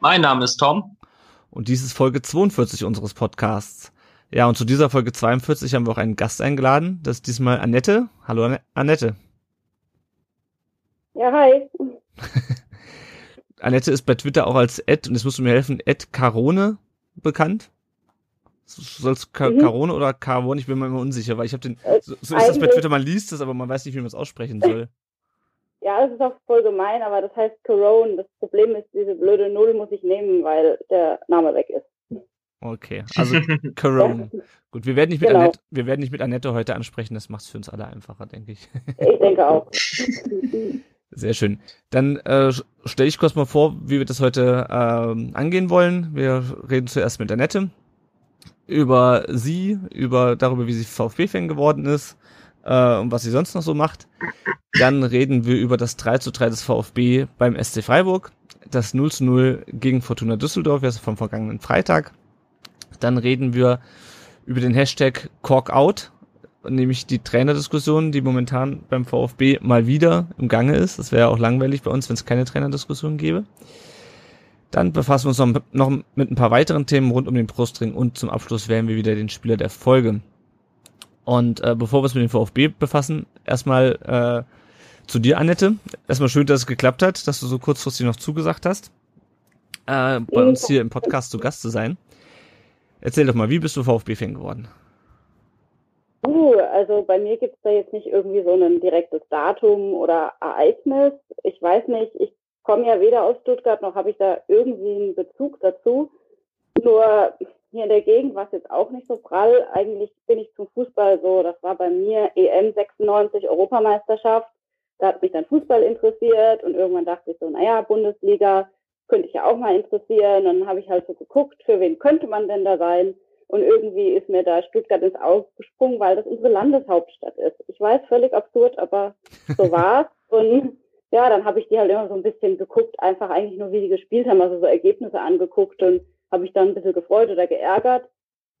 Mein Name ist Tom. Und dies ist Folge 42 unseres Podcasts. Ja, und zu dieser Folge 42 haben wir auch einen Gast eingeladen. Das ist diesmal Annette. Hallo Annette. Ja, hi. Annette ist bei Twitter auch als Ed, und jetzt musst du mir helfen, Ed Carone bekannt. Soll es mhm. Carone oder Carone? Ich bin mir immer unsicher, weil ich habe den. Äh, so, so ist das bei Twitter, man liest es, aber man weiß nicht, wie man es aussprechen soll. Ja, das ist auch voll gemein, aber das heißt Corona. Das Problem ist, diese blöde Null muss ich nehmen, weil der Name weg ist. Okay, also Corona. Gut, wir werden, nicht mit genau. Annette, wir werden nicht mit Annette heute ansprechen, das macht es für uns alle einfacher, denke ich. Ich denke auch. Sehr schön. Dann äh, stelle ich kurz mal vor, wie wir das heute ähm, angehen wollen. Wir reden zuerst mit Annette über sie, über darüber, wie sie VfB-Fan geworden ist, äh, und was sie sonst noch so macht. Dann reden wir über das 3 zu 3 des VfB beim SC Freiburg, das 0 zu 0 gegen Fortuna Düsseldorf, also vom vergangenen Freitag. Dann reden wir über den Hashtag Corkout, nämlich die Trainerdiskussion, die momentan beim VfB mal wieder im Gange ist. Das wäre auch langweilig bei uns, wenn es keine Trainerdiskussion gäbe. Dann befassen wir uns noch, mit ein paar weiteren Themen rund um den Brustring und zum Abschluss wählen wir wieder den Spieler der Folge. Und äh, bevor wir uns mit dem VfB befassen, erstmal äh, zu dir, Annette. Erstmal schön, dass es geklappt hat, dass du so kurzfristig noch zugesagt hast, äh, bei uns hier im Podcast zu Gast zu sein. Erzähl doch mal, wie bist du VfB-Fan geworden? Uh, also bei mir gibt es da jetzt nicht irgendwie so ein direktes Datum oder Ereignis. Ich weiß nicht, ich komme ja weder aus Stuttgart noch habe ich da irgendwie einen Bezug dazu. Nur hier in der Gegend war es jetzt auch nicht so prall. Eigentlich bin ich zum Fußball so, das war bei mir EM 96 Europameisterschaft. Da hat mich dann Fußball interessiert und irgendwann dachte ich so, naja, Bundesliga könnte ich ja auch mal interessieren. Und dann habe ich halt so geguckt, für wen könnte man denn da sein? Und irgendwie ist mir da Stuttgart ins Auge gesprungen, weil das unsere Landeshauptstadt ist. Ich weiß, völlig absurd, aber so war's. Und ja, dann habe ich die halt immer so ein bisschen geguckt, einfach eigentlich nur, wie die gespielt haben, also so Ergebnisse angeguckt und habe ich dann ein bisschen gefreut oder geärgert.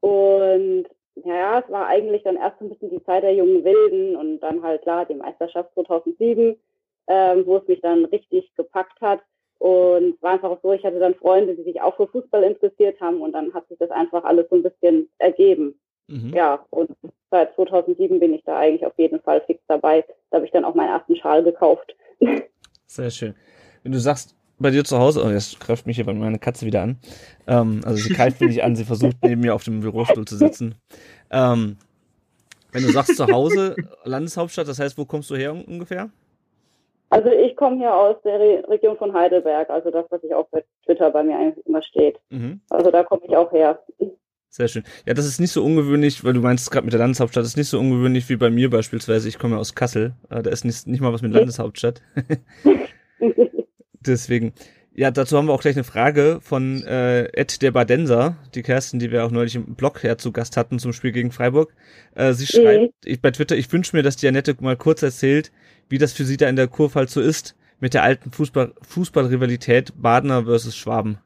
Und ja, es war eigentlich dann erst so ein bisschen die Zeit der jungen Wilden und dann halt klar die Meisterschaft 2007, ähm, wo es mich dann richtig gepackt hat. Und war einfach auch so, ich hatte dann Freunde, die sich auch für Fußball interessiert haben und dann hat sich das einfach alles so ein bisschen ergeben. Mhm. Ja, und seit 2007 bin ich da eigentlich auf jeden Fall fix dabei. Da habe ich dann auch meinen ersten Schal gekauft. Sehr schön. Wenn du sagst, bei dir zu Hause, oh, jetzt greift mich hier meine Katze wieder an. Ähm, also sie greift mich an, sie versucht neben mir auf dem Bürostuhl zu sitzen. Ähm, wenn du sagst zu Hause, Landeshauptstadt, das heißt, wo kommst du her ungefähr? Also ich komme hier aus der Re Region von Heidelberg, also das, was ich auch bei Twitter bei mir eigentlich immer steht. Mhm. Also da komme ich auch her. Sehr schön. Ja, das ist nicht so ungewöhnlich, weil du meinst gerade mit der Landeshauptstadt, das ist nicht so ungewöhnlich wie bei mir beispielsweise. Ich komme ja aus Kassel. Äh, da ist nicht, nicht mal was mit Landeshauptstadt. Deswegen. Ja, dazu haben wir auch gleich eine Frage von äh, Ed der Badenser, die Kerstin, die wir auch neulich im Blog her zu Gast hatten zum Spiel gegen Freiburg. Äh, sie schreibt mhm. ich, bei Twitter, ich wünsche mir, dass die Annette mal kurz erzählt, wie das für sie da in der Kurpfalz so ist, mit der alten Fußball, Fußballrivalität Badener versus Schwaben.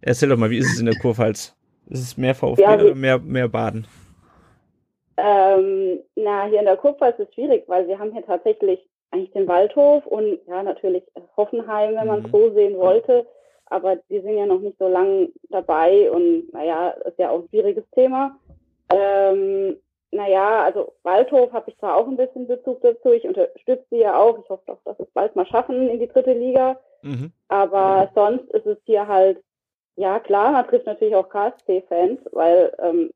Erzähl doch mal, wie ist es in der Kurpfalz? Ist es mehr VfB ja, oder mehr, mehr Baden? Ähm, na, hier in der Kurpfalz ist es schwierig, weil wir haben hier tatsächlich eigentlich den Waldhof und ja, natürlich Hoffenheim, wenn man es mhm. so sehen wollte. Aber die sind ja noch nicht so lang dabei und naja, ist ja auch ein schwieriges Thema. Ähm, naja, also Waldhof habe ich zwar auch ein bisschen Bezug dazu. Ich unterstütze sie ja auch. Ich hoffe doch, dass es bald mal schaffen in die dritte Liga. Mhm. Aber sonst ist es hier halt ja, klar, man trifft natürlich auch KSC-Fans, weil ähm,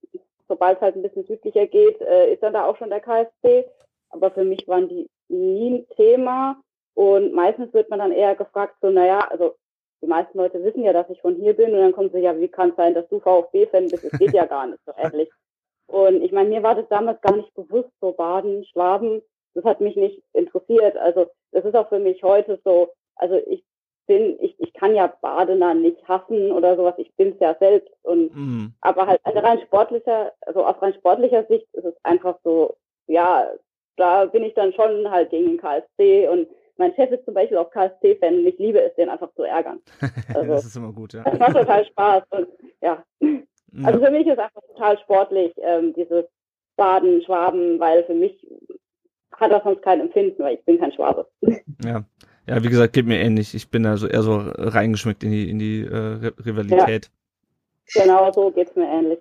sobald es halt ein bisschen südlicher geht, äh, ist dann da auch schon der KSC. Aber für mich waren die nie ein Thema. Und meistens wird man dann eher gefragt, so, naja, also die meisten Leute wissen ja, dass ich von hier bin und dann kommen sie, ja, wie kann es sein, dass du VfB-Fan bist? Es geht ja gar nicht, so ehrlich. Und ich meine, mir war das damals gar nicht bewusst, so Baden, Schwaben, das hat mich nicht interessiert. Also das ist auch für mich heute so, also ich bin, ich, ich kann ja Badener nicht hassen oder sowas, ich bin es ja selbst und Mhm. aber halt also rein sportlicher, also aus rein sportlicher Sicht ist es einfach so, ja, da bin ich dann schon halt gegen den KSC und mein Chef ist zum Beispiel auch KSC-Fan ich liebe es, den einfach zu ärgern. Also, das ist immer gut, ja. das macht total Spaß und ja, also ja. für mich ist einfach total sportlich, ähm, dieses Baden, Schwaben, weil für mich hat das sonst kein Empfinden, weil ich bin kein Schwabe. Ja. Ja, wie gesagt, geht mir ähnlich. Ich bin also eher so reingeschmeckt in die, in die äh, Ri- Rivalität. Genau so geht's mir ähnlich.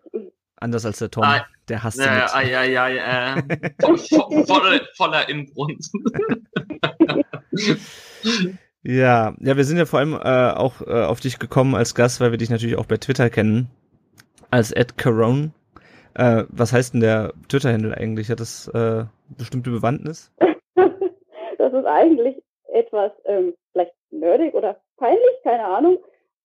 Anders als der Tom. Ah, der hasst Äh, mit. ei, ei, ei, äh, vo vo voll, voller Inbrunst. Ja, ja, wir sind ja vor allem äh, auch äh, auf dich gekommen als Gast, weil wir dich natürlich auch bei Twitter kennen. Als Ed Carone. Äh, was heißt denn der Twitter-Handle eigentlich? Hat das äh, bestimmte Bewandtnis? das ist eigentlich etwas ähm, vielleicht nerdig oder peinlich, keine Ahnung.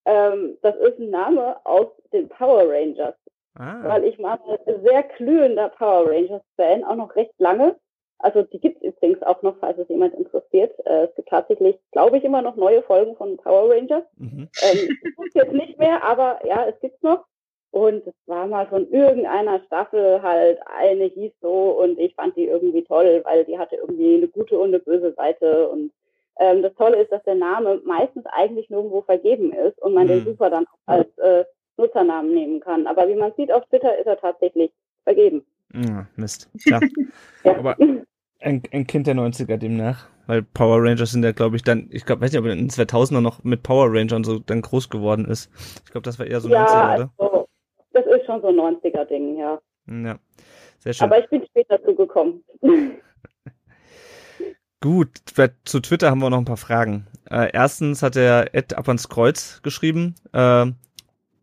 Ähm, das ist ein Name aus den Power Rangers, Ah, weil ich war mal sehr glühender Power Rangers Fan, auch noch recht lange. Also die gibt's übrigens auch noch, falls es jemand interessiert. Äh, es gibt tatsächlich, glaube ich, immer noch neue Folgen von Power Rangers. mhm. Ähm, guck's jetzt nicht mehr, aber ja, es gibt's noch. Und es war mal von irgendeiner Staffel halt, eine hieß so und ich fand die irgendwie toll, weil die hatte irgendwie eine gute und eine böse Seite. Und ähm, das Tolle ist, dass der Name meistens eigentlich nirgendwo vergeben ist und man den Hm. super dann auch als äh, Nutzernamen nehmen kann. Aber wie man sieht auf Twitter, ist er tatsächlich vergeben. ja, Mist. Tja, Ja. Aber- ein, ein Kind der 90er demnach. Weil Power Rangers sind ja, glaube ich, dann, ich glaube, weiß nicht, ob er in den 2000er noch mit Power Rangern so dann groß geworden ist. Ich glaube, das war eher so 90er, ja, oder? also, das ist schon so ein 90er-Ding, ja. Ja, sehr schön. Aber ich bin später zugekommen. Gut, bei- zu Twitter haben wir noch ein paar Fragen. Äh, erstens hat der Ed ab ans Kreuz geschrieben, äh,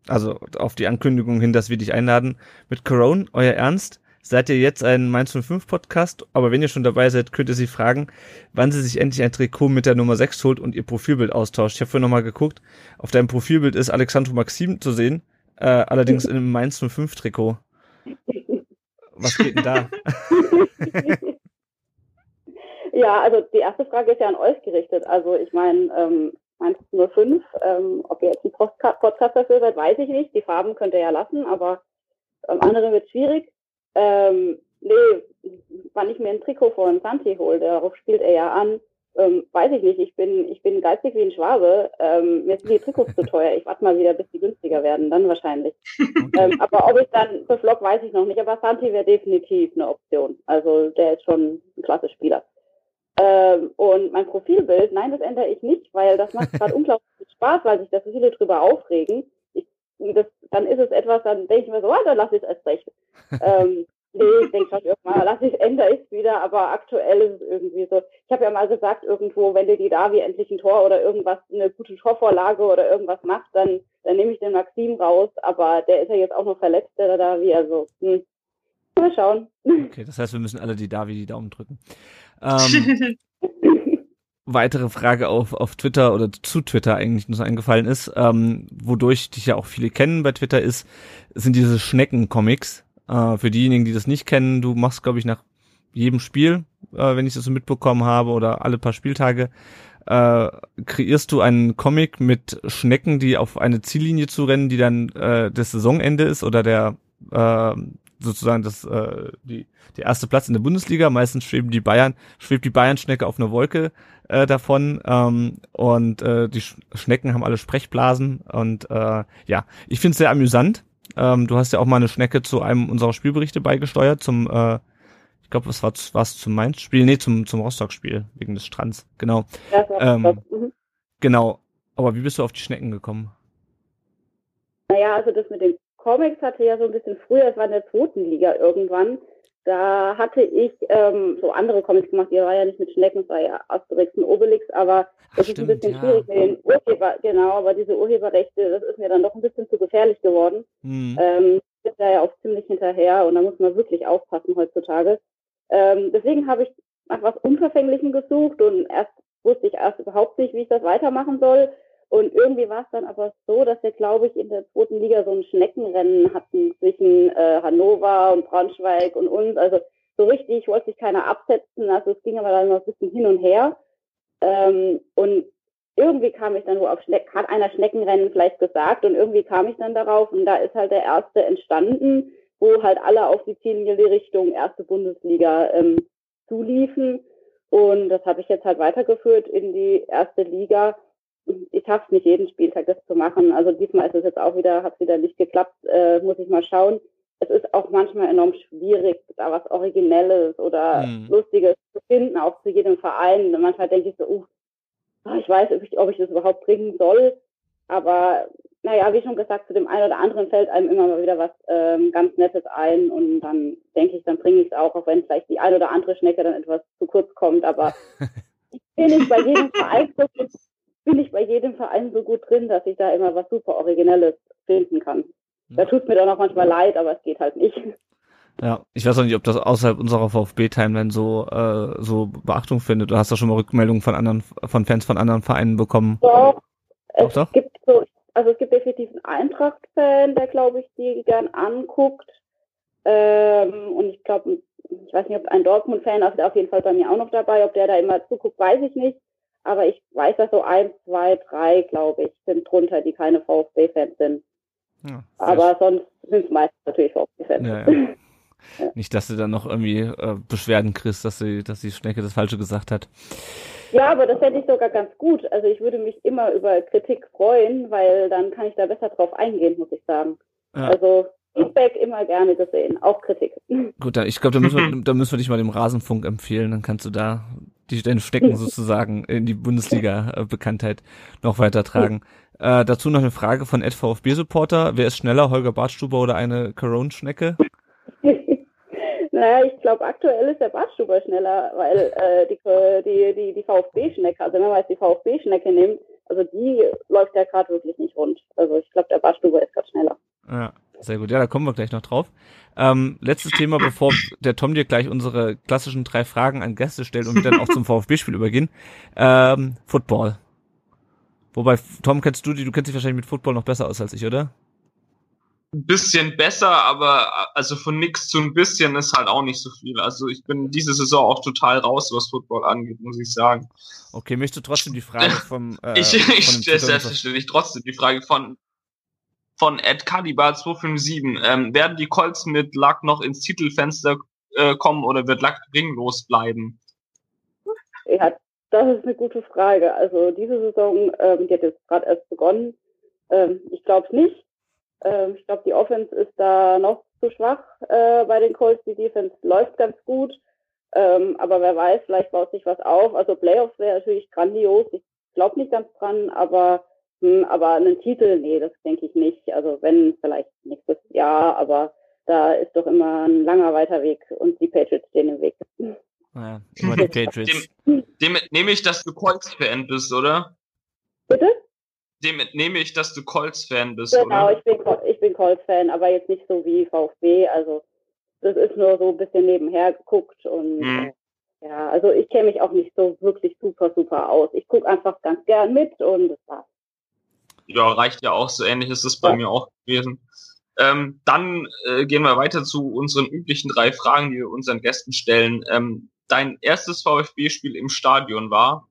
also auf die Ankündigung hin, dass wir dich einladen. Mit Corona, euer Ernst? Seid ihr jetzt ein Mainz 05 Podcast? Aber wenn ihr schon dabei seid, könnt ihr sie fragen, wann sie sich endlich ein Trikot mit der Nummer 6 holt und ihr Profilbild austauscht. Ich habe vorhin nochmal geguckt. Auf deinem Profilbild ist Alexandro Maxim zu sehen, äh, allerdings in einem Mainz 05 Trikot. Was geht denn da? Ja, also die erste Frage ist ja an euch gerichtet. Also ich meine, ähm, 105, ähm, ob ihr jetzt ein Podcast dafür seid, weiß ich nicht. Die Farben könnt ihr ja lassen, aber ähm, andere wird schwierig. Ähm, nee, wann ich mir ein Trikot von Santi hole, darauf spielt er ja an, ähm, weiß ich nicht. Ich bin, ich bin geizig wie ein Schwabe. Ähm, mir sind die Trikots zu teuer. Ich warte mal wieder, bis die günstiger werden, dann wahrscheinlich. Ähm, aber ob ich dann beflock, weiß ich noch nicht. Aber Santi wäre definitiv eine Option. Also der ist schon ein klasse Spieler. Ähm, und mein Profilbild, nein, das ändere ich nicht, weil das macht gerade unglaublich viel Spaß, weil sich da so viele drüber aufregen. Ich, das, dann ist es etwas, dann denke ich mir so, ah, dann lasse ich es erst recht. ähm, nee, ich denke schon irgendwann, lasse ich es, ändere ich es wieder, aber aktuell ist es irgendwie so. Ich habe ja mal gesagt, irgendwo, wenn dir die Davi endlich ein Tor oder irgendwas, eine gute Torvorlage oder irgendwas macht, dann, dann nehme ich den Maxim raus, aber der ist ja jetzt auch noch verletzt, der Davi, also, hm. Mal schauen. Okay, das heißt, wir müssen alle die Davi die Daumen drücken. Ähm, weitere Frage auf, auf Twitter oder zu Twitter eigentlich nur so eingefallen ist, ähm, wodurch dich ja auch viele kennen bei Twitter ist, sind diese Schnecken-Comics. Äh, für diejenigen, die das nicht kennen, du machst, glaube ich, nach jedem Spiel, äh, wenn ich das so mitbekommen habe, oder alle paar Spieltage, äh, kreierst du einen Comic mit Schnecken, die auf eine Ziellinie zu rennen, die dann äh, das Saisonende ist oder der äh, sozusagen das äh, die der erste Platz in der Bundesliga. Meistens schweben die Bayern schwebt die Bayern-Schnecke auf einer Wolke äh, davon ähm, und äh, die Sch Schnecken haben alle Sprechblasen und äh, ja, ich finde es sehr amüsant. Ähm, du hast ja auch mal eine Schnecke zu einem unserer Spielberichte beigesteuert zum äh, ich glaube, was war was zum Mainz-Spiel? Nee, zum, zum Rostock-Spiel, wegen des Strands. Genau. Ja, Ähm. Mhm. Genau. Aber wie bist du auf die Schnecken gekommen? Naja, also das mit den Comics hatte ja so ein bisschen früher, es war in der zweiten Liga irgendwann. Da hatte ich ähm, so andere Comics gemacht, die war ja nicht mit Schnecken, es war ja Asterix und Obelix, aber Ach, das ist ein bisschen schwierig mit den Urheber, genau, aber diese Urheberrechte, das ist mir dann doch ein bisschen zu gefährlich geworden. Hm. Ähm, sind da ja auch ziemlich hinterher und da muss man wirklich aufpassen heutzutage. Ähm, deswegen habe ich nach was Unverfänglichem gesucht und erst wusste ich erst überhaupt nicht, wie ich das weitermachen soll. Und irgendwie war es dann aber so, dass wir, glaube ich, in der zweiten Liga so ein Schneckenrennen hatten zwischen äh, Hannover und Braunschweig und uns. Also so richtig wollte sich keiner absetzen. Also es ging aber dann noch ein bisschen hin und her. Ähm, und irgendwie kam ich dann wo auf Schneck, hat einer Schneckenrennen vielleicht gesagt und irgendwie kam ich dann darauf und da ist halt der erste entstanden, wo halt alle auf die Ziellinie Richtung erste Bundesliga ähm, zuliefen und das habe ich jetzt halt weitergeführt in die erste Liga. Ich schaffe es nicht jeden Spieltag, das zu machen. Also diesmal ist es jetzt auch wieder, hat wieder nicht geklappt, äh, muss ich mal schauen. Es ist auch manchmal enorm schwierig, da was Originelles oder Hm. Lustiges zu finden, auch zu jedem Verein. Und manchmal denke ich so, uh, ich weiß, ob ich, ob ich das überhaupt bringen soll. Aber naja, wie schon gesagt, zu dem einen oder anderen fällt einem immer mal wieder was ähm, ganz Nettes ein und dann denke ich, dann bringe ich es auch, auch wenn vielleicht die ein oder andere Schnecke dann etwas zu kurz kommt. Aber ich bin nicht bei jedem Verein bin ich bei jedem Verein so gut drin, dass ich da immer was super Originelles finden kann. Da tut mir dann auch manchmal leid, aber es geht halt nicht. Ja, ich weiß auch nicht, ob das außerhalb unserer VfB-Timeline so, äh, so Beachtung findet. Du hast da schon mal Rückmeldungen von anderen, von Fans von anderen Vereinen bekommen. Doch, es Doch, gibt so, also es gibt definitiv einen Eintracht-Fan, der glaube ich die gern anguckt. Ähm, und ich glaube, ich weiß nicht, ob ein Dortmund-Fan, also auf jeden Fall bei mir auch noch dabei, ob der da immer zuguckt, weiß ich nicht. Aber ich weiß, dass so ein, zwei, drei, glaube ich, sind drunter, die keine VfB-Fans sind. Ja, Aber sonst sind es meistens natürlich VfB-Fans. Ja, ja. Nicht, dass du dann noch irgendwie äh, Beschwerden kriegst, dass sie, dass die Schnecke das Falsche gesagt hat. Ja, aber das fände ich sogar ganz gut. Also ich würde mich immer über Kritik freuen, weil dann kann ich da besser drauf eingehen, muss ich sagen. Also Feedback immer gerne gesehen, auch Kritik. Gut, da, ich glaube, da da müssen wir dich mal dem Rasenfunk empfehlen. Dann kannst du da die Stecken sozusagen in die Bundesliga-Bekanntheit noch weitertragen. Äh, dazu noch eine Frage von Ed VfB Supporter. Wer ist schneller, Holger Bartstuber oder eine Corona-Schnecke? naja, ich glaube, aktuell ist der Bartstuber schneller, weil äh, die, die, die, die VfB-Schnecke, also wenn man jetzt die VfB-Schnecke nimmt, also die läuft ja gerade wirklich nicht rund. Also ich glaube, der Bartstuber ist gerade schneller. Ja, sehr gut. Ja, da kommen wir gleich noch drauf. Ähm, letztes Thema, bevor der Tom dir gleich unsere klassischen drei Fragen an Gäste stellt und wir dann auch zum VfB-Spiel übergehen. Ähm, Football. Wobei, Tom, kennst du die, du kennst dich wahrscheinlich mit Football noch besser aus als ich, oder? Ein bisschen besser, aber also von nix zu ein bisschen ist halt auch nicht so viel. Also ich bin diese Saison auch total raus, was Football angeht, muss ich sagen. Okay, möchtest du trotzdem die Frage vom äh, ich ich stelle selbstverständlich trotzdem die Frage von von Ed Calibar 257. Ähm, werden die Colts mit Luck noch ins Titelfenster äh, kommen oder wird Luck ringlos bleiben? Ja, das ist eine gute Frage. Also diese Saison, ähm, die hat jetzt gerade erst begonnen. Ähm, ich glaube es nicht. Ähm, ich glaube, die Offense ist da noch zu schwach äh, bei den Colts. Die Defense läuft ganz gut. Ähm, aber wer weiß, vielleicht baut sich was auf. Also Playoffs wäre natürlich grandios. Ich glaube nicht ganz dran, aber hm, aber einen Titel, nee, das denke ich nicht. Also wenn vielleicht nächstes Jahr, aber da ist doch immer ein langer weiter Weg und die Patriots stehen im Weg. Ja, immer die Patriots. Dem nehme ich, dass du Colts-Fan bist, oder? Bitte? Dem nehme ich, dass du Colts-Fan bist, Genau, oder? ich bin, bin Colts-Fan, aber jetzt nicht so wie VfB. Also das ist nur so ein bisschen nebenher geguckt und Mhm. äh, ja, also ich kenne mich auch nicht so wirklich super, super aus. Ich gucke einfach ganz gern mit und das war's. Ja, reicht ja auch. So ähnlich ist es bei mir auch gewesen. Ähm, dann äh, gehen wir weiter zu unseren üblichen drei Fragen, die wir unseren Gästen stellen. Ähm, dein erstes VfB-Spiel im Stadion war?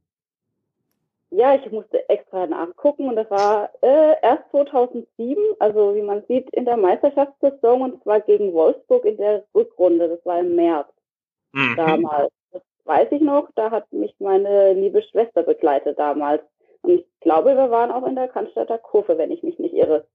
Ja, ich musste extra nachgucken und das war äh, erst 2007, also wie man sieht in der Meisterschaftssaison und zwar gegen Wolfsburg in der Rückrunde. Das war im März Mhm. damals. Das weiß ich noch, da hat mich meine liebe Schwester begleitet damals. Und ich glaube, wir waren auch in der Cannstatter Kurve, wenn ich mich nicht irre.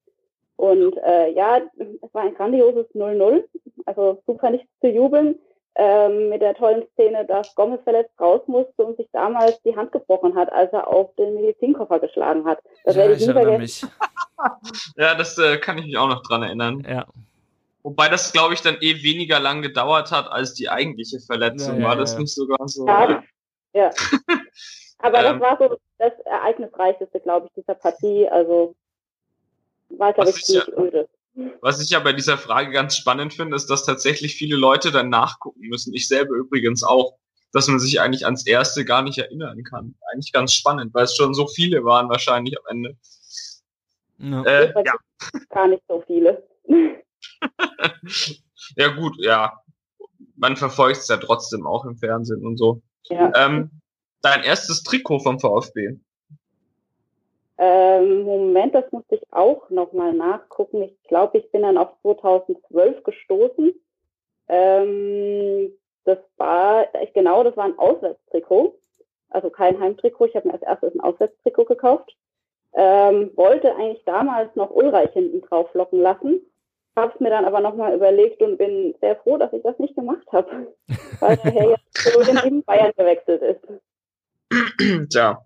Und äh, ja, es war ein grandioses 0-0, also super nichts zu jubeln. Ähm, mit der tollen Szene, dass Gomez verletzt raus musste und sich damals die Hand gebrochen hat, als er auf den Medizinkoffer geschlagen hat. Das Ja, werde ich erinnere mich. Ja, das äh, kann ich mich auch noch dran erinnern. Ja. Wobei das, glaube ich, dann eh weniger lang gedauert hat als die eigentliche Verletzung. Ja, ja, war das ja. nicht sogar so? Ja, ja. Aber Ähm. das war so das ereignisreichste, glaube ich, dieser Partie. Also ich, ich ja- öde. Was ich ja bei dieser Frage ganz spannend finde, ist, dass tatsächlich viele Leute dann nachgucken müssen. Ich selber übrigens auch, dass man sich eigentlich ans erste gar nicht erinnern kann. Eigentlich ganz spannend, weil es schon so viele waren wahrscheinlich am Ende. Ja. Äh, ja. Gar nicht so viele. ja gut, ja. Man verfolgt es ja trotzdem auch im Fernsehen und so. ja. Ähm, dein erstes Trikot vom VfB. Ähm, Moment, das musste ich auch nochmal nachgucken. Ich glaube, ich bin dann auf 2012 gestoßen. Ähm, das war, genau, das war ein Auswärtstrikot. Also kein Heimtrikot. Ich habe mir als erstes ein Auswärtstrikot gekauft. Ähm, wollte eigentlich damals noch Ulreich hinten drauf locken lassen. Habe es mir dann aber nochmal überlegt und bin sehr froh, dass ich das nicht gemacht habe. Weil der Herr jetzt so in Bayern gewechselt ist. Tja.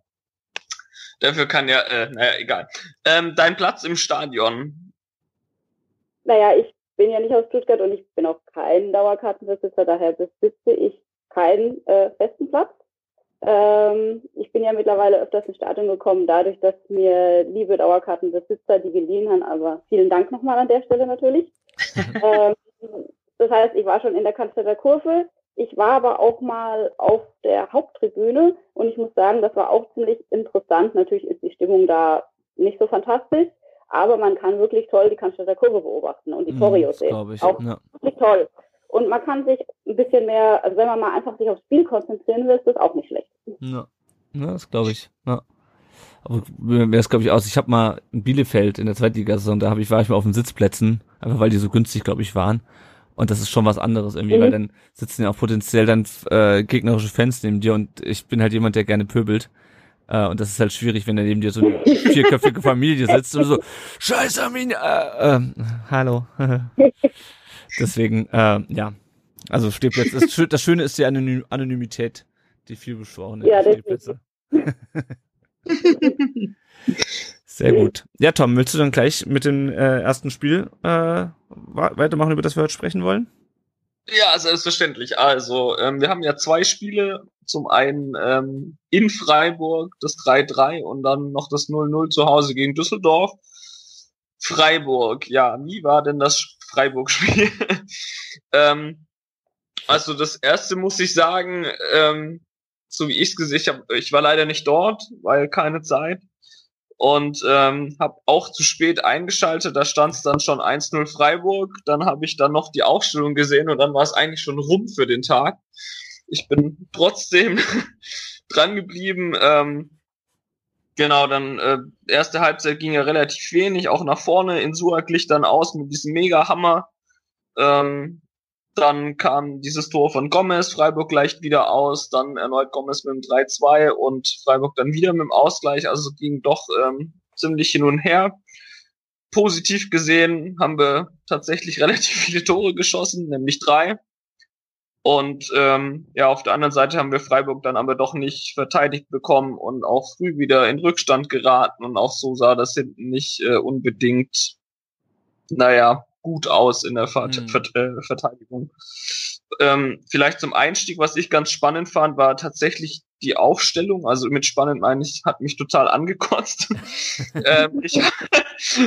Dafür kann ja, äh, naja, egal. Ähm, dein Platz im Stadion. Naja, ich bin ja nicht aus Stuttgart und ich bin auch kein Dauerkartenbesitzer, daher besitze ich keinen äh, festen Platz. Ähm, ich bin ja mittlerweile öfters ins Stadion gekommen, dadurch, dass mir liebe Dauerkartenbesitzer die geliehen haben, aber vielen Dank nochmal an der Stelle natürlich. ähm, das heißt, ich war schon in der Kanzler Kurve, ich war aber auch mal auf der Haupttribüne und ich muss sagen, das war auch ziemlich interessant. Natürlich ist die Stimmung da nicht so fantastisch, aber man kann wirklich toll die Cannstatter Kurve beobachten und die mm, Choreos sehen. Ich, auch ja. wirklich toll. Und man kann sich ein bisschen mehr, also wenn man mal einfach sich aufs Spiel konzentrieren will, ist das auch nicht schlecht. Ja, ja das glaube ich. Ja. Aber wäre es, glaube ich, aus. Ich habe mal in Bielefeld in der Zweitligasaison, da hab ich, war ich mal auf den Sitzplätzen, einfach weil die so günstig, glaube ich, waren. Und das ist schon was anderes irgendwie, mhm. weil dann sitzen ja auch potenziell dann äh, gegnerische Fans neben dir und ich bin halt jemand, der gerne pöbelt. Äh, und das ist halt schwierig, wenn da neben dir so eine vierköpfige Familie sitzt und so, Scheiß Arminia, äh, äh, hallo. Deswegen, äh, ja. Also Stehplätze. Das, das Schöne ist die Anonym Anonymität, die viel beschworene ja, Stehplätze. Sehr gut. Ja, Tom, willst du dann gleich mit dem äh, ersten Spiel äh, weitermachen, über das wir heute sprechen wollen? Ja, selbstverständlich. Also, ähm, wir haben ja zwei Spiele. Zum einen ähm, in Freiburg das 3-3 und dann noch das 0-0 zu Hause gegen Düsseldorf. Freiburg, ja, wie war denn das Freiburg-Spiel? ähm, also das erste muss ich sagen, ähm, so wie ich es gesehen habe, ich war leider nicht dort, weil keine Zeit und ähm, habe auch zu spät eingeschaltet. Da stand es dann schon 1-0 Freiburg. Dann habe ich dann noch die Aufstellung gesehen und dann war es eigentlich schon rum für den Tag. Ich bin trotzdem dran geblieben. Ähm, genau, dann äh, erste Halbzeit ging ja relativ wenig, auch nach vorne. In Suak glich dann aus mit diesem Mega-Hammer. Ähm, dann kam dieses Tor von Gomez, Freiburg gleicht wieder aus, dann erneut Gomez mit dem 3-2 und Freiburg dann wieder mit dem Ausgleich. Also ging doch ähm, ziemlich hin und her. Positiv gesehen haben wir tatsächlich relativ viele Tore geschossen, nämlich drei. Und ähm, ja, auf der anderen Seite haben wir Freiburg dann aber doch nicht verteidigt bekommen und auch früh wieder in Rückstand geraten. Und auch so sah das hinten nicht äh, unbedingt, naja, gut aus in der Vert mhm. Vert äh, Verteidigung. Ähm, vielleicht zum Einstieg, was ich ganz spannend fand, war tatsächlich die Aufstellung. Also mit spannend meine ich, hat mich total angekotzt. ähm, ich,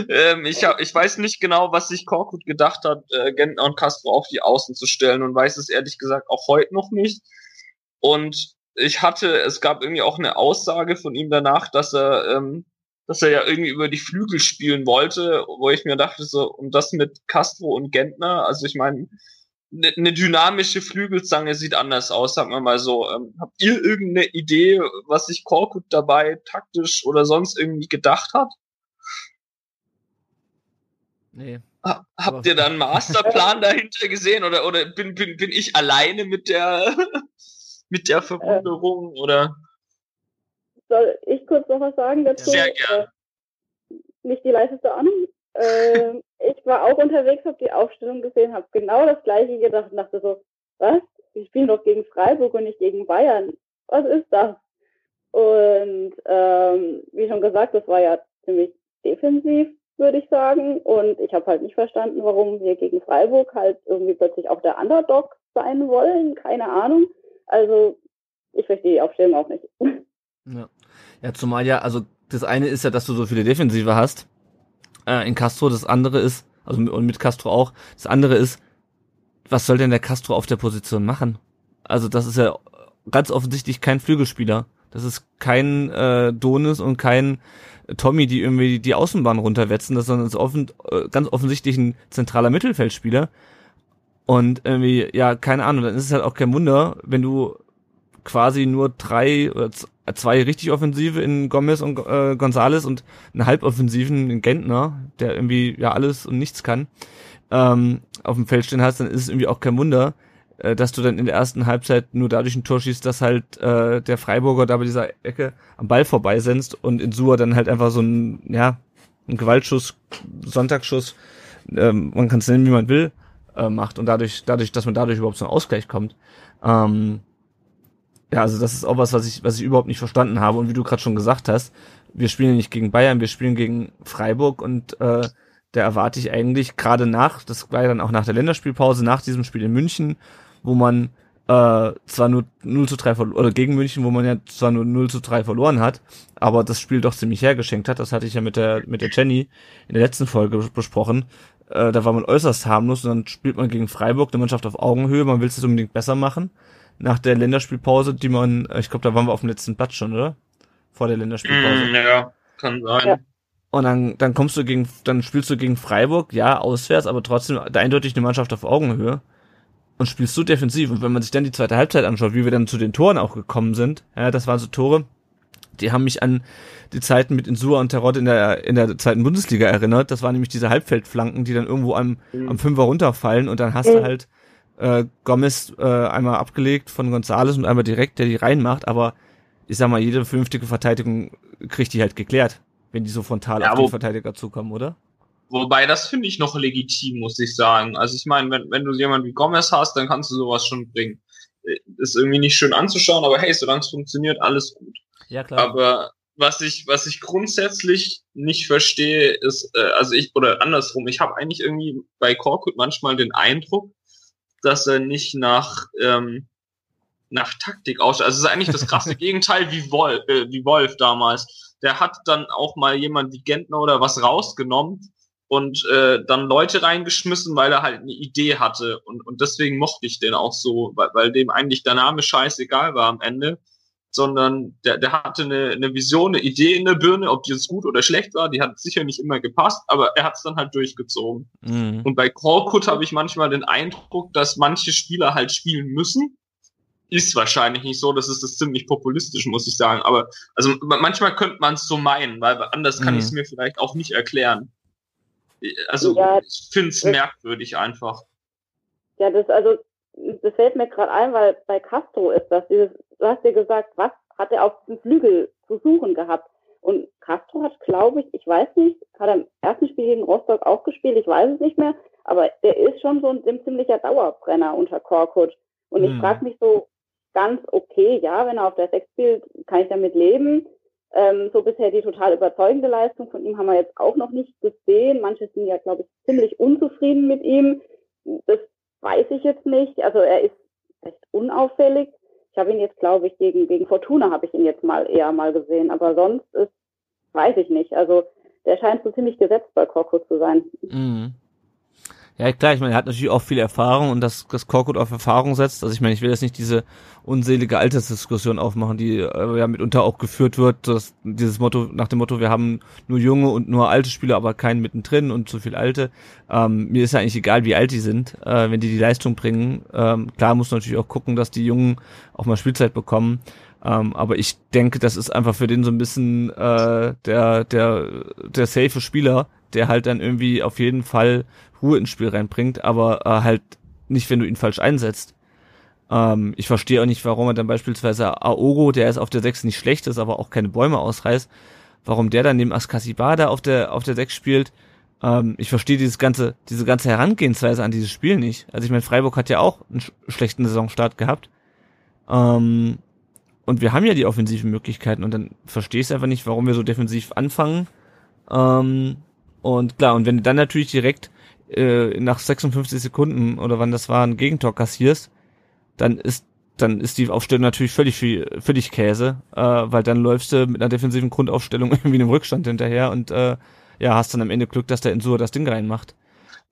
ähm, ich, hab, ich weiß nicht genau, was sich Korkut gedacht hat, äh, Gentner und Castro auf die Außen zu stellen und weiß es ehrlich gesagt auch heute noch nicht. Und ich hatte, es gab irgendwie auch eine Aussage von ihm danach, dass er ähm, dass er ja irgendwie über die Flügel spielen wollte, wo ich mir dachte, so, und das mit Castro und Gentner, also ich meine, eine ne dynamische Flügelzange sieht anders aus, sagen wir mal so. Ähm, habt ihr irgendeine Idee, was sich Korkut dabei taktisch oder sonst irgendwie gedacht hat? Nee. Ha habt ihr da einen Masterplan dahinter gesehen oder, oder bin, bin, bin ich alleine mit der, mit der Verwunderung oder? Soll ich kurz noch was sagen dazu? Sehr gerne. Äh, nicht die leiseste Ahnung. Äh, ich war auch unterwegs, habe die Aufstellung gesehen, habe genau das gleiche gedacht und dachte so, was? Wir spielen doch gegen Freiburg und nicht gegen Bayern. Was ist das? Und ähm, wie schon gesagt, das war ja ziemlich defensiv, würde ich sagen. Und ich habe halt nicht verstanden, warum wir gegen Freiburg halt irgendwie plötzlich auch der Underdog sein wollen. Keine Ahnung. Also ich verstehe die Aufstellung auch nicht. Ja. Ja, zumal ja, also das eine ist ja, dass du so viele Defensive hast äh, in Castro, das andere ist, also und mit Castro auch, das andere ist, was soll denn der Castro auf der Position machen? Also das ist ja ganz offensichtlich kein Flügelspieler. Das ist kein äh, Donis und kein Tommy, die irgendwie die Außenbahn runterwetzen, das ist offen, äh, ganz offensichtlich ein zentraler Mittelfeldspieler. Und irgendwie, ja, keine Ahnung, dann ist es halt auch kein Wunder, wenn du quasi nur drei oder zwei richtig Offensive in Gomez und äh, Gonzales und einen Halboffensiven in Gentner, der irgendwie ja alles und nichts kann, ähm, auf dem Feld stehen hast, dann ist es irgendwie auch kein Wunder, äh, dass du dann in der ersten Halbzeit nur dadurch ein Tor schießt, dass halt äh, der Freiburger da bei dieser Ecke am Ball vorbeisenzt und in Sua dann halt einfach so ein, ja, ein Gewaltschuss, Sonntagsschuss, ähm, man kann es nennen, wie man will, äh, macht und dadurch, dadurch, dass man dadurch überhaupt zum Ausgleich kommt. Ähm, ja, also das ist auch was, was ich, was ich überhaupt nicht verstanden habe. Und wie du gerade schon gesagt hast, wir spielen ja nicht gegen Bayern, wir spielen gegen Freiburg und äh, da erwarte ich eigentlich gerade nach, das war ja dann auch nach der Länderspielpause, nach diesem Spiel in München, wo man äh, zwar nur 0 zu 3 verloren, oder gegen München, wo man ja zwar nur 0 zu 3 verloren hat, aber das Spiel doch ziemlich hergeschenkt hat. Das hatte ich ja mit der, mit der Jenny in der letzten Folge besprochen. Äh, da war man äußerst harmlos und dann spielt man gegen Freiburg, eine Mannschaft auf Augenhöhe, man will es unbedingt besser machen. Nach der Länderspielpause, die man, äh, ich glaube, da waren wir auf dem letzten Platz schon, oder? Vor der Länderspielpause. Mm, ja, kann sein. Ja. Und dann, dann kommst du gegen, dann spielst du gegen Freiburg, ja, auswärts, aber trotzdem eindeutig eine Mannschaft auf Augenhöhe. Und spielst so defensiv. Und wenn man sich dann die zweite Halbzeit anschaut, wie wir dann zu den Toren auch gekommen sind, ja, das waren so Tore, die haben mich an die Zeiten mit Insua und Terrott in der, in der zweiten Bundesliga erinnert. Das waren nämlich diese Halbfeldflanken, die dann irgendwo am, mhm. am Fünfer runterfallen und dann hast mhm. du halt äh, Gomez äh, einmal abgelegt von Gonzales und einmal direkt, der die reinmacht, aber ich sag mal, jede vernünftige Verteidigung kriegt die halt geklärt wenn die so frontal ja, auf den Verteidiger zukommen, oder? Wobei, das finde ich noch legitim, muss ich sagen. Also ich meine, wenn, wenn du jemanden wie Gomez hast, dann kannst du sowas schon bringen. Äh, ist irgendwie nicht schön anzuschauen, aber hey, solange es funktioniert, alles gut. Ja, klar. Aber was ich, was ich grundsätzlich nicht verstehe, ist, äh, also ich, oder andersrum, ich habe eigentlich irgendwie bei Korkut manchmal den Eindruck, dass er nicht nach, ähm, nach Taktik ausschaut. Also es ist eigentlich das krasse Gegenteil wie Wolf, äh, wie Wolf damals der hat dann auch mal jemand wie Gentner oder was rausgenommen und äh, dann Leute reingeschmissen, weil er halt eine Idee hatte. Und, und deswegen mochte ich den auch so, weil, weil dem eigentlich der Name scheißegal war am Ende. Sondern der, der hatte eine, eine Vision, eine Idee in der Birne, ob die jetzt gut oder schlecht war, die hat sicher nicht immer gepasst, aber er hat es dann halt durchgezogen. Mhm. Und bei Korkut habe ich manchmal den Eindruck, dass manche Spieler halt spielen müssen, ist wahrscheinlich nicht so, das ist das ziemlich populistisch, muss ich sagen. Aber also manchmal könnte man es so meinen, weil anders kann mhm. ich es mir vielleicht auch nicht erklären. Also ja, ich finde es merkwürdig einfach. Ja, das also das fällt mir gerade ein, weil bei Castro ist das, dieses, du hast dir gesagt, was hat er auf dem Flügel zu suchen gehabt? Und Castro hat, glaube ich, ich weiß nicht, hat er im ersten Spiel gegen Rostock auch gespielt, ich weiß es nicht mehr, aber der ist schon so ein, ein ziemlicher Dauerbrenner unter Korkut. Und ich hm. frage mich so, ganz okay. Ja, wenn er auf der 6 spielt, kann ich damit leben. Ähm, so bisher die total überzeugende Leistung von ihm haben wir jetzt auch noch nicht gesehen. Manche sind ja, glaube ich, ziemlich unzufrieden mit ihm. Das weiß ich jetzt nicht. Also er ist recht unauffällig. Ich habe ihn jetzt, glaube ich, gegen, gegen Fortuna habe ich ihn jetzt mal eher mal gesehen. Aber sonst ist, weiß ich nicht. Also der scheint so ziemlich gesetzt bei Korko zu sein. Mhm. Ja, klar, ich meine, er hat natürlich auch viel Erfahrung und dass das Korkut auf Erfahrung setzt. Also ich meine, ich will jetzt nicht diese unselige Altersdiskussion aufmachen, die äh, ja mitunter auch geführt wird, dass dieses Motto, nach dem Motto, wir haben nur junge und nur alte Spieler, aber keinen mittendrin und zu viel alte. Ähm, mir ist ja eigentlich egal, wie alt die sind, äh, wenn die die Leistung bringen. Ähm, klar muss natürlich auch gucken, dass die Jungen auch mal Spielzeit bekommen. Ähm, aber ich denke, das ist einfach für den so ein bisschen äh, der, der, der safe Spieler, der halt dann irgendwie auf jeden Fall Ruhe ins Spiel reinbringt, aber äh, halt nicht, wenn du ihn falsch einsetzt. Ähm, ich verstehe auch nicht, warum er dann beispielsweise Aogo, der ist auf der 6 nicht schlecht ist, aber auch keine Bäume ausreißt, warum der dann neben Askasibada auf der, auf der 6 spielt. Ähm, ich verstehe dieses ganze, diese ganze Herangehensweise an dieses Spiel nicht. Also ich meine, Freiburg hat ja auch einen sch schlechten Saisonstart gehabt. Ähm, und wir haben ja die offensiven Möglichkeiten und dann verstehe ich es einfach nicht, warum wir so defensiv anfangen. Ähm, und klar, und wenn du dann natürlich direkt äh, nach 56 Sekunden oder wann das war, ein Gegentor kassierst, dann ist dann ist die Aufstellung natürlich völlig völlig Käse, äh, weil dann läufst du mit einer defensiven Grundaufstellung irgendwie einem Rückstand hinterher und äh, ja, hast dann am Ende Glück, dass der Insur das Ding reinmacht.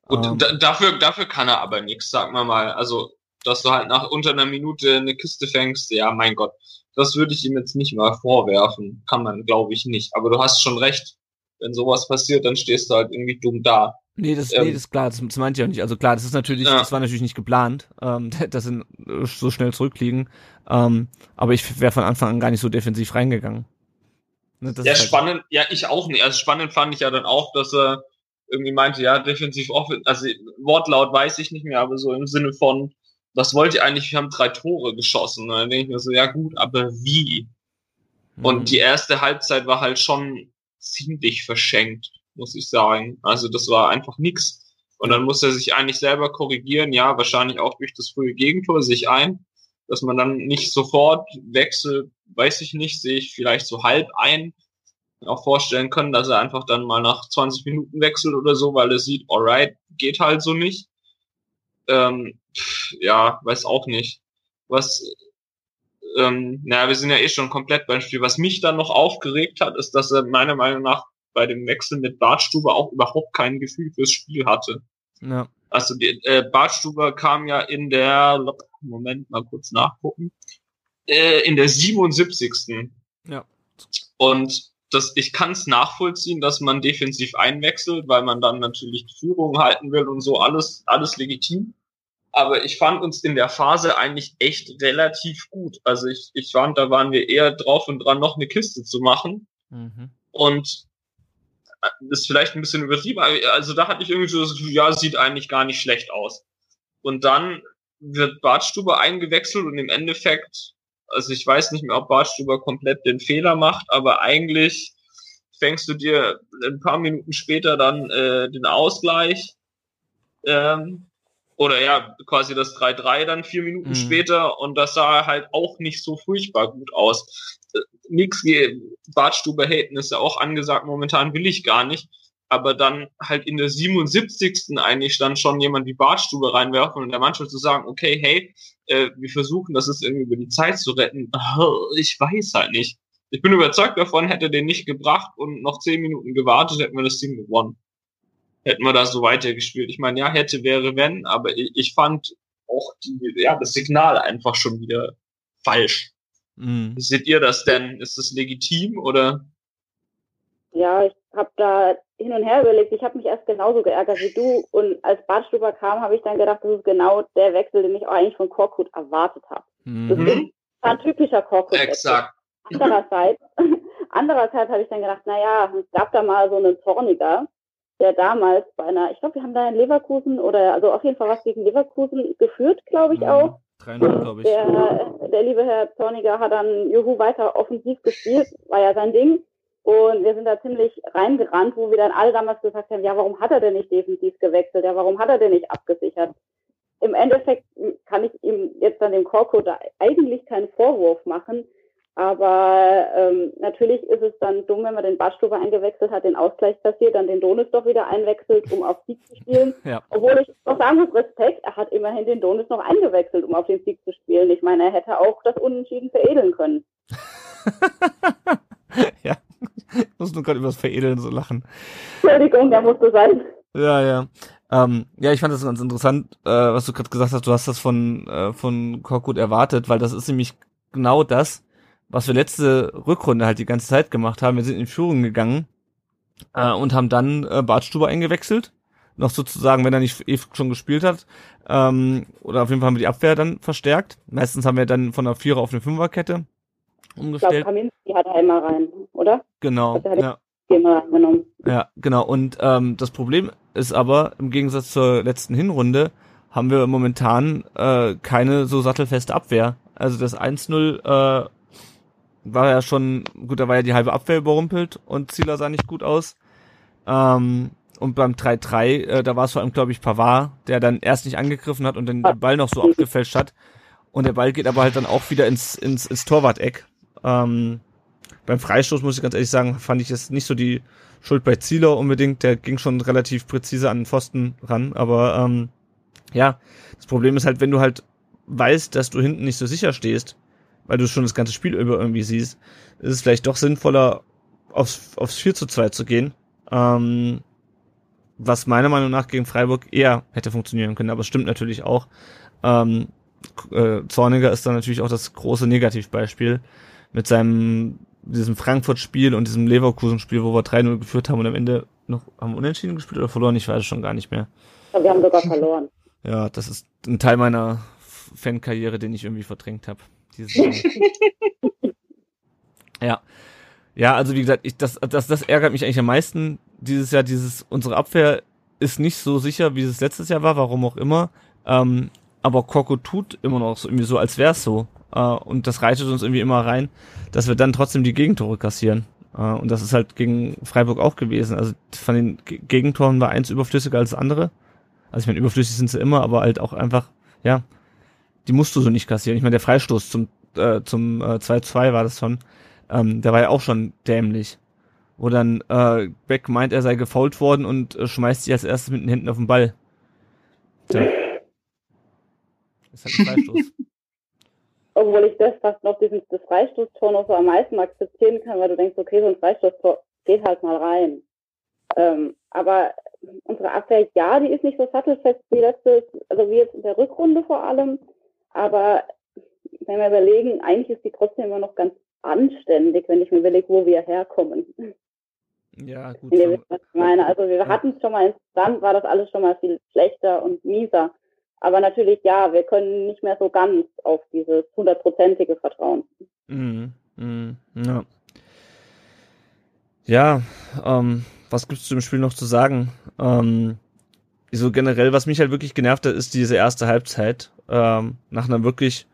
Und ähm, dafür, dafür kann er aber nichts, sag mal mal. Also, dass du halt nach unter einer Minute eine Kiste fängst, ja, mein Gott, das würde ich ihm jetzt nicht mal vorwerfen. Kann man, glaube ich, nicht. Aber du hast schon recht. Wenn sowas passiert, dann stehst du halt irgendwie dumm da. Nee, das, ähm, nee, das ist klar, das, das meinte ich auch nicht. Also klar, das ist natürlich, ja. das war natürlich nicht geplant, ähm, dass sie so schnell zurückliegen. Ähm, aber ich wäre von Anfang an gar nicht so defensiv reingegangen. Ne, ja, halt spannend, ja, ich auch nicht. Also spannend fand ich ja dann auch, dass er irgendwie meinte, ja, defensiv offen, also Wortlaut weiß ich nicht mehr, aber so im Sinne von, was wollt ihr eigentlich? Wir haben drei Tore geschossen. Und dann denke ich mir so, ja gut, aber wie? Mhm. Und die erste Halbzeit war halt schon ziemlich verschenkt muss ich sagen. Also das war einfach nix. Und dann muss er sich eigentlich selber korrigieren, ja, wahrscheinlich auch durch das frühe Gegentor sich ein, dass man dann nicht sofort wechselt, weiß ich nicht, sehe ich vielleicht so halb ein. Auch vorstellen können, dass er einfach dann mal nach 20 Minuten wechselt oder so, weil er sieht, alright, geht halt so nicht. Ähm, ja, weiß auch nicht. Was, ähm, naja, wir sind ja eh schon komplett beim Spiel. Was mich dann noch aufgeregt hat, ist, dass er meiner Meinung nach bei dem Wechsel mit Bartstuber auch überhaupt kein Gefühl fürs Spiel hatte. Ja. Also die, äh, Bartstuber kam ja in der, Moment, mal kurz nachgucken, äh, in der 77. Ja. Und das, ich kann es nachvollziehen, dass man defensiv einwechselt, weil man dann natürlich die Führung halten will und so, alles, alles legitim. Aber ich fand uns in der Phase eigentlich echt relativ gut. Also ich, ich fand, da waren wir eher drauf und dran, noch eine Kiste zu machen. Mhm. Und ist vielleicht ein bisschen übertrieben, also da hatte ich irgendwie so das Gefühl, ja, sieht eigentlich gar nicht schlecht aus. Und dann wird Bartstuber eingewechselt und im Endeffekt, also ich weiß nicht mehr, ob Bartstuber komplett den Fehler macht, aber eigentlich fängst du dir ein paar Minuten später dann äh, den Ausgleich ähm, oder ja, quasi das 3-3 dann vier Minuten mhm. später und das sah halt auch nicht so furchtbar gut aus. Äh, nix, Bartstube haten ist ja auch angesagt, momentan will ich gar nicht. Aber dann halt in der 77. eigentlich dann schon jemand wie Bartstube reinwerfen und der Mannschaft zu sagen, okay, hey, äh, wir versuchen das ist irgendwie über die Zeit zu retten. Ich weiß halt nicht. Ich bin überzeugt davon, hätte den nicht gebracht und noch zehn Minuten gewartet, hätten wir das Ding gewonnen hätten wir da so weitergespielt. Ich meine, ja, hätte, wäre, wenn, aber ich, ich fand auch die, ja, das Signal einfach schon wieder falsch. Mhm. Seht ihr das denn? Ist das legitim oder? Ja, ich habe da hin und her überlegt. Ich habe mich erst genauso geärgert wie du. Und als Badstuber kam, habe ich dann gedacht, das ist genau der Wechsel, den ich auch eigentlich von Korkut erwartet habe. Mhm. Das ist ein typischer Korkut. Exakt. Andererseits, andererseits habe ich dann gedacht, naja, es gab da mal so einen Zorniger, der damals bei einer, ich glaube, wir haben da in Leverkusen oder also auf jeden Fall was gegen Leverkusen geführt, glaube ich ja, auch. 300, glaube ich. Der, der liebe Herr Zorniger hat dann Juhu weiter offensiv gespielt, war ja sein Ding. Und wir sind da ziemlich reingerannt, wo wir dann alle damals gesagt haben, ja, warum hat er denn nicht defensiv gewechselt? Ja, warum hat er denn nicht abgesichert? Im Endeffekt kann ich ihm jetzt an dem Korko da eigentlich keinen Vorwurf machen, aber ähm, natürlich ist es dann dumm, wenn man den Badstuber eingewechselt hat, den Ausgleich passiert, dann den Donis doch wieder einwechselt, um auf Sieg zu spielen. Ja. Obwohl ich noch sagen muss, Respekt, er hat immerhin den Donis noch eingewechselt, um auf den Sieg zu spielen. Ich meine, er hätte auch das Unentschieden veredeln können. ja, ich muss nur gerade über das Veredeln so lachen. Entschuldigung, da musste sein. Ja, ja. Ähm, ja, ich fand das ganz interessant, äh, was du gerade gesagt hast. Du hast das von, äh, von Korkut erwartet, weil das ist nämlich genau das, was wir letzte Rückrunde halt die ganze Zeit gemacht haben. Wir sind in Führung gegangen äh, und haben dann äh, Bartstuber eingewechselt. Noch sozusagen, wenn er nicht eh schon gespielt hat. Ähm, oder auf jeden Fall haben wir die Abwehr dann verstärkt. Meistens haben wir dann von einer Vierer auf eine Fünferkette umgestellt. Ich glaube, Kaminski hat er immer rein, oder? Genau. Ja. ja, genau. Und ähm, das Problem ist aber, im Gegensatz zur letzten Hinrunde, haben wir momentan äh, keine so sattelfeste Abwehr. Also das 1-0 äh, war ja schon, gut, da war ja die halbe Abwehr überrumpelt und Zieler sah nicht gut aus. Ähm, und beim 3-3, äh, da war es vor allem, glaube ich, Pavard, der dann erst nicht angegriffen hat und dann den Ball noch so abgefälscht hat. Und der Ball geht aber halt dann auch wieder ins, ins, ins Torwart-Eck. Ähm, beim Freistoß, muss ich ganz ehrlich sagen, fand ich es nicht so die Schuld bei Zieler unbedingt. Der ging schon relativ präzise an den Pfosten ran. Aber ähm, ja, das Problem ist halt, wenn du halt weißt, dass du hinten nicht so sicher stehst, weil du schon das ganze Spiel über irgendwie siehst, ist es vielleicht doch sinnvoller, aufs, aufs 4 zu 2 zu gehen. Ähm, was meiner Meinung nach gegen Freiburg eher hätte funktionieren können, aber es stimmt natürlich auch. Ähm, äh, Zorniger ist dann natürlich auch das große Negativbeispiel mit seinem diesem Frankfurt-Spiel und diesem Leverkusen-Spiel, wo wir 3-0 geführt haben und am Ende noch, haben unentschieden gespielt oder verloren? Ich weiß es schon gar nicht mehr. Aber wir haben sogar verloren. Ja, das ist ein Teil meiner Fankarriere, den ich irgendwie verdrängt habe. ja. Ja, also wie gesagt, ich, das, das, das ärgert mich eigentlich am meisten dieses Jahr. Dieses, unsere Abwehr ist nicht so sicher, wie es letztes Jahr war, warum auch immer. Ähm, aber Koko tut immer noch so irgendwie so, als wär's so. Äh, und das reitet uns irgendwie immer rein, dass wir dann trotzdem die Gegentore kassieren. Äh, und das ist halt gegen Freiburg auch gewesen. Also von den G Gegentoren war eins überflüssiger als das andere. Also ich meine, überflüssig sind sie immer, aber halt auch einfach, ja, die musst du so nicht kassieren. Ich meine, der Freistoß zum, äh, zum äh, 2-2 war das schon. Ähm, der war ja auch schon dämlich. Wo dann äh, Beck meint, er sei gefault worden und äh, schmeißt sich als erstes mit den Händen auf den Ball. Tja. Das ist halt ein Freistoß. Obwohl ich das fast noch diesen, das Freistoßtor noch so am meisten akzeptieren kann, weil du denkst, okay, so ein Freistoßtor geht halt mal rein. Ähm, aber unsere Abwehr, ja, die ist nicht so sattelfest wie letztes, also wie jetzt in der Rückrunde vor allem. Aber wenn wir überlegen, eigentlich ist die trotzdem immer noch ganz anständig, wenn ich mir überlege, wo wir herkommen. Ja, gut. Wenn ihr wisst, was ich meine. Also wir ja. hatten es schon mal insgesamt, war das alles schon mal viel schlechter und mieser. Aber natürlich, ja, wir können nicht mehr so ganz auf dieses hundertprozentige vertrauen. Mhm. Mhm. Ja. Ja, ähm, was gibt's zu dem Spiel noch zu sagen? Ähm, so generell, was mich halt wirklich genervt hat, ist diese erste Halbzeit. Ähm, nach einer wirklich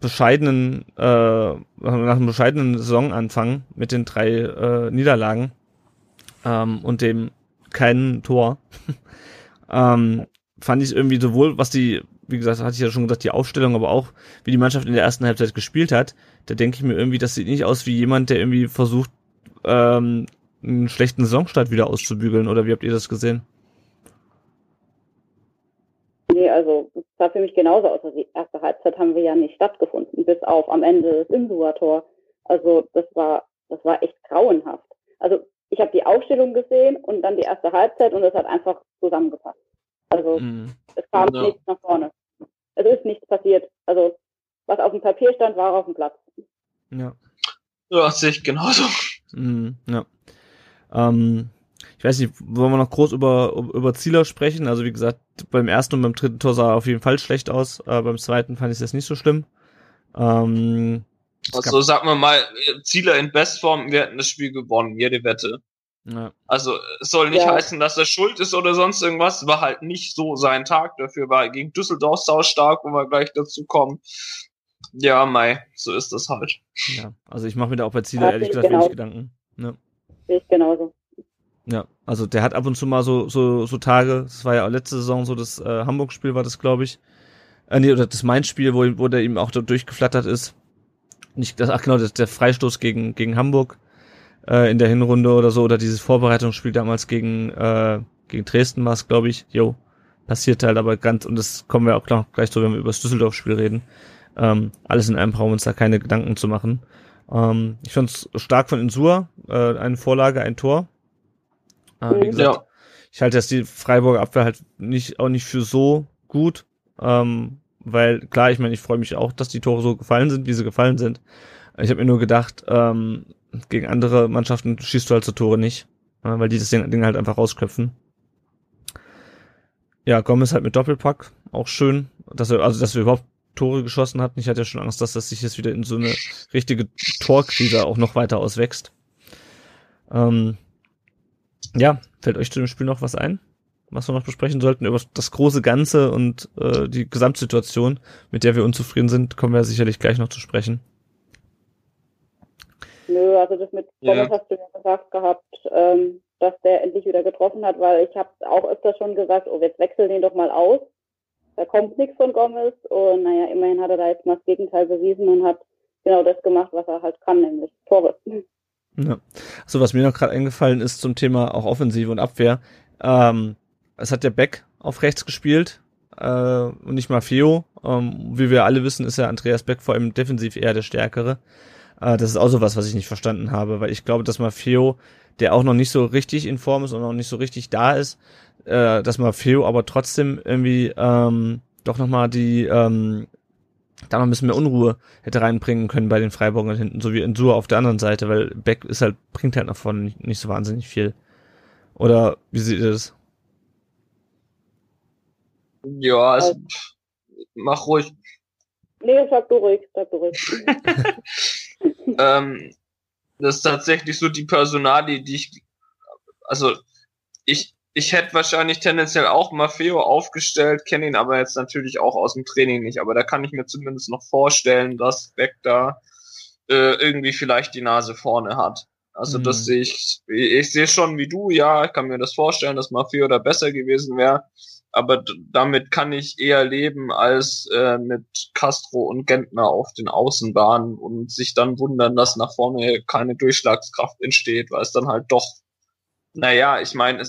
bescheidenen, äh, nach einem bescheidenen Saisonanfang mit den drei äh, Niederlagen ähm, und dem keinen Tor, ähm, fand ich irgendwie sowohl, was die, wie gesagt, hatte ich ja schon gesagt, die Aufstellung, aber auch, wie die Mannschaft in der ersten Halbzeit gespielt hat, da denke ich mir irgendwie, das sieht nicht aus wie jemand, der irgendwie versucht, ähm, einen schlechten Saisonstart wieder auszubügeln, oder wie habt ihr das gesehen? Nee, also es sah für mich genauso aus. Also die erste Halbzeit haben wir ja nicht stattgefunden, bis auf am Ende das Imsua-Tor. Also das war, das war echt grauenhaft. Also ich habe die Aufstellung gesehen und dann die erste Halbzeit und es hat einfach zusammengepasst. Also mhm. es kam ja. nichts nach vorne. Es ist nichts passiert. Also was auf dem Papier stand, war auf dem Platz. Ja. Ja, sehe ich genauso. Mhm, ja. Ähm, ich weiß nicht, wollen wir noch groß über, über Zieler sprechen? Also wie gesagt, beim ersten und beim dritten Tor sah er auf jeden Fall schlecht aus. Äh, beim zweiten fand ich es jetzt nicht so schlimm. Ähm, also sagen wir mal, Zieler in Bestform, wir hätten das Spiel gewonnen, jede Wette. Ja. Also es soll nicht ja. heißen, dass er schuld ist oder sonst irgendwas. War halt nicht so sein Tag. Dafür war er gegen Düsseldorf sau stark, wo wir gleich dazu kommen. Ja, Mai, so ist das halt. Ja, also ich mache mir da auch bei Zieler ehrlich gesagt genau. wenig Gedanken. Ne? Ich genauso. Ja, also der hat ab und zu mal so, so, so Tage, das war ja letzte Saison so, das äh, Hamburg-Spiel war das, glaube ich. Äh, nee, oder das Mainz-Spiel, wo, wo der ihm auch da durchgeflattert ist. Nicht, das, ach genau, das, der Freistoß gegen, gegen Hamburg äh, in der Hinrunde oder so, oder dieses Vorbereitungsspiel damals gegen, äh, gegen Dresden war es, glaube ich. Jo, passiert halt aber ganz, und das kommen wir auch gleich so, wenn wir über das Düsseldorf-Spiel reden. Ähm, alles in einem brauchen wir uns da keine Gedanken zu machen. Ähm, ich fand es stark von Insur, äh, eine Vorlage, ein Tor äh, wie gesagt, ja. ich halte jetzt die Freiburger Abwehr halt nicht, auch nicht für so gut. Ähm, weil klar, ich meine, ich freue mich auch, dass die Tore so gefallen sind, wie sie gefallen sind. Ich habe mir nur gedacht, ähm, gegen andere Mannschaften schießt du halt so Tore nicht, äh, weil die das Ding halt einfach rausköpfen. Ja, Gomez halt mit Doppelpack, auch schön, dass er, also dass wir überhaupt Tore geschossen hatten. Ich hatte ja schon Angst, dass das sich jetzt wieder in so eine richtige Torkrise auch noch weiter auswächst. Ähm, ja, fällt euch zu dem Spiel noch was ein? Was wir noch besprechen sollten über das große Ganze und äh, die Gesamtsituation, mit der wir unzufrieden sind, kommen wir sicherlich gleich noch zu sprechen. Nö, also das mit Gomez ja. hast du ja gesagt gehabt, ähm, dass der endlich wieder getroffen hat, weil ich habe auch öfter schon gesagt, oh, jetzt wechseln den doch mal aus. Da kommt nichts von Gomez und naja, immerhin hat er da jetzt mal das Gegenteil bewiesen und hat genau das gemacht, was er halt kann, nämlich Tore. Ja. So, was mir noch gerade eingefallen ist zum Thema auch Offensive und Abwehr. Ähm, es hat der Beck auf rechts gespielt äh, und nicht Maffeo. Ähm, wie wir alle wissen, ist ja Andreas Beck vor allem defensiv eher der Stärkere. Äh, das ist auch so was, was ich nicht verstanden habe, weil ich glaube, dass Maffeo, der auch noch nicht so richtig in Form ist und noch nicht so richtig da ist, äh, dass Maffeo aber trotzdem irgendwie ähm, doch nochmal die ähm, da noch ein bisschen mehr Unruhe hätte reinbringen können bei den Freiburgern hinten, so wie Ensur auf der anderen Seite, weil Beck ist halt, bringt halt nach vorne nicht, nicht so wahnsinnig viel. Oder wie seht ihr das? Ja, also, mach ruhig. Nee, sag du ruhig, sag du ruhig. ähm, das ist tatsächlich so die Personalie, die ich, also ich, ich hätte wahrscheinlich tendenziell auch Maffeo aufgestellt, kenne ihn aber jetzt natürlich auch aus dem Training nicht, aber da kann ich mir zumindest noch vorstellen, dass Beck da äh, irgendwie vielleicht die Nase vorne hat. Also das Mhm. sehe ich, ich sehe schon wie du, ja, ich kann mir das vorstellen, dass Maffeo da besser gewesen wäre, aber damit kann ich eher leben als äh, mit Castro und Gentner auf den Außenbahnen und sich dann wundern, dass nach vorne keine Durchschlagskraft entsteht, weil es dann halt doch, naja, ich meine,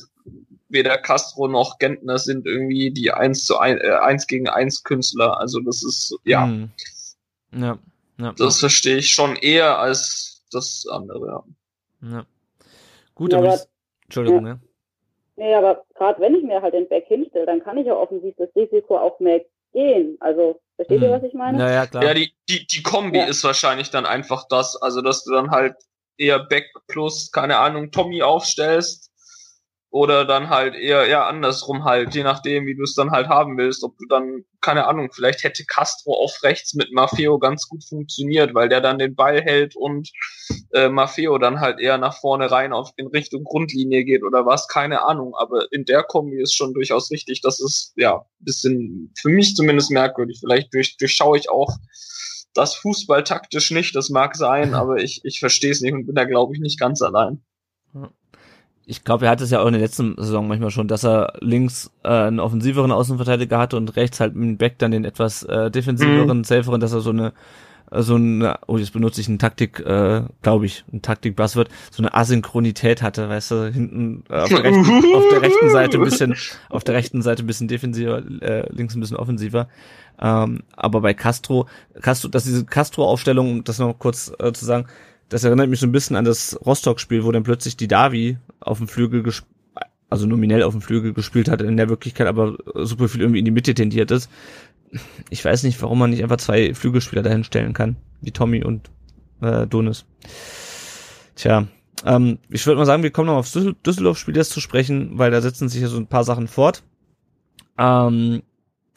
weder Castro noch Gentner sind irgendwie die eins zu ein, äh, eins gegen eins Künstler, also das ist, ja, Hm. Ja. Ja. das verstehe ich schon eher als das andere, ja. ja. Gut, Ja, aber aber- Entschuldigung, ne? Nee, aber gerade wenn ich mir halt den Back hinstelle, dann kann ich ja offensiv das Risiko auch mehr gehen. Also, versteht ihr, Hm. was ich meine? Naja, klar. Ja, die, die, die Kombi Ja. ist wahrscheinlich dann einfach das, also dass du dann halt eher Beck plus, keine Ahnung, Tommy aufstellst oder dann halt eher, ja, andersrum halt, je nachdem, wie du es dann halt haben willst, ob du dann, keine Ahnung, vielleicht hätte Castro auf rechts mit Maffeo ganz gut funktioniert, weil der dann den Ball hält und äh, Maffeo dann halt eher nach vorne rein auf in Richtung Grundlinie geht oder was, keine Ahnung, aber in der Kombi ist schon durchaus richtig, das ist, ja, bisschen, für mich zumindest merkwürdig, vielleicht durch, durchschaue ich auch das Fußball taktisch nicht, das mag sein, aber ich, ich verstehe es nicht und bin da, glaube ich, nicht ganz allein. Ich glaube, er hat es ja auch in der letzten Saison manchmal schon, dass er links äh, einen offensiveren Außenverteidiger hatte und rechts halt mit dem Back dann den etwas äh, defensiveren, saferen, dass er so eine so eine, oh, jetzt benutze ich eine Taktik, äh, glaube ich, ein Taktik-Buzzword, so eine Asynchronität hatte, weißt du, hinten äh, auf, der rechten, auf der rechten Seite ein bisschen, auf der rechten Seite ein bisschen defensiver, äh, links ein bisschen offensiver. Ähm, aber bei Castro, Castro, dass diese Castro-Aufstellung, um das noch kurz äh, zu sagen, das erinnert mich so ein bisschen an das Rostock-Spiel, wo dann plötzlich die Davi auf dem Flügel gespielt, also nominell auf dem Flügel gespielt hat, in der Wirklichkeit aber super viel irgendwie in die Mitte tendiert ist. Ich weiß nicht, warum man nicht einfach zwei Flügelspieler dahin stellen kann, wie Tommy und äh, Donis. Tja, ähm, ich würde mal sagen, wir kommen noch auf Düssel Düsseldorf-Spiel jetzt zu sprechen, weil da setzen sich ja so ein paar Sachen fort. Ähm,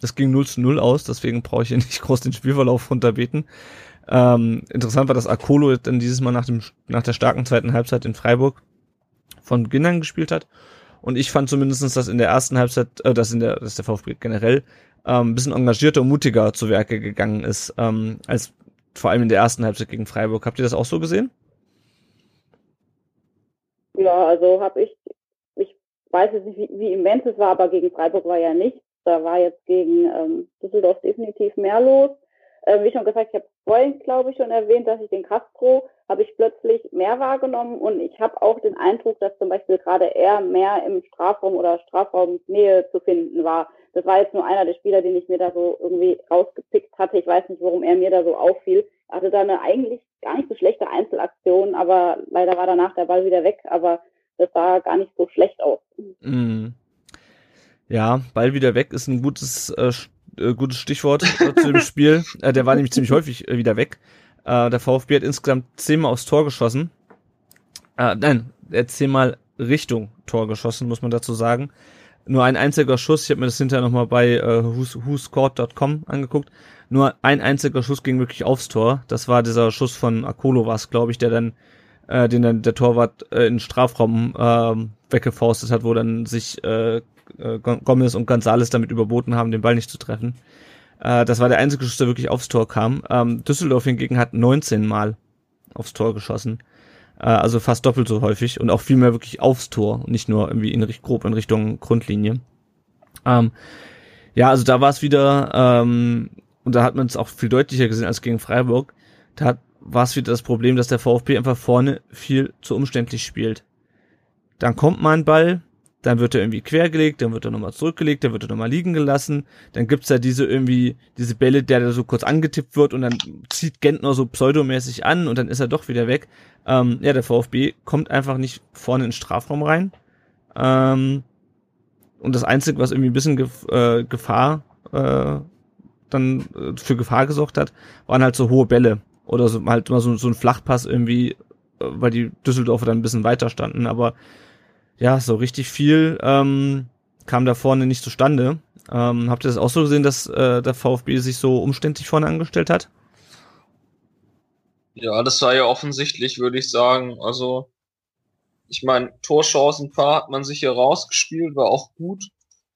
das ging 0 zu 0 aus, deswegen brauche ich hier nicht groß den Spielverlauf runterbeten. Ähm, interessant war, dass Akolo dann dieses Mal nach, dem, nach der starken zweiten Halbzeit in Freiburg von Beginn an gespielt hat. Und ich fand zumindestens, dass in der ersten Halbzeit, äh, dass in der, dass der VfB generell ähm, ein bisschen engagierter und mutiger zu Werke gegangen ist, ähm, als vor allem in der ersten Halbzeit gegen Freiburg. Habt ihr das auch so gesehen? Ja, also habe ich, ich weiß jetzt nicht, wie, wie immens es war, aber gegen Freiburg war ja nichts. Da war jetzt gegen ähm, Düsseldorf definitiv mehr los. Ähm, wie schon gesagt, ich habe vorhin, glaube ich, schon erwähnt, dass ich den Castro habe ich plötzlich mehr wahrgenommen und ich habe auch den Eindruck, dass zum Beispiel gerade er mehr im Strafraum oder Strafraumnähe zu finden war. Das war jetzt nur einer der Spieler, den ich mir da so irgendwie rausgepickt hatte. Ich weiß nicht, warum er mir da so auffiel. Er hatte da eine eigentlich gar nicht so schlechte Einzelaktion, aber leider war danach der Ball wieder weg. Aber das sah gar nicht so schlecht aus. Mm. Ja, Ball wieder weg ist ein gutes, äh, äh, gutes Stichwort äh, zu dem Spiel. Äh, der war nämlich ziemlich häufig äh, wieder weg. Äh, der VfB hat insgesamt zehnmal aufs Tor geschossen. Äh, nein, er hat zehnmal Richtung Tor geschossen, muss man dazu sagen. Nur ein einziger Schuss, ich habe mir das hinterher nochmal bei äh, whoscored.com angeguckt. Nur ein einziger Schuss ging wirklich aufs Tor. Das war dieser Schuss von Akolo, was glaube ich, der dann äh, den dann der Torwart äh, in den Strafraum ähm, weggefaustet hat, wo dann sich äh, äh, Gomez und Gonzales damit überboten haben, den Ball nicht zu treffen. Äh, das war der einzige Schuss, der wirklich aufs Tor kam. Ähm, Düsseldorf hingegen hat 19 Mal aufs Tor geschossen. Äh, also fast doppelt so häufig und auch viel mehr wirklich aufs Tor nicht nur irgendwie in, grob in Richtung Grundlinie. Ähm, ja, also da war es wieder, ähm, und da hat man es auch viel deutlicher gesehen als gegen Freiburg, da hat war es wieder das Problem, dass der VfB einfach vorne viel zu umständlich spielt. Dann kommt mal ein Ball, dann wird er irgendwie quergelegt, dann wird er nochmal zurückgelegt, dann wird er nochmal liegen gelassen, dann gibt's ja diese irgendwie, diese Bälle, der da so kurz angetippt wird und dann zieht Gentner so pseudomäßig an und dann ist er doch wieder weg. Ähm, ja, der VfB kommt einfach nicht vorne in den Strafraum rein. Ähm, und das Einzige, was irgendwie ein bisschen Gef äh, Gefahr äh, dann äh, für Gefahr gesorgt hat, waren halt so hohe Bälle oder so halt mal so, so ein Flachpass irgendwie, äh, weil die Düsseldorfer dann ein bisschen weiter standen, aber ja, so richtig viel ähm, kam da vorne nicht zustande. Ähm, habt ihr das auch so gesehen, dass äh, der VfB sich so umständlich vorne angestellt hat? Ja, das war ja offensichtlich, würde ich sagen. Also, ich meine, Torchancen paar hat man sich hier rausgespielt, war auch gut.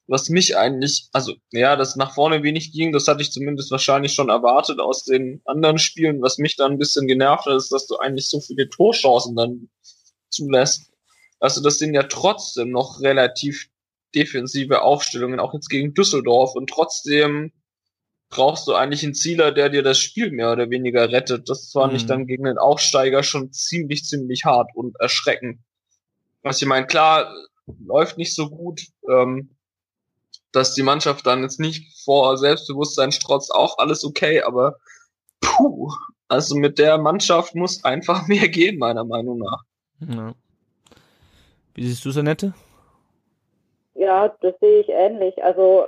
Was mich eigentlich, also, ja, dass nach vorne wenig ging, das hatte ich zumindest wahrscheinlich schon erwartet aus den anderen Spielen. Was mich dann ein bisschen genervt hat, ist, dass du eigentlich so viele Torchancen dann zulässt. Also, das sind ja trotzdem noch relativ defensive Aufstellungen, auch jetzt gegen Düsseldorf und trotzdem brauchst du eigentlich einen Zieler, der dir das Spiel mehr oder weniger rettet. Das war mhm. nicht dann gegen den Aufsteiger schon ziemlich, ziemlich hart und erschreckend. Was ich meine, klar, läuft nicht so gut, ähm, dass die Mannschaft dann jetzt nicht vor Selbstbewusstsein strotzt, auch alles okay, aber puh, also mit der Mannschaft muss einfach mehr gehen, meiner Meinung nach. Ja. Wie siehst du es, Annette? Ja, das sehe ich ähnlich. Also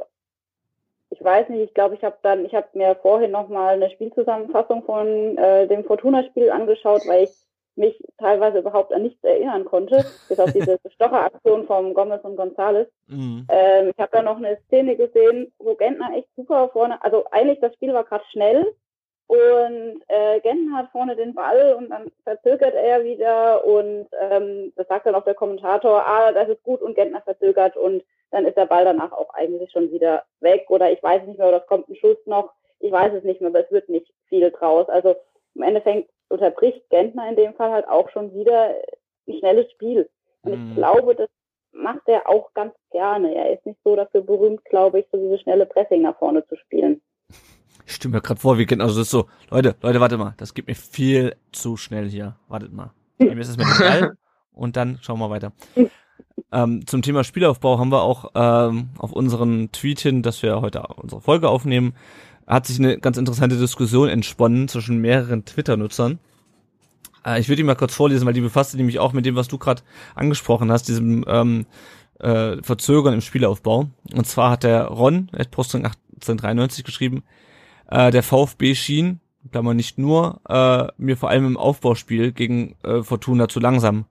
ich weiß nicht, ich glaube, ich habe dann, ich habe mir vorhin nochmal eine Spielzusammenfassung von äh, dem Fortuna-Spiel angeschaut, weil ich mich teilweise überhaupt an nichts erinnern konnte, bis auf diese Stocheraktion von Gomez und Gonzales. Mhm. Ähm, ich habe da noch eine Szene gesehen, wo Gentner echt super vorne, also eigentlich das Spiel war gerade schnell und äh, Gentner hat vorne den Ball und dann verzögert er wieder und ähm, das sagt dann auch der Kommentator, ah, das ist gut und Gentner verzögert und dann ist der Ball danach auch eigentlich schon wieder weg oder ich weiß nicht mehr, oder es kommt ein Schuss noch, ich weiß es nicht mehr, aber es wird nicht viel draus. Also im Endeffekt unterbricht Gentner in dem Fall halt auch schon wieder ein schnelles Spiel. Und ich mhm. glaube, das macht er auch ganz gerne. Er ist nicht so dafür berühmt, glaube ich, so diese schnelle Pressing nach vorne zu spielen. Ich stimme mir gerade vor, wir kennen, also das ist so, Leute, Leute, warte mal, das geht mir viel zu schnell hier. Wartet mal. Nehmen wir es mit dem Ball und dann schauen wir weiter. Ähm, zum Thema Spielaufbau haben wir auch ähm, auf unseren Tweet hin, dass wir heute unsere Folge aufnehmen, hat sich eine ganz interessante Diskussion entsponnen zwischen mehreren Twitter-Nutzern. Äh, ich würde die mal kurz vorlesen, weil die befasst sich nämlich auch mit dem, was du gerade angesprochen hast, diesem ähm, äh, Verzögern im Spielaufbau. Und zwar hat der Ron, at Posting 1893 geschrieben, äh, der VfB schien, man nicht nur, äh, mir vor allem im Aufbauspiel gegen äh, Fortuna zu langsam.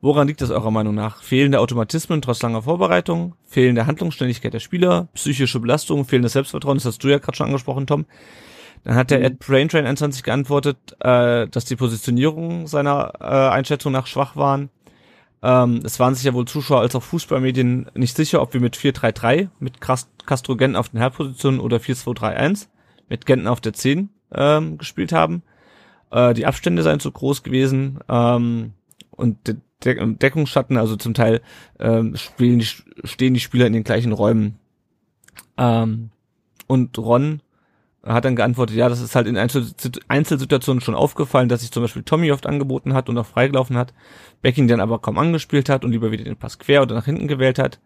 Woran liegt das eurer Meinung nach? Fehlende Automatismen trotz langer Vorbereitung, fehlende Handlungsständigkeit der Spieler, psychische Belastung, fehlendes Selbstvertrauen, das hast du ja gerade schon angesprochen, Tom. Dann hat der mhm. Ed Braintrain 21 geantwortet, äh, dass die Positionierung seiner äh, Einschätzung nach schwach waren. Ähm, es waren sich ja wohl Zuschauer als auch Fußballmedien nicht sicher, ob wir mit 4-3-3 mit Castro Gent auf den Herzpositionen oder 4-2-3-1 mit Genten auf der 10 ähm, gespielt haben. Äh, die Abstände seien zu groß gewesen ähm, und De De Deckungsschatten, also zum Teil ähm, spielen die, stehen die Spieler in den gleichen Räumen. Ähm, und Ron hat dann geantwortet, ja, das ist halt in Einzelsituationen schon aufgefallen, dass sich zum Beispiel Tommy oft angeboten hat und auch freigelaufen hat, Becking dann aber kaum angespielt hat und lieber wieder den Pass quer oder nach hinten gewählt hat.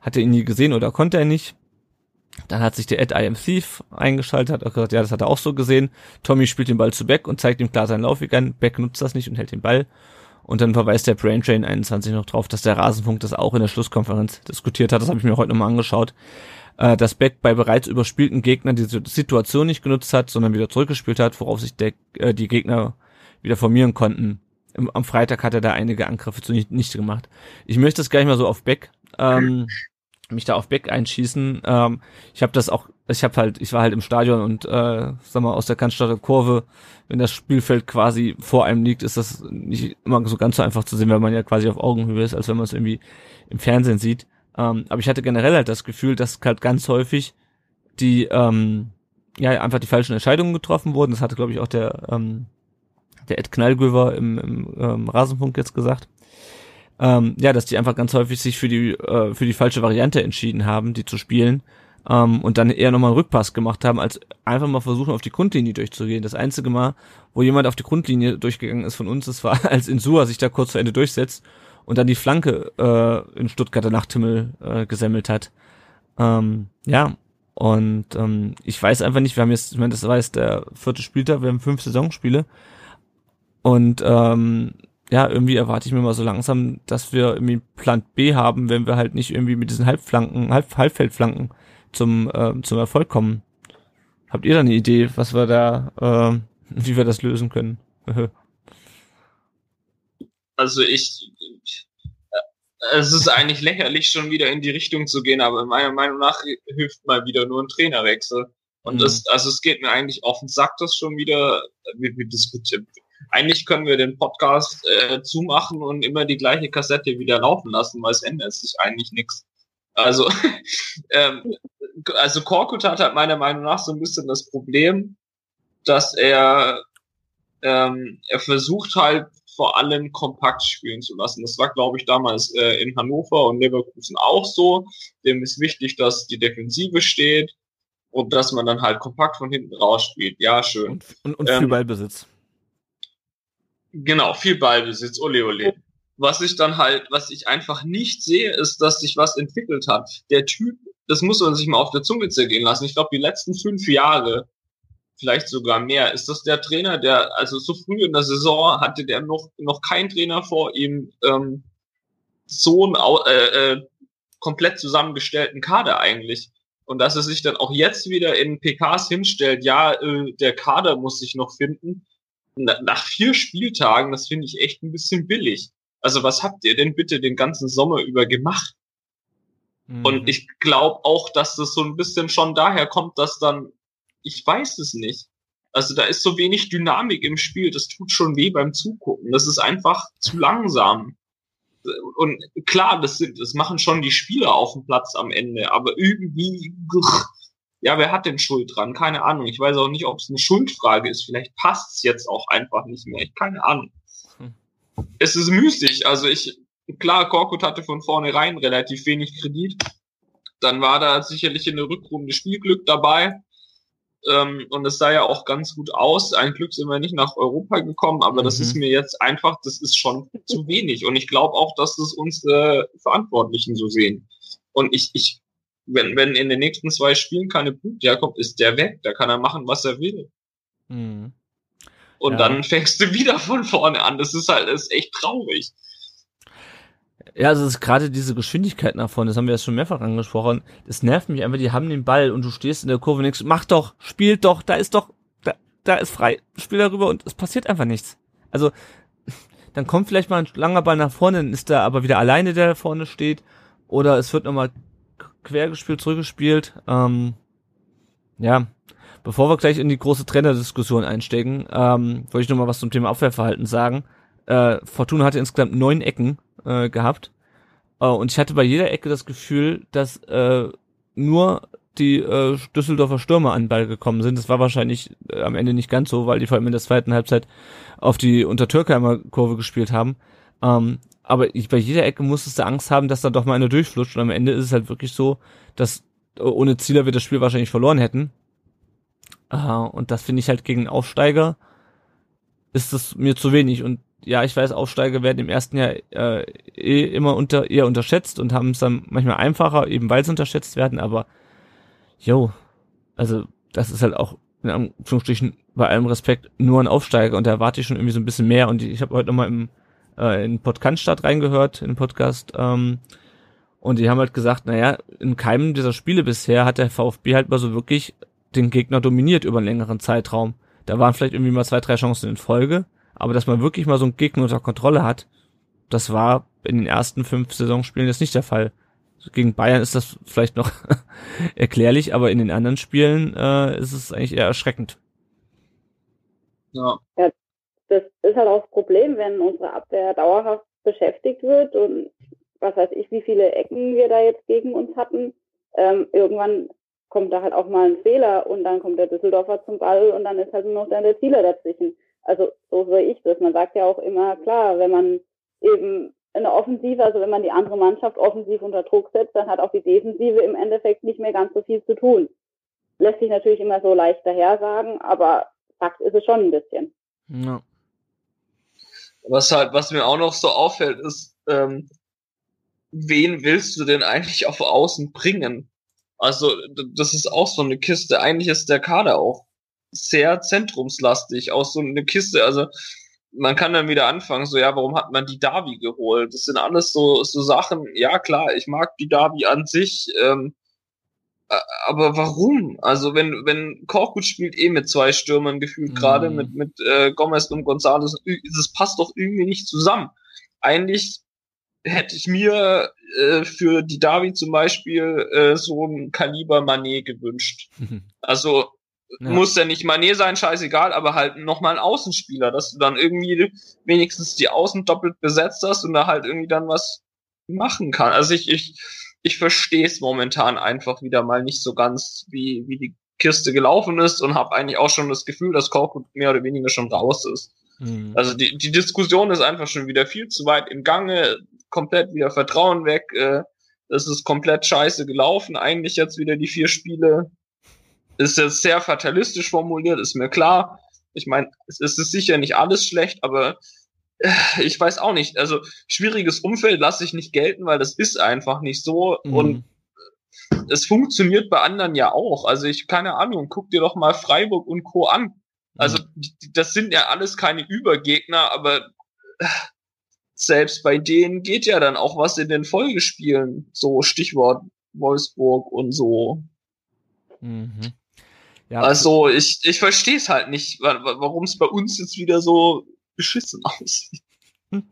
Hat er ihn nie gesehen oder konnte er nicht. Dann hat sich der Ed I am Thief eingeschaltet, hat auch gesagt, ja, das hat er auch so gesehen. Tommy spielt den Ball zu Beck und zeigt ihm klar seinen Laufweg an. Beck nutzt das nicht und hält den Ball. Und dann verweist der Brain Train 21 noch drauf, dass der Rasenfunk das auch in der Schlusskonferenz diskutiert hat. Das habe ich mir heute nochmal angeschaut. Äh, dass Beck bei bereits überspielten Gegnern diese Situation nicht genutzt hat, sondern wieder zurückgespielt hat, worauf sich der, äh, die Gegner wieder formieren konnten. Am Freitag hat er da einige Angriffe zu nicht, nicht gemacht. Ich möchte das gleich mal so auf Beck ähm, mich da auf Beck einschießen. Ähm, ich habe das auch, ich habe halt, ich war halt im Stadion und äh, sag mal aus der Cannstatter Kurve, wenn das Spielfeld quasi vor einem liegt, ist das nicht immer so ganz so einfach zu sehen, weil man ja quasi auf Augenhöhe ist, als wenn man es irgendwie im Fernsehen sieht. Ähm, aber ich hatte generell halt das Gefühl, dass halt ganz häufig die ähm, ja einfach die falschen Entscheidungen getroffen wurden. Das hatte glaube ich auch der ähm, der Ed Knallgöver im, im ähm, Rasenpunkt jetzt gesagt ähm, ja, dass die einfach ganz häufig sich für die äh, für die falsche Variante entschieden haben, die zu spielen ähm, und dann eher nochmal einen Rückpass gemacht haben, als einfach mal versuchen, auf die Grundlinie durchzugehen. Das einzige Mal, wo jemand auf die Grundlinie durchgegangen ist von uns, das war, als Insua sich da kurz zu Ende durchsetzt und dann die Flanke äh, in Stuttgarter Nachthimmel äh, gesammelt hat. Ähm, ja, und ähm, ich weiß einfach nicht, wir haben jetzt, ich meine, das war jetzt der vierte Spieltag, wir haben fünf Saisonspiele und ähm, ja, irgendwie erwarte ich mir mal so langsam, dass wir irgendwie Plan B haben, wenn wir halt nicht irgendwie mit diesen Halbflanken, Halb Halbfeldflanken zum, äh, zum Erfolg kommen. Habt ihr da eine Idee, was wir da, äh, wie wir das lösen können? also ich, es ist eigentlich lächerlich, schon wieder in die Richtung zu gehen, aber meiner Meinung nach hilft mal wieder nur ein Trainerwechsel. Und mhm. das, also es geht mir eigentlich auf den Sack, das schon wieder, wir, wir diskutieren. Eigentlich können wir den Podcast äh, zumachen und immer die gleiche Kassette wieder laufen lassen, weil es ändert sich eigentlich nichts. Also, ähm, also Korkut hat halt meiner Meinung nach so ein bisschen das Problem, dass er ähm, er versucht halt vor allem kompakt spielen zu lassen. Das war, glaube ich, damals äh, in Hannover und Leverkusen auch so. Dem ist wichtig, dass die Defensive steht und dass man dann halt kompakt von hinten raus spielt. Ja, schön. Und, und, und viel ähm, Ballbesitz. Genau, viel Ballbesitz. Ole, ole. Was ich dann halt, was ich einfach nicht sehe, ist, dass sich was entwickelt hat. Der Typ, das muss man sich mal auf der Zunge zergehen lassen. Ich glaube, die letzten fünf Jahre vielleicht sogar mehr. Ist das der Trainer, der, also so früh in der Saison hatte der noch, noch kein Trainer vor ihm ähm, so einen äh, äh, komplett zusammengestellten Kader eigentlich. Und dass er sich dann auch jetzt wieder in PKs hinstellt, ja, äh, der Kader muss sich noch finden. Na, nach vier Spieltagen, das finde ich echt ein bisschen billig. Also was habt ihr denn bitte den ganzen Sommer über gemacht? Mhm. Und ich glaube auch, dass das so ein bisschen schon daher kommt, dass dann ich weiß es nicht. Also da ist so wenig Dynamik im Spiel, das tut schon weh beim Zugucken. Das ist einfach zu langsam. Und klar, das, sind, das machen schon die Spieler auf dem Platz am Ende, aber irgendwie, ja, wer hat denn Schuld dran? Keine Ahnung. Ich weiß auch nicht, ob es eine Schuldfrage ist. Vielleicht passt es jetzt auch einfach nicht mehr. Ich keine Ahnung. Hm. Es ist müßig. Also ich, klar, Korkut hatte von vornherein relativ wenig Kredit. Dann war da sicherlich in der Rückrunde Spielglück dabei. Ähm, und es sah ja auch ganz gut aus. Ein Glück sind wir nicht nach Europa gekommen, aber mhm. das ist mhm. mir jetzt einfach, das ist schon zu wenig. Und ich glaube auch, dass das unsere Verantwortlichen so sehen. Und ich, ich, wenn, wenn in den nächsten zwei Spielen keine Punkte herkommt, ist der weg. Da kann er machen, was er will. Mhm. Und ja. dann fängst du wieder von vorne an. Das ist halt, das ist echt traurig. Ja, also ist gerade diese Geschwindigkeit nach vorne, das haben wir ja schon mehrfach angesprochen. Das nervt mich einfach, die haben den Ball und du stehst in der Kurve und denkst, mach doch, spiel doch, da ist doch, da, da ist frei, spiel darüber und es passiert einfach nichts. Also, dann kommt vielleicht mal ein langer Ball nach vorne, dann ist da aber wieder alleine, der da vorne steht, oder es wird nochmal quer gespielt, zurückgespielt. Ähm, ja, bevor wir gleich in die große Trainerdiskussion einsteigen, ähm, wollte ich nochmal was zum Thema Abwehrverhalten sagen. Äh, Fortuna hatte insgesamt neun Ecken äh, gehabt. Äh, und ich hatte bei jeder Ecke das Gefühl, dass äh, nur die äh, Düsseldorfer Stürmer an den Ball gekommen sind. Das war wahrscheinlich äh, am Ende nicht ganz so, weil die vor allem in der zweiten Halbzeit auf die Untertürkheimer Kurve gespielt haben. Ähm, aber ich, bei jeder Ecke musstest du Angst haben, dass da doch mal eine durchflutscht. Und am Ende ist es halt wirklich so, dass äh, ohne Zieler wir das Spiel wahrscheinlich verloren hätten. Äh, und das finde ich halt gegen Aufsteiger ist das mir zu wenig. Und ja, ich weiß, Aufsteiger werden im ersten Jahr äh, eh immer unter eher unterschätzt und haben es dann manchmal einfacher, eben weil sie unterschätzt werden, aber jo, also das ist halt auch in Anführungsstrichen bei allem Respekt nur ein Aufsteiger und da erwarte ich schon irgendwie so ein bisschen mehr und ich habe heute nochmal im äh, in Podcast reingehört, in den Podcast, ähm, und die haben halt gesagt, naja, in keinem dieser Spiele bisher hat der VfB halt mal so wirklich den Gegner dominiert über einen längeren Zeitraum. Da waren vielleicht irgendwie mal zwei, drei Chancen in Folge, aber dass man wirklich mal so einen Gegner unter Kontrolle hat, das war in den ersten fünf Saisonspielen jetzt nicht der Fall. Gegen Bayern ist das vielleicht noch erklärlich, aber in den anderen Spielen äh, ist es eigentlich eher erschreckend. Ja. ja. Das ist halt auch das Problem, wenn unsere Abwehr dauerhaft beschäftigt wird und was weiß ich, wie viele Ecken wir da jetzt gegen uns hatten. Ähm, irgendwann kommt da halt auch mal ein Fehler und dann kommt der Düsseldorfer zum Ball und dann ist halt nur noch der Zieler dazwischen. Also so sehe ich das. Man sagt ja auch immer, klar, wenn man eben eine Offensive, also wenn man die andere Mannschaft offensiv unter Druck setzt, dann hat auch die Defensive im Endeffekt nicht mehr ganz so viel zu tun. Lässt sich natürlich immer so leicht daher sagen, aber Fakt ist es schon ein bisschen. Ja. Was halt, was mir auch noch so auffällt, ist, ähm, wen willst du denn eigentlich auf Außen bringen? Also, das ist auch so eine Kiste. Eigentlich ist der Kader auch sehr zentrumslastig, auch so eine Kiste, also man kann dann wieder anfangen, so ja, warum hat man die Davi geholt? Das sind alles so, so Sachen, ja klar, ich mag die Davi an sich, ähm, aber warum? Also wenn, wenn Korkut spielt eh mit zwei Stürmern gefühlt mhm. gerade, mit, mit äh, Gomez und González, das passt doch irgendwie nicht zusammen. Eigentlich hätte ich mir äh, für die Davi zum Beispiel äh, so ein Kaliber Manet gewünscht. Also ja. muss ja nicht Manet sein, scheißegal, aber halt nochmal ein Außenspieler, dass du dann irgendwie wenigstens die Außen doppelt besetzt hast und da halt irgendwie dann was machen kann. Also ich, ich, ich verstehe es momentan einfach wieder mal nicht so ganz, wie, wie die Kiste gelaufen ist und habe eigentlich auch schon das Gefühl, dass Korkut mehr oder weniger schon raus ist. Mhm. Also die, die Diskussion ist einfach schon wieder viel zu weit im Gange, komplett wieder Vertrauen weg. Äh, es ist komplett scheiße gelaufen, eigentlich jetzt wieder die vier Spiele. Ist jetzt sehr fatalistisch formuliert, ist mir klar. Ich meine, es ist sicher nicht alles schlecht, aber ich weiß auch nicht. Also schwieriges Umfeld lasse ich nicht gelten, weil das ist einfach nicht so. Mhm. Und es funktioniert bei anderen ja auch. Also ich, keine Ahnung, guck dir doch mal Freiburg und Co. an. Also das sind ja alles keine Übergegner, aber äh, selbst bei denen geht ja dann auch was in den Folgespielen. So Stichwort Wolfsburg und so. Mhm. Ja, also ich, ich verstehe es halt nicht, warum es bei uns jetzt wieder so beschissen aussieht.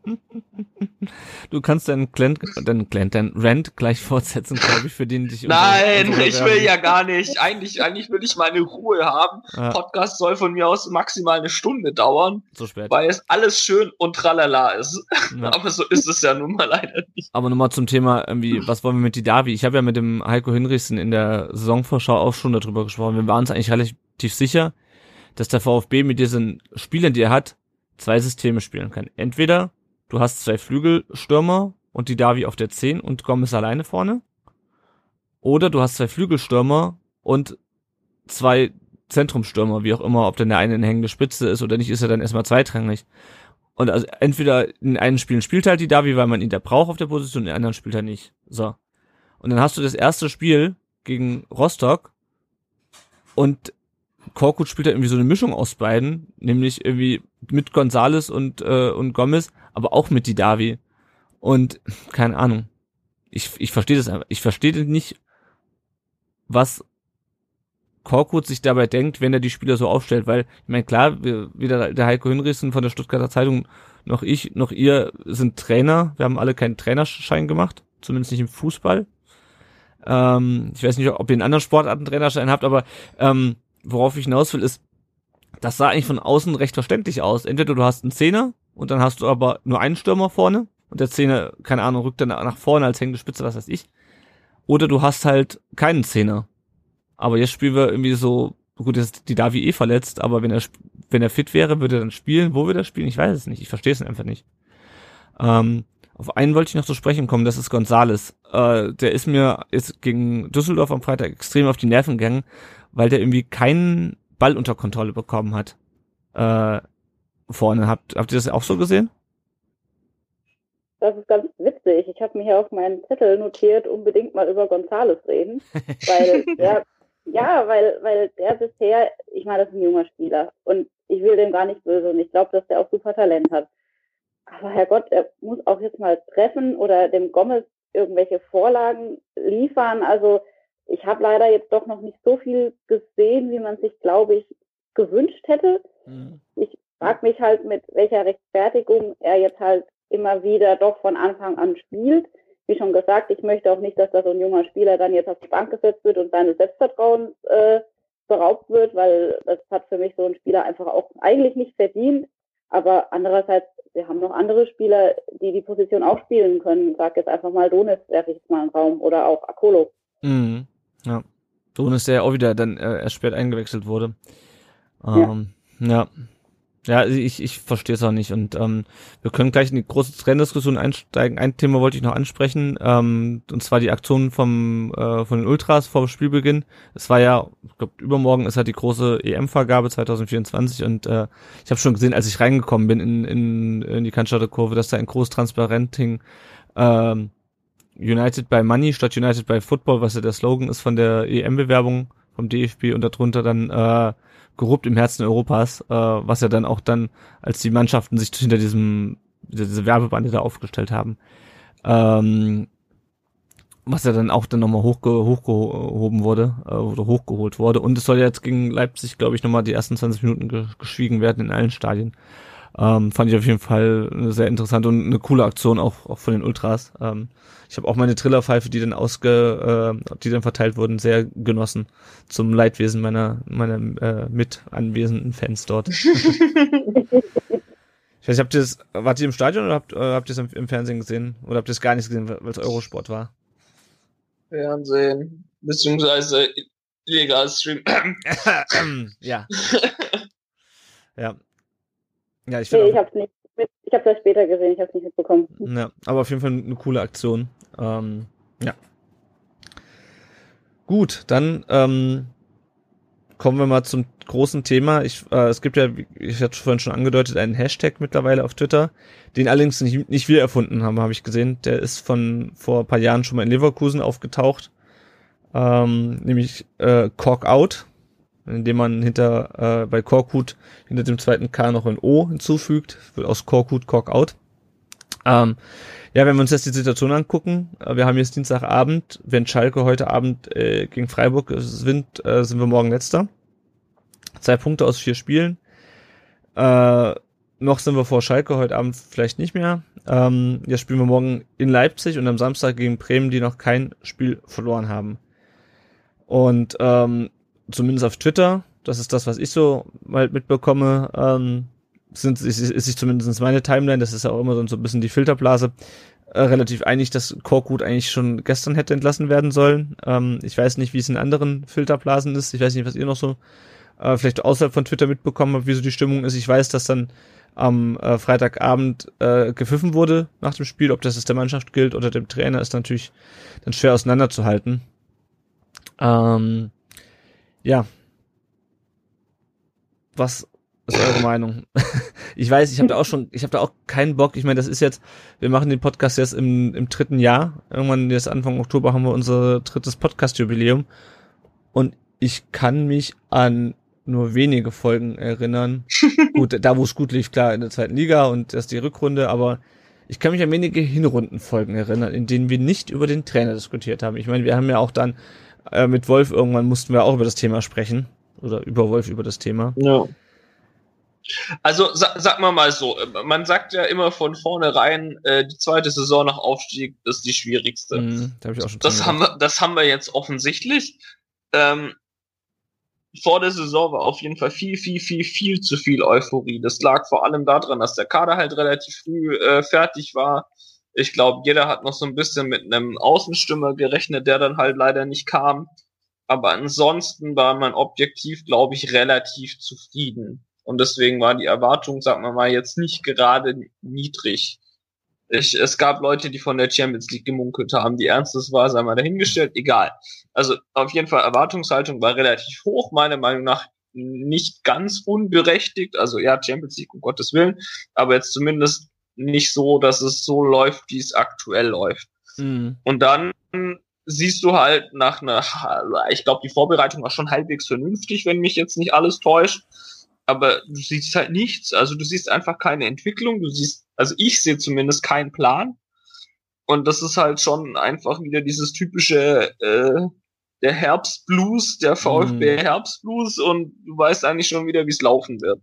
Du kannst deinen Glenn, deinen Glenn, deinen Rant gleich fortsetzen, glaube ich, für den dich. Nein, ich will ja gar nicht. Eigentlich, eigentlich will ich meine Ruhe haben. Ja. Podcast soll von mir aus maximal eine Stunde dauern. So spät. Weil es alles schön und tralala ist. Ja. Aber so ist es ja nun mal leider nicht. Aber nochmal zum Thema, irgendwie, was wollen wir mit die Davi? Ich habe ja mit dem Heiko Hinrichsen in der Saisonvorschau auch schon darüber gesprochen. Wir waren uns eigentlich relativ sicher, dass der VfB mit diesen Spielern, die er hat, zwei Systeme spielen kann. Entweder du hast zwei Flügelstürmer und die Davi auf der 10 und Gomez alleine vorne. Oder du hast zwei Flügelstürmer und zwei Zentrumstürmer, wie auch immer, ob dann der eine eine hängende Spitze ist oder nicht, ist er dann erstmal zweitrangig. Und also entweder in einem Spielen spielt halt die Davi, weil man ihn da braucht auf der Position, in den anderen spielt er nicht. So. Und dann hast du das erste Spiel gegen Rostock und Korkut spielt da irgendwie so eine Mischung aus beiden, nämlich irgendwie mit Gonzales und, äh, und Gomez, aber auch mit Didavi. Und keine Ahnung. Ich, ich verstehe das einfach. Ich verstehe nicht, was Korkut sich dabei denkt, wenn er die Spieler so aufstellt, weil, ich meine, klar, weder der Heiko Hinrichsen von der Stuttgarter Zeitung noch ich, noch ihr sind Trainer. Wir haben alle keinen Trainerschein gemacht, zumindest nicht im Fußball. Ähm, ich weiß nicht, ob ihr in anderen Sportarten Trainerschein habt, aber ähm, worauf ich hinaus will, ist, das sah eigentlich von außen recht verständlich aus. Entweder du hast einen Zehner und dann hast du aber nur einen Stürmer vorne und der Zehner, keine Ahnung, rückt dann nach vorne als hängende Spitze, was weiß ich. Oder du hast halt keinen Zehner. Aber jetzt spielen wir irgendwie so, gut, jetzt ist die Davi eh verletzt, aber wenn er, wenn er fit wäre, würde er dann spielen. Wo würde er spielen? Ich weiß es nicht. Ich verstehe es einfach nicht. Ähm, auf einen wollte ich noch zu sprechen kommen, das ist Gonzales. Äh, der ist mir ist gegen Düsseldorf am Freitag extrem auf die Nerven gegangen, weil der irgendwie keinen Ball unter Kontrolle bekommen hat. Äh, vorne. Habt, habt ihr das auch so gesehen? Das ist ganz witzig. Ich habe mir hier auf meinen Zettel notiert, unbedingt mal über Gonzales reden. weil der, ja, weil, weil der bisher, ich meine, das ist ein junger Spieler und ich will dem gar nicht böse und ich glaube, dass der auch super Talent hat. Aber Herrgott, er muss auch jetzt mal treffen oder dem Gomez irgendwelche Vorlagen liefern. Also ich habe leider jetzt doch noch nicht so viel gesehen, wie man sich, glaube ich, gewünscht hätte. Mhm. Ich frage mich halt, mit welcher Rechtfertigung er jetzt halt immer wieder doch von Anfang an spielt. Wie schon gesagt, ich möchte auch nicht, dass da so ein junger Spieler dann jetzt auf die Bank gesetzt wird und seines Selbstvertrauens äh, beraubt wird, weil das hat für mich so ein Spieler einfach auch eigentlich nicht verdient. Aber andererseits, wir haben noch andere Spieler, die die Position auch spielen können. Sag jetzt einfach mal Donis, werfe ich jetzt mal einen Raum, oder auch Akolo. Mhm. Ja. Donis, der auch wieder dann äh, erst spät eingewechselt wurde. Ähm, ja. ja. Ja, also ich, ich verstehe es auch nicht. Und ähm, wir können gleich in die große Trenddiskussion einsteigen. Ein Thema wollte ich noch ansprechen, ähm, und zwar die Aktion vom äh, von den Ultras vor Spielbeginn. Es war ja, ich glaube, übermorgen ist halt die große EM-Vergabe 2024 und äh, ich habe schon gesehen, als ich reingekommen bin in, in, in die Cannstatter Kurve, dass da ein groß transparent hing, ähm, United by Money statt United by Football, was ja der Slogan ist von der EM-Bewerbung vom DFB und darunter dann äh, geruppt im Herzen Europas, äh, was ja dann auch dann, als die Mannschaften sich hinter diesem, diese Werbebande da aufgestellt haben, ähm, was ja dann auch dann nochmal hochge hochgehoben wurde äh, oder hochgeholt wurde. Und es soll jetzt gegen Leipzig, glaube ich, nochmal die ersten 20 Minuten ge geschwiegen werden in allen Stadien. Ähm, fand ich auf jeden Fall eine sehr interessante und eine coole Aktion auch, auch von den Ultras. Ähm, ich habe auch meine Trillerpfeife, die dann ausge, äh, die dann verteilt wurden, sehr genossen. Zum Leidwesen meiner, meiner äh, mit anwesenden Fans dort. ich weiß habt ihr das, wart ihr im Stadion oder habt, äh, habt ihr es im, im, Fernsehen gesehen? Oder habt ihr es gar nicht gesehen, weil es Eurosport war? Fernsehen, beziehungsweise illegal Stream. ja. ja. Ja, ich, nee, ich hab's nicht. Mit, ich habe das später gesehen, ich habe es nicht mitbekommen. Ja, aber auf jeden Fall eine coole Aktion. Ähm, ja. Gut, dann ähm, kommen wir mal zum großen Thema. Ich, äh, es gibt ja, ich hatte vorhin schon angedeutet, einen Hashtag mittlerweile auf Twitter, den allerdings nicht, nicht wir erfunden haben, habe ich gesehen. Der ist von vor ein paar Jahren schon mal in Leverkusen aufgetaucht, ähm, nämlich äh, Cork Out indem man hinter äh, bei Korkut hinter dem zweiten K noch ein O hinzufügt, wird aus Korkut Kork out. Ähm, ja, wenn wir uns jetzt die Situation angucken, äh, wir haben jetzt Dienstagabend, wenn Schalke heute Abend äh, gegen Freiburg sind, äh, sind wir morgen letzter. Zwei Punkte aus vier Spielen. Äh, noch sind wir vor Schalke, heute Abend vielleicht nicht mehr. Ähm, jetzt spielen wir morgen in Leipzig und am Samstag gegen Bremen, die noch kein Spiel verloren haben. Und ähm, zumindest auf Twitter, das ist das, was ich so halt mitbekomme, ähm, sind, ist, ist sich zumindest meine Timeline, das ist ja auch immer so, so ein bisschen die Filterblase, äh, relativ einig, dass Korkut eigentlich schon gestern hätte entlassen werden sollen. Ähm, ich weiß nicht, wie es in anderen Filterblasen ist. Ich weiß nicht, was ihr noch so äh, vielleicht außerhalb von Twitter mitbekommen habt, wie so die Stimmung ist. Ich weiß, dass dann am äh, Freitagabend äh, gepfiffen wurde nach dem Spiel. Ob das jetzt der Mannschaft gilt oder dem Trainer, ist natürlich dann schwer auseinanderzuhalten. Ähm, ja. Was ist eure Meinung? ich weiß, ich habe da auch schon, ich habe da auch keinen Bock. Ich meine, das ist jetzt, wir machen den Podcast jetzt im, im dritten Jahr. Irgendwann jetzt Anfang Oktober haben wir unser drittes Podcast-Jubiläum. Und ich kann mich an nur wenige Folgen erinnern. gut, da wo es gut lief, klar, in der zweiten Liga und das ist die Rückrunde, aber ich kann mich an wenige Hinrundenfolgen erinnern, in denen wir nicht über den Trainer diskutiert haben. Ich meine, wir haben ja auch dann äh, mit Wolf irgendwann mussten wir auch über das Thema sprechen. Oder über Wolf über das Thema. Ja. Also sa sag mal mal so, man sagt ja immer von vornherein, äh, die zweite Saison nach Aufstieg ist die schwierigste. Mm, da hab ich auch schon das, haben wir, das haben wir jetzt offensichtlich. Ähm, vor der Saison war auf jeden Fall viel, viel, viel, viel zu viel Euphorie. Das lag vor allem daran, dass der Kader halt relativ früh äh, fertig war. Ich glaube, jeder hat noch so ein bisschen mit einem Außenstürmer gerechnet, der dann halt leider nicht kam. Aber ansonsten war man objektiv, glaube ich, relativ zufrieden. Und deswegen war die Erwartung, sagen wir mal, jetzt nicht gerade niedrig. Ich, es gab Leute, die von der Champions League gemunkelt haben. Wie ernst das war, sei mal dahingestellt. Egal. Also auf jeden Fall Erwartungshaltung war relativ hoch, meiner Meinung nach nicht ganz unberechtigt. Also ja, Champions League, um Gottes Willen. Aber jetzt zumindest nicht so, dass es so läuft, wie es aktuell läuft. Mhm. Und dann siehst du halt nach einer, ich glaube, die Vorbereitung war schon halbwegs vernünftig, wenn mich jetzt nicht alles täuscht. Aber du siehst halt nichts. Also du siehst einfach keine Entwicklung. Du siehst, also ich sehe zumindest keinen Plan. Und das ist halt schon einfach wieder dieses typische, äh, der Herbstblues, der VfB mhm. Herbstblues und du weißt eigentlich schon wieder, wie es laufen wird.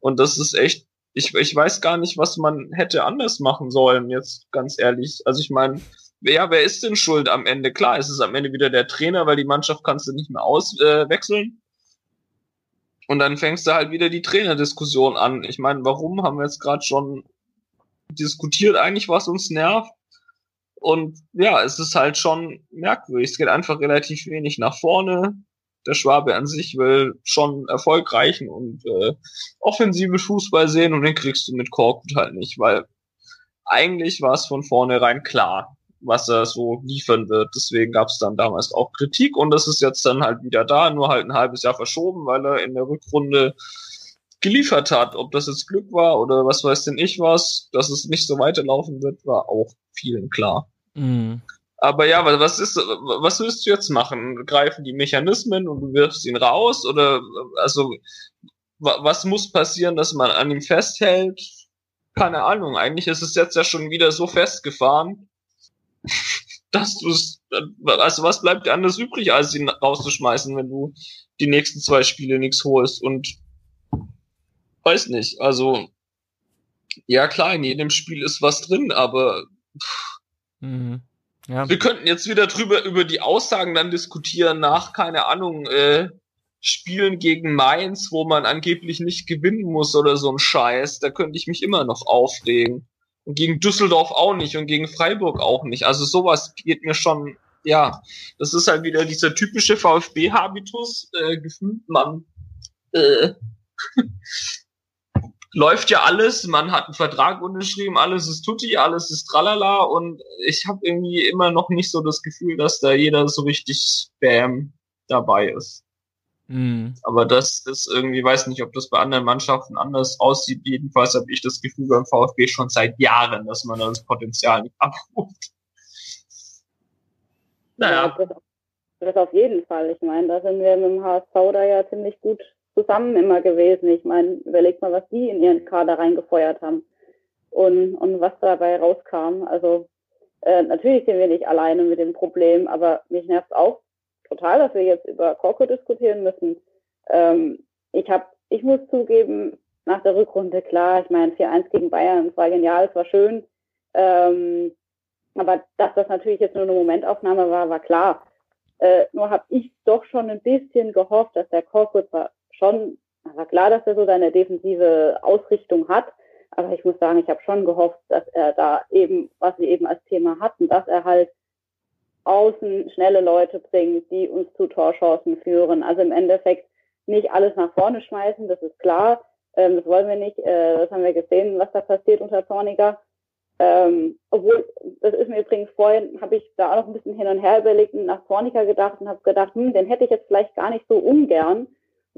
Und das ist echt ich, ich weiß gar nicht, was man hätte anders machen sollen, jetzt ganz ehrlich. Also ich meine, ja, wer ist denn schuld am Ende? Klar, es ist am Ende wieder der Trainer, weil die Mannschaft kannst du nicht mehr auswechseln. Äh, und dann fängst du halt wieder die Trainerdiskussion an. Ich meine, warum haben wir jetzt gerade schon diskutiert eigentlich, was uns nervt? Und ja, es ist halt schon merkwürdig. Es geht einfach relativ wenig nach vorne der Schwabe an sich will schon erfolgreichen und äh, offensive Fußball sehen und den kriegst du mit Korkut halt nicht, weil eigentlich war es von vornherein klar, was er so liefern wird. Deswegen gab es dann damals auch Kritik und das ist jetzt dann halt wieder da, nur halt ein halbes Jahr verschoben, weil er in der Rückrunde geliefert hat. Ob das jetzt Glück war oder was weiß denn ich was, dass es nicht so weiterlaufen wird, war auch vielen klar. Mhm. Aber ja, was ist, was willst du jetzt machen? Greifen die Mechanismen und du wirfst ihn raus? Oder also was muss passieren, dass man an ihm festhält? Keine Ahnung. Eigentlich ist es jetzt ja schon wieder so festgefahren, dass du es. Also was bleibt dir anders übrig, als ihn rauszuschmeißen, wenn du die nächsten zwei Spiele nichts holst? Und weiß nicht. Also Ja, klar, in jedem Spiel ist was drin, aber Mhm. Ja. wir könnten jetzt wieder drüber über die Aussagen dann diskutieren nach, keine Ahnung, äh, Spielen gegen Mainz, wo man angeblich nicht gewinnen muss oder so ein Scheiß. Da könnte ich mich immer noch aufregen. Und gegen Düsseldorf auch nicht und gegen Freiburg auch nicht. Also sowas geht mir schon, ja, das ist halt wieder dieser typische VfB-Habitus. Äh, gefühlt man äh, läuft ja alles, man hat einen Vertrag unterschrieben, alles ist tutti, alles ist tralala und ich habe irgendwie immer noch nicht so das Gefühl, dass da jeder so richtig Spam dabei ist. Mhm. Aber das ist irgendwie, weiß nicht, ob das bei anderen Mannschaften anders aussieht. Jedenfalls habe ich das Gefühl beim VfB schon seit Jahren, dass man das Potenzial nicht abruft. Naja, Ja, das, das auf jeden Fall. Ich meine, da sind wir mit dem HSV da ja ziemlich gut zusammen immer gewesen. Ich meine, überlegt mal, was die in ihren Kader reingefeuert haben und, und was dabei rauskam. Also äh, natürlich sind wir nicht alleine mit dem Problem, aber mich nervt auch total, dass wir jetzt über Korko diskutieren müssen. Ähm, ich habe, ich muss zugeben, nach der Rückrunde klar, ich meine 4-1 gegen Bayern, es war genial, es war schön. Ähm, aber dass das natürlich jetzt nur eine Momentaufnahme war, war klar. Äh, nur habe ich doch schon ein bisschen gehofft, dass der Korko zwar schon, war klar, dass er so seine defensive Ausrichtung hat, aber ich muss sagen, ich habe schon gehofft, dass er da eben, was wir eben als Thema hatten, dass er halt außen schnelle Leute bringt, die uns zu Torchancen führen. Also im Endeffekt nicht alles nach vorne schmeißen, das ist klar. Ähm, das wollen wir nicht. Äh, das haben wir gesehen, was da passiert unter Zorniger. Ähm, obwohl, das ist mir übrigens vorhin, habe ich da auch noch ein bisschen hin und her überlegt und nach Zorniger gedacht und habe gedacht, hm, den hätte ich jetzt vielleicht gar nicht so ungern,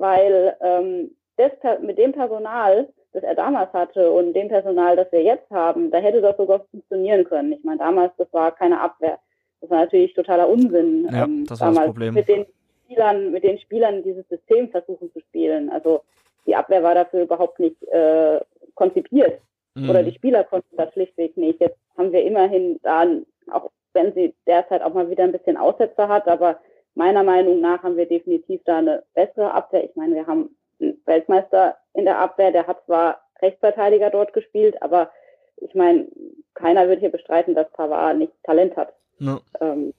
weil ähm, das, mit dem Personal, das er damals hatte und dem Personal, das wir jetzt haben, da hätte das sogar funktionieren können. Ich meine, damals, das war keine Abwehr. Das war natürlich totaler Unsinn, Ja, ähm, das war das damals Problem. mit den Spielern, mit den Spielern dieses System versuchen zu spielen. Also die Abwehr war dafür überhaupt nicht äh, konzipiert Mhm. oder die Spieler konnten das schlichtweg nicht. Jetzt haben wir immerhin da, auch wenn sie derzeit auch mal wieder ein bisschen Aussetzer hat, aber meiner Meinung nach haben wir definitiv da eine bessere Abwehr. Ich meine, wir haben einen Weltmeister in der Abwehr, der hat zwar Rechtsverteidiger dort gespielt, aber ich meine, keiner wird hier bestreiten, dass Pavard nicht Talent hat. Ja. Ähm,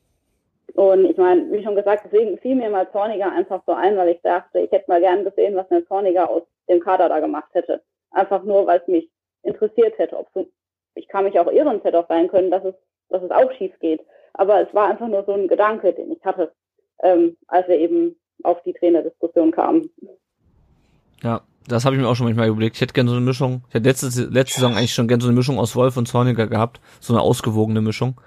und ich meine, wie schon gesagt, deswegen fiel mir mal Zorniger einfach so ein, weil ich dachte, ich hätte mal gern gesehen, was ein Zorniger aus dem Kader da gemacht hätte. Einfach nur, weil es mich interessiert hätte. Ob so, ich kann mich auch irren, es hätte auch sein können, dass es, dass es auch schief geht. Aber es war einfach nur so ein Gedanke, den ich hatte, ähm, als wir eben auf die Trainerdiskussion kamen. Ja, das habe ich mir auch schon manchmal überlegt. Ich hätte gerne so eine Mischung. Ich hätte letzte, letzte Saison eigentlich schon gerne so eine Mischung aus Wolf und Zorniger gehabt. So eine ausgewogene Mischung.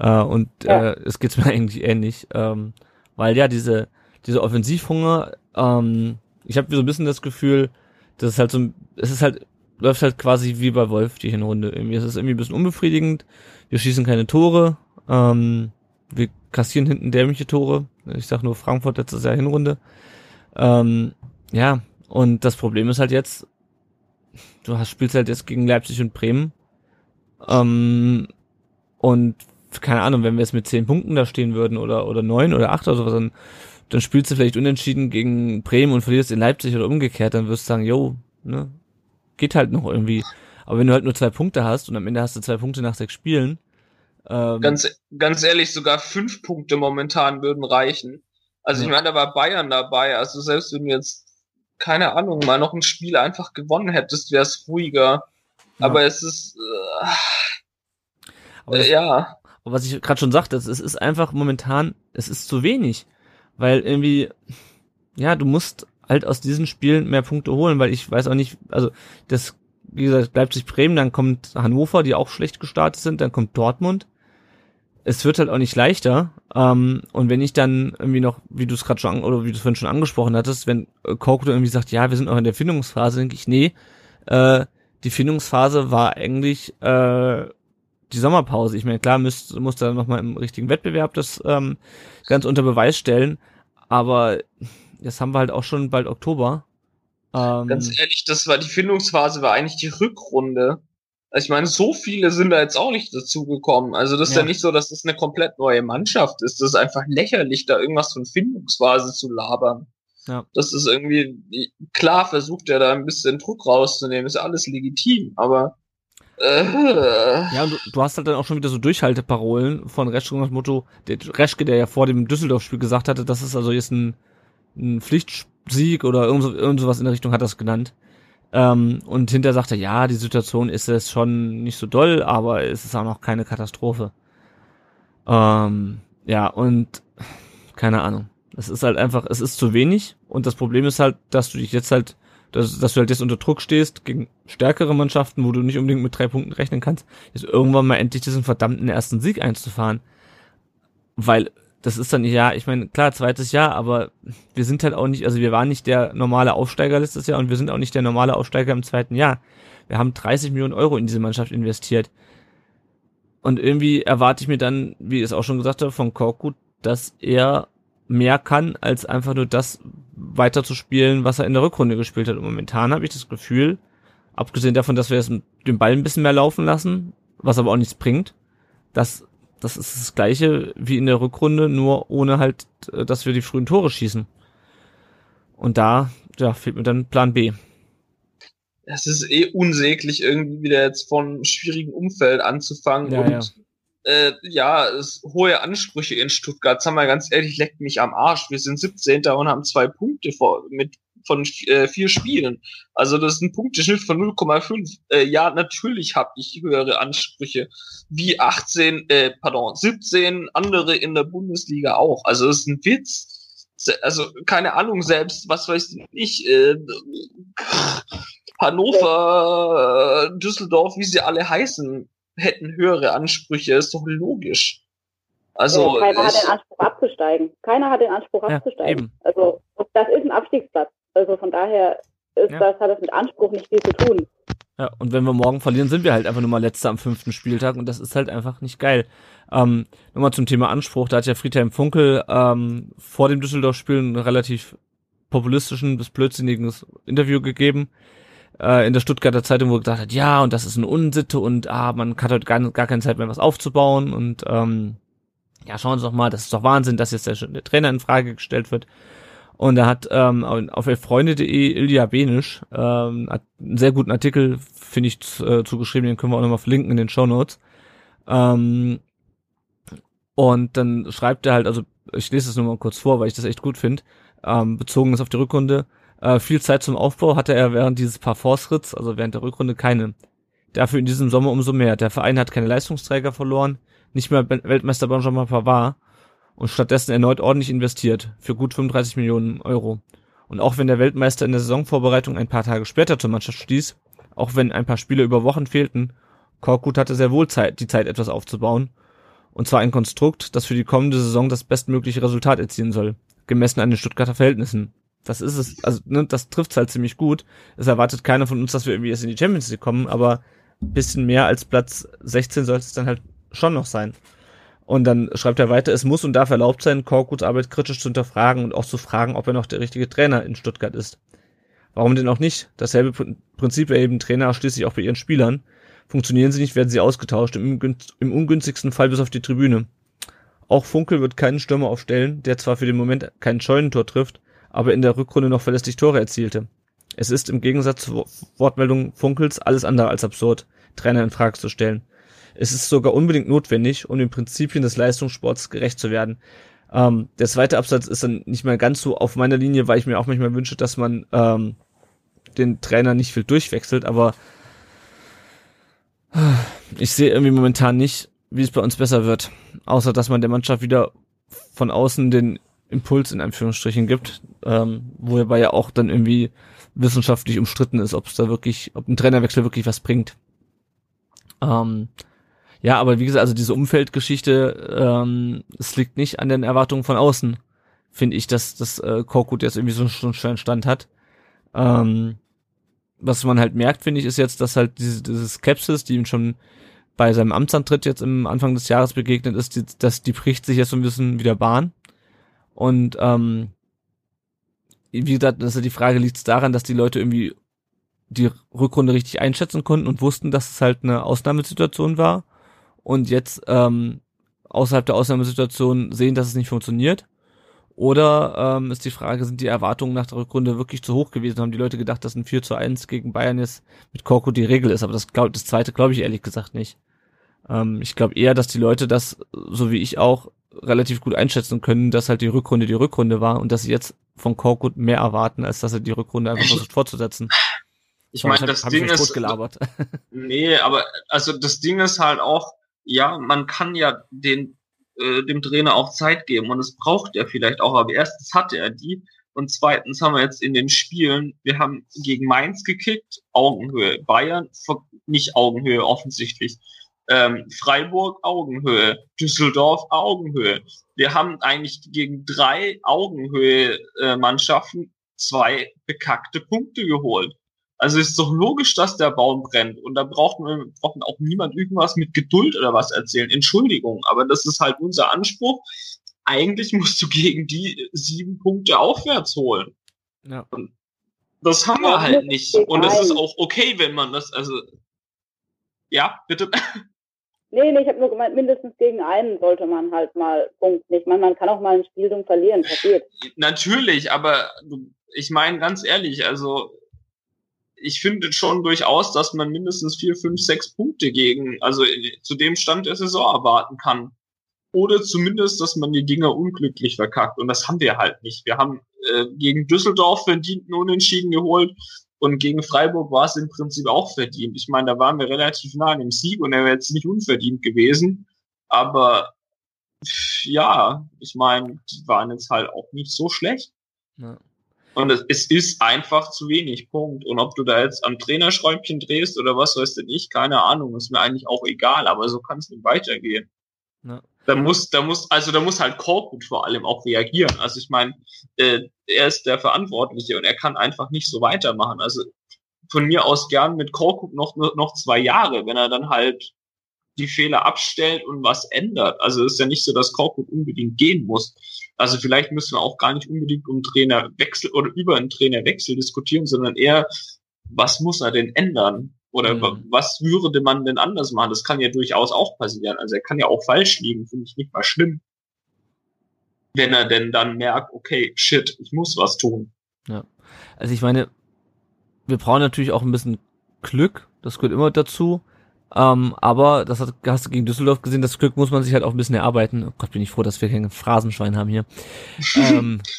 Äh, und Ja. äh, es geht's mir eigentlich ähnlich. Ähm, weil ja, diese, diese Offensivhunger, ähm, ich habe so ein bisschen das Gefühl, das ist halt so, ein- es ist halt, läuft halt quasi wie bei Wolf die Hinrunde. Irgendwie es ist irgendwie ein bisschen unbefriedigend. Wir schießen keine Tore. Ähm, wir kassieren hinten dämliche Tore. Ich sag nur Frankfurt letztes Jahr Hinrunde. Ähm, ja, und das Problem ist halt jetzt, du hast, spielst halt jetzt gegen Leipzig und Bremen. Ähm, und keine Ahnung, wenn wir jetzt mit zehn Punkten da stehen würden oder, oder neun oder acht oder sowas, dann, dann spielst du vielleicht unentschieden gegen Bremen und verlierst in Leipzig oder umgekehrt, dann wirst du sagen, yo, ne, geht halt noch irgendwie. Aber wenn du halt nur zwei Punkte hast und am Ende hast du zwei Punkte nach sechs Spielen, ähm, ganz, ganz ehrlich, sogar fünf Punkte momentan würden reichen. Also ich Ja. meine, da war Bayern dabei. Also selbst wenn du jetzt, keine Ahnung, mal noch ein Spiel einfach gewonnen hättest, wäre es ruhiger. Ja. Aber es ist, aber äh, das, äh, ja, Aber was ich gerade schon sagte, es ist einfach momentan, es ist zu wenig. Weil irgendwie, ja, du musst halt aus diesen Spielen mehr Punkte holen, weil ich weiß auch nicht, also das, wie gesagt, bleibt sich Bremen, dann kommt Hannover, die auch schlecht gestartet sind, dann kommt Dortmund. Es wird halt auch nicht leichter. Ähm, und wenn ich dann irgendwie noch, wie du es gerade schon, an- oder wie du es vorhin schon angesprochen hattest, wenn äh, irgendwie sagt, ja, wir sind noch in der Findungsphase, denke ich, nee, äh, die Findungsphase war eigentlich äh, die Sommerpause. Ich meine, klar, müsst, muss da nochmal im richtigen Wettbewerb das ähm, ganz unter Beweis stellen, aber jetzt haben wir halt auch schon bald Oktober. Ähm, ganz ehrlich, das war die Findungsphase, war eigentlich die Rückrunde. Also ich meine, so viele sind da jetzt auch nicht dazu gekommen. Also das ist ja Ja. nicht so, dass das eine komplett neue Mannschaft ist. Das ist einfach lächerlich, da irgendwas von Findungsphase zu labern. Ja. Das ist irgendwie, klar versucht er da ein bisschen Druck rauszunehmen, ist alles legitim, aber Äh, Ja, und du, du hast halt dann auch schon wieder so Durchhalteparolen von Reschke nach dem Motto, der Reschke, der ja vor dem Düsseldorf-Spiel gesagt hatte, das ist also jetzt ein, ein Pflichtsieg oder irgend, irgend sowas in der Richtung hat es genannt. Ähm, und hinterher sagt er, ja, die Situation ist es schon nicht so doll, aber es ist auch noch keine Katastrophe. Ähm, ja, und keine Ahnung. Es ist halt einfach, es ist zu wenig und das Problem ist halt, dass du dich jetzt halt, dass, dass du halt jetzt unter Druck stehst gegen stärkere Mannschaften, wo du nicht unbedingt mit drei Punkten rechnen kannst, jetzt irgendwann mal endlich diesen verdammten ersten Sieg einzufahren. Weil das ist dann, ja, ich meine, klar, zweites Jahr, aber wir sind halt auch nicht, also wir waren nicht der normale Aufsteiger letztes Jahr und wir sind auch nicht der normale Aufsteiger im zweiten Jahr. Wir haben 30 Millionen Euro in diese Mannschaft investiert. Und irgendwie erwarte ich mir dann, wie ich es auch schon gesagt habe, von Korkut, dass er mehr kann, als einfach nur das weiterzuspielen, was er in der Rückrunde gespielt hat. Und momentan habe ich das Gefühl, abgesehen davon, dass wir jetzt den Ball ein bisschen mehr laufen lassen, was aber auch nichts bringt, dass das ist das gleiche wie in der Rückrunde, nur ohne halt, äh, dass wir die frühen Tore schießen. Und da, ja, fehlt mir dann Plan B. es ist eh unsäglich, irgendwie wieder jetzt von schwierigen Umfeld anzufangen Ja, und ja. Äh, ja, es, hohe Ansprüche in Stuttgart. Sag mal ganz ehrlich, leckt mich am Arsch. Wir sind 17. und haben zwei Punkte vor, mit von äh, vier Spielen. Also das ist ein Punkteschnitt von 0,5. Äh, ja, natürlich habe ich höhere Ansprüche wie 18, äh, pardon, 17 andere in der Bundesliga auch. Also das ist ein Witz. Also keine Ahnung selbst, was weiß ich, äh, Hannover, äh, Düsseldorf, wie sie alle heißen, hätten höhere Ansprüche. Ist doch logisch. Also keiner hat den Anspruch abzusteigen. Keiner hat den Anspruch Ja, abzusteigen. eben. Also das ist ein Abstiegsplatz. Also von daher ist Ja. das, hat das mit Anspruch nicht viel zu tun. Ja, und wenn wir morgen verlieren, sind wir halt einfach nur mal letzter am fünften Spieltag und das ist halt einfach nicht geil. Ähm, nochmal zum Thema Anspruch, da hat ja Friedhelm Funkel ähm, vor dem Düsseldorf-Spiel einen relativ populistischen bis blödsinniges Interview gegeben äh, in der Stuttgarter Zeitung, wo er gesagt hat, ja, und das ist eine Unsitte und ah, man hat heute gar, gar keine Zeit mehr, was aufzubauen und ähm, ja, schauen Sie doch mal, das ist doch Wahnsinn, dass jetzt der, der Trainer in Frage gestellt wird. Und er hat ähm, auf elfreunde.de Ilja Benisch ähm, hat einen sehr guten Artikel, finde ich, äh, zugeschrieben, den können wir auch nochmal verlinken in den Show Notes. Ähm, und dann schreibt er halt, also ich lese es nur mal kurz vor, weil ich das echt gut finde, ähm, bezogen ist auf die Rückrunde. Äh, viel Zeit zum Aufbau hatte er während dieses Parforce-Ritts, also während der Rückrunde, keine. Dafür in diesem Sommer umso mehr. Der Verein hat keine Leistungsträger verloren, nicht mehr Weltmeister Benjamin Pavard und stattdessen erneut ordentlich investiert, für gut 35 Millionen Euro. Und auch wenn der Weltmeister in der Saisonvorbereitung ein paar Tage später zur Mannschaft stieß, auch wenn ein paar Spiele über Wochen fehlten, Korkut hatte sehr wohl Zeit, die Zeit etwas aufzubauen. Und zwar ein Konstrukt, das für die kommende Saison das bestmögliche Resultat erzielen soll, gemessen an den Stuttgarter Verhältnissen. Das ist es, also ne, das trifft halt ziemlich gut. Es erwartet keiner von uns, dass wir irgendwie erst in die Champions League kommen, aber bisschen mehr als Platz 16 sollte es dann halt schon noch sein. Und dann schreibt er weiter, es muss und darf erlaubt sein, Korkuts Arbeit kritisch zu hinterfragen und auch zu fragen, ob er noch der richtige Trainer in Stuttgart ist. Warum denn auch nicht? Dasselbe Pr- Prinzip erheben Trainer schließlich auch bei ihren Spielern. Funktionieren sie nicht, werden sie ausgetauscht, im, im ungünstigsten Fall bis auf die Tribüne. Auch Funkel wird keinen Stürmer aufstellen, der zwar für den Moment kein Scheunentor trifft, aber in der Rückrunde noch verlässlich Tore erzielte. Es ist im Gegensatz zur Wo- Wortmeldung Funkels alles andere als absurd, Trainer in Frage zu stellen. Es ist sogar unbedingt notwendig, um den Prinzipien des Leistungssports gerecht zu werden. Ähm, der zweite Absatz ist dann nicht mehr ganz so auf meiner Linie, weil ich mir auch manchmal wünsche, dass man ähm, den Trainer nicht viel durchwechselt, aber ich sehe irgendwie momentan nicht, wie es bei uns besser wird. Außer, dass man der Mannschaft wieder von außen den Impuls in Anführungsstrichen gibt, ähm, wobei ja auch dann irgendwie wissenschaftlich umstritten ist, ob es da wirklich, ob ein Trainerwechsel wirklich was bringt. Ähm, ja, aber wie gesagt, also diese Umfeldgeschichte, ähm, es liegt nicht an den Erwartungen von außen, finde ich, dass das äh, Korkut jetzt irgendwie so, so einen schönen Stand hat. Ähm, was man halt merkt, finde ich, ist jetzt, dass halt diese, diese Skepsis, die ihm schon bei seinem Amtsantritt jetzt im Anfang des Jahres begegnet ist, die, dass die bricht sich jetzt so ein bisschen wieder Bahn. Und ähm, wie gesagt, also die Frage liegt daran, dass die Leute irgendwie die Rückrunde richtig einschätzen konnten und wussten, dass es halt eine Ausnahmesituation war und jetzt ähm, außerhalb der Ausnahmesituation sehen, dass es nicht funktioniert Oder ähm, ist die Frage, sind die Erwartungen nach der Rückrunde wirklich zu hoch gewesen? Haben die Leute gedacht, dass ein 4 zu 1 gegen Bayern jetzt mit Korko die Regel ist? Aber das, glaub, das zweite glaube ich ehrlich gesagt nicht. Ähm, ich glaube eher, dass die Leute das, so wie ich auch, relativ gut einschätzen können, dass halt die Rückrunde die Rückrunde war und dass sie jetzt von Korkut mehr erwarten, als dass er die Rückrunde einfach versucht fortzusetzen. Ich meine, das Ding ist. Gelabert. Nee, aber also das Ding ist halt auch, ja, man kann ja den äh, dem Trainer auch Zeit geben und es braucht er vielleicht auch, aber erstens hatte er die und zweitens haben wir jetzt in den Spielen, wir haben gegen Mainz gekickt, Augenhöhe, Bayern nicht Augenhöhe offensichtlich, ähm, Freiburg Augenhöhe, Düsseldorf Augenhöhe. Wir haben eigentlich gegen drei Augenhöhe-Mannschaften äh, zwei bekackte Punkte geholt. Also ist doch logisch, dass der Baum brennt. Und da braucht man, braucht man auch niemand irgendwas mit Geduld oder was erzählen. Entschuldigung, aber das ist halt unser Anspruch. Eigentlich musst du gegen die sieben Punkte aufwärts holen. Ja. Und das haben wir halt nicht. Und es ist auch okay, wenn man das, also, ja, bitte. Nee, nee, ich habe nur gemeint, mindestens gegen einen sollte man halt mal punkten. Ich meine, man kann auch mal ein Spiel dumm verlieren, passiert. Natürlich, aber ich meine ganz ehrlich, also ich finde schon durchaus, dass man mindestens vier, fünf, sechs Punkte gegen, also zu dem Stand der Saison erwarten kann. Oder zumindest, dass man die Dinger unglücklich verkackt. Und das haben wir halt nicht. Wir haben äh, gegen Düsseldorf verdient einen Unentschieden geholt. Und gegen Freiburg war es im Prinzip auch verdient. Ich meine, da waren wir relativ nah an dem Sieg und er wäre jetzt nicht unverdient gewesen. Aber ja, ich meine, die waren jetzt halt auch nicht so schlecht. Ja. Und es, es, ist einfach zu wenig, Punkt. Und ob du da jetzt am Trainerschräubchen drehst oder was weiß denn ich, keine Ahnung, ist mir eigentlich auch egal, aber so kann es nicht weitergehen. Ja. Da muss, da muss, also da muss halt Korkut vor allem auch reagieren. Also ich meine, äh, er ist der Verantwortliche und er kann einfach nicht so weitermachen. Also von mir aus gern mit Korkut noch, noch zwei Jahre, wenn er dann halt die Fehler abstellt und was ändert. Also es ist ja nicht so, dass Korkut unbedingt gehen muss. Also vielleicht müssen wir auch gar nicht unbedingt um Trainerwechsel oder über einen Trainerwechsel diskutieren, sondern eher, was muss er denn ändern? Oder mhm. was würde man denn anders machen? Das kann ja durchaus auch passieren. Also er kann ja auch falsch liegen, finde ich nicht mal schlimm. Wenn er denn dann merkt, okay, shit, ich muss was tun. Ja. Also ich meine, wir brauchen natürlich auch ein bisschen Glück, das gehört immer dazu. Ähm, aber das hat, hast du gegen Düsseldorf gesehen, das Glück muss man sich halt auch ein bisschen erarbeiten. Oh Gott, bin ich froh, dass wir kein Phrasenschwein haben hier. ähm,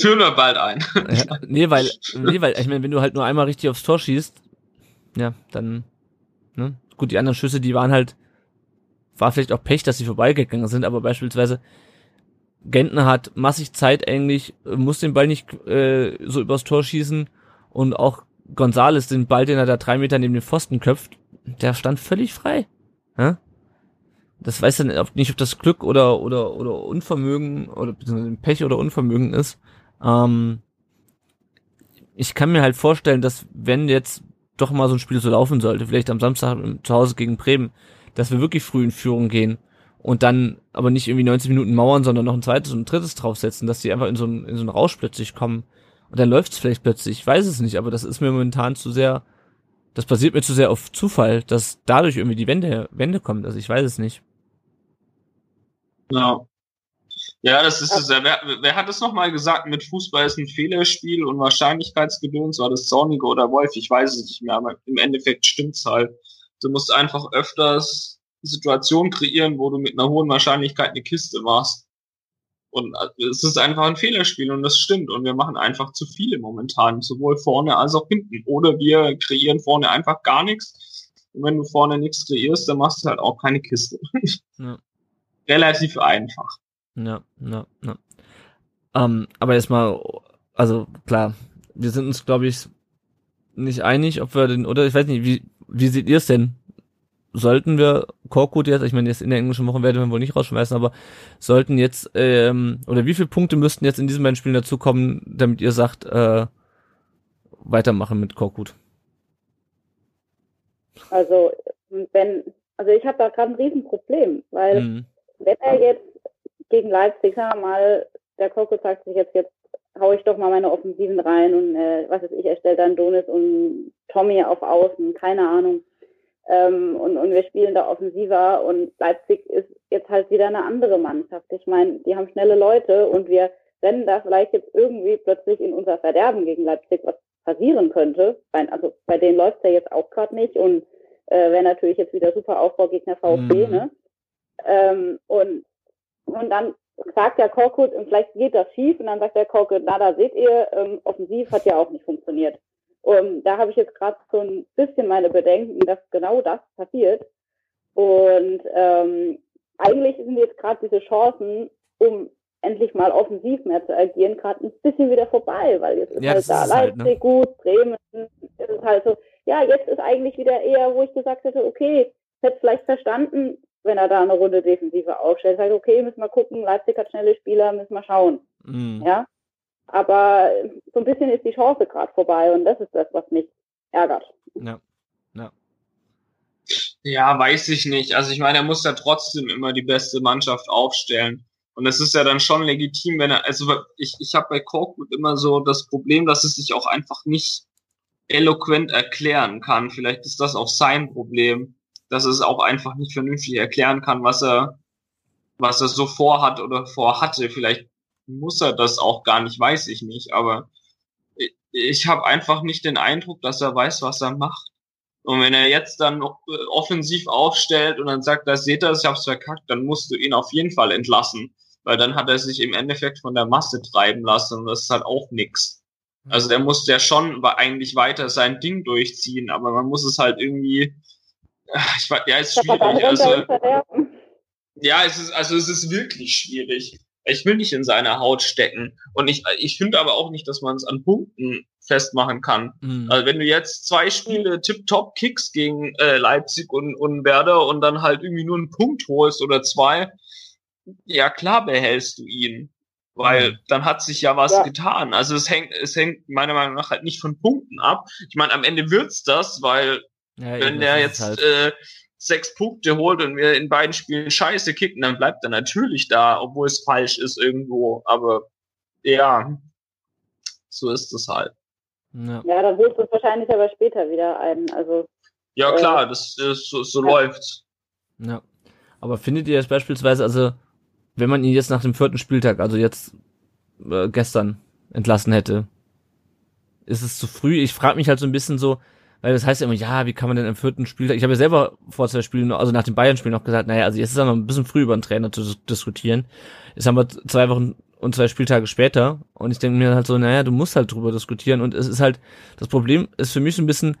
Führen wir bald ein. ja, nee, weil, nee, weil, ich meine, wenn du halt nur einmal richtig aufs Tor schießt, ja, dann, ne? Gut, die anderen Schüsse, die waren halt, war vielleicht auch Pech, dass sie vorbeigegangen sind, aber beispielsweise Gentner hat massig Zeit eigentlich, muss den Ball nicht äh, so übers Tor schießen und auch Gonzales den Ball, den er da drei Meter neben den Pfosten köpft, der stand völlig frei. Ja? Das weiß dann nicht, ob das Glück oder oder oder Unvermögen oder Pech oder Unvermögen ist. Ähm, ich kann mir halt vorstellen, dass wenn jetzt doch mal so ein Spiel so laufen sollte, vielleicht am Samstag zu Hause gegen Bremen, dass wir wirklich früh in Führung gehen und dann aber nicht irgendwie 90 Minuten mauern, sondern noch ein zweites und ein drittes draufsetzen, dass die einfach in so einen, in so einen Rausch plötzlich kommen. Und dann läuft's vielleicht plötzlich. Ich weiß es nicht, aber das ist mir momentan zu sehr, das passiert mir zu sehr auf Zufall, dass dadurch irgendwie die Wende, Wende kommt. Also ich weiß es nicht. Ja. Ja, das ist es. Wer, wer hat es nochmal gesagt? Mit Fußball ist ein Fehlerspiel und Wahrscheinlichkeitsgedöns, war das Zornige oder Wolf? Ich weiß es nicht mehr, aber im Endeffekt stimmt's halt. Du musst einfach öfters Situationen kreieren, wo du mit einer hohen Wahrscheinlichkeit eine Kiste machst. Und äh, es ist einfach ein Fehlerspiel und das stimmt. Und wir machen einfach zu viele momentan, sowohl vorne als auch hinten. Oder wir kreieren vorne einfach gar nichts. Und wenn du vorne nichts kreierst, dann machst du halt auch keine Kiste. Ja. Relativ einfach. Ja, ja, ja. Ähm, aber erstmal, also klar, wir sind uns, glaube ich, nicht einig, ob wir den, oder ich weiß nicht, wie, wie seht ihr es denn? sollten wir Korkut jetzt, ich meine, jetzt in der englischen Woche werden wir wohl nicht rausschmeißen, aber sollten jetzt, ähm, oder wie viele Punkte müssten jetzt in diesen beiden Spielen dazukommen, damit ihr sagt, äh, weitermachen mit Korkut? Also, wenn, also ich habe da gerade ein Riesenproblem, weil mhm. wenn er jetzt gegen Leipzig, sagen wir mal, der Korkut sagt sich jetzt, jetzt hau ich doch mal meine Offensiven rein und äh, was ist ich, erstelle dann Donis und Tommy auf Außen, keine Ahnung ähm, und, und wir spielen da offensiver und Leipzig ist jetzt halt wieder eine andere Mannschaft. Ich meine, die haben schnelle Leute und wir wenn da vielleicht jetzt irgendwie plötzlich in unser Verderben gegen Leipzig was passieren könnte, also bei denen läuft es ja jetzt auch gerade nicht und äh, wäre natürlich jetzt wieder super Aufbaugegner VfB, mhm. ne? Ähm, und, und dann sagt der Korkut, vielleicht geht das schief und dann sagt der Korkut, na da seht ihr, ähm, offensiv hat ja auch nicht funktioniert. Und da habe ich jetzt gerade so ein bisschen meine Bedenken, dass genau das passiert. Und ähm, eigentlich sind jetzt gerade diese Chancen, um endlich mal offensiv mehr zu agieren, gerade ein bisschen wieder vorbei, weil jetzt ist ja, halt da ist Leipzig halt, ne? gut, Bremen ist halt so, ja, jetzt ist eigentlich wieder eher, wo ich gesagt hätte, okay, ich hätte vielleicht verstanden, wenn er da eine Runde Defensive aufstellt. Sagt, okay, müssen wir gucken, Leipzig hat schnelle Spieler, müssen wir schauen. Mhm. Ja. Aber so ein bisschen ist die Chance gerade vorbei und das ist das, was mich ärgert. Ja. Ja. Ja, weiß ich nicht. Also ich meine, er muss ja trotzdem immer die beste Mannschaft aufstellen. Und es ist ja dann schon legitim, wenn er, also ich, ich habe bei Korkut immer so das Problem, dass es sich auch einfach nicht eloquent erklären kann. Vielleicht ist das auch sein Problem dass es auch einfach nicht vernünftig erklären kann, was er, was er so vorhat oder vorhatte. Vielleicht muss er das auch gar nicht, weiß ich nicht, aber ich, ich habe einfach nicht den Eindruck, dass er weiß, was er macht. Und wenn er jetzt dann noch äh, offensiv aufstellt und dann sagt, da seht ihr, ich hab's verkackt, dann musst du ihn auf jeden Fall entlassen. Weil dann hat er sich im Endeffekt von der Masse treiben lassen und das ist halt auch nix. Also der muss ja schon eigentlich weiter sein Ding durchziehen, aber man muss es halt irgendwie ich weiß, ja, es ist schwierig. Also, ja, es ist, also es ist wirklich schwierig. Ich will nicht in seiner Haut stecken. Und ich, ich finde aber auch nicht, dass man es an Punkten festmachen kann. Mhm. Also wenn du jetzt zwei Spiele tip-top kickst gegen äh, Leipzig und, und Werder und dann halt irgendwie nur einen Punkt holst oder zwei, ja klar behältst du ihn. Weil mhm. dann hat sich ja was ja. getan. Also es hängt, es hängt meiner Meinung nach halt nicht von Punkten ab. Ich meine, am Ende wird's das, weil ja, Wenn der jetzt halt. äh, sechs Punkte holt und wir in beiden Spielen scheiße kicken, dann bleibt er natürlich da, obwohl es falsch ist irgendwo. Aber ja, so ist es halt. Ja, ja dann holst du es wahrscheinlich aber später wieder ein. Also, ja, äh, klar, das ist, so, so ja. läuft's. Ja. Aber findet ihr jetzt beispielsweise, also, wenn man ihn jetzt nach dem vierten Spieltag, also jetzt äh, gestern entlassen hätte, ist es zu früh? Ich frage mich halt so ein bisschen so, weil das heißt ja immer, ja, wie kann man denn im vierten Spiel, ich habe ja selber vor zwei Spielen, also nach dem Bayern-Spiel noch gesagt, naja, also jetzt ist ja noch ein bisschen früh über einen Trainer zu diskutieren. Jetzt haben wir zwei Wochen und zwei Spieltage später und ich denke mir halt so, naja, du musst halt drüber diskutieren und es ist halt, das Problem ist für mich so ein bisschen,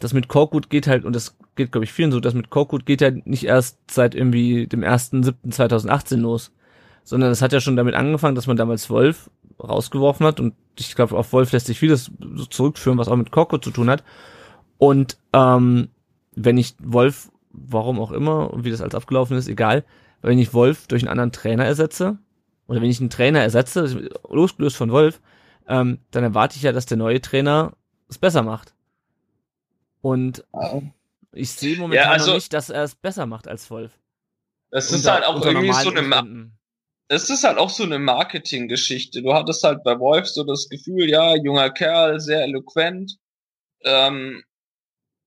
das mit Korkut geht halt, und das geht glaube ich vielen so, das mit Korkut geht halt nicht erst seit irgendwie dem 1.7.2018 los, sondern das hat ja schon damit angefangen, dass man damals Wolf rausgeworfen hat und ich glaube, auf Wolf lässt sich vieles zurückführen, was auch mit Korko zu tun hat. Und ähm, wenn ich Wolf, warum auch immer und wie das alles abgelaufen ist, egal, wenn ich Wolf durch einen anderen Trainer ersetze, oder wenn ich einen Trainer ersetze, losgelöst von Wolf, ähm, dann erwarte ich ja, dass der neue Trainer es besser macht. Und ich sehe momentan ja, also, noch nicht, dass er es besser macht als Wolf. Das ist halt auch irgendwie so eine, es ist halt auch so eine Marketinggeschichte. Du hattest halt bei Wolf so das Gefühl, ja, junger Kerl, sehr eloquent. Ähm,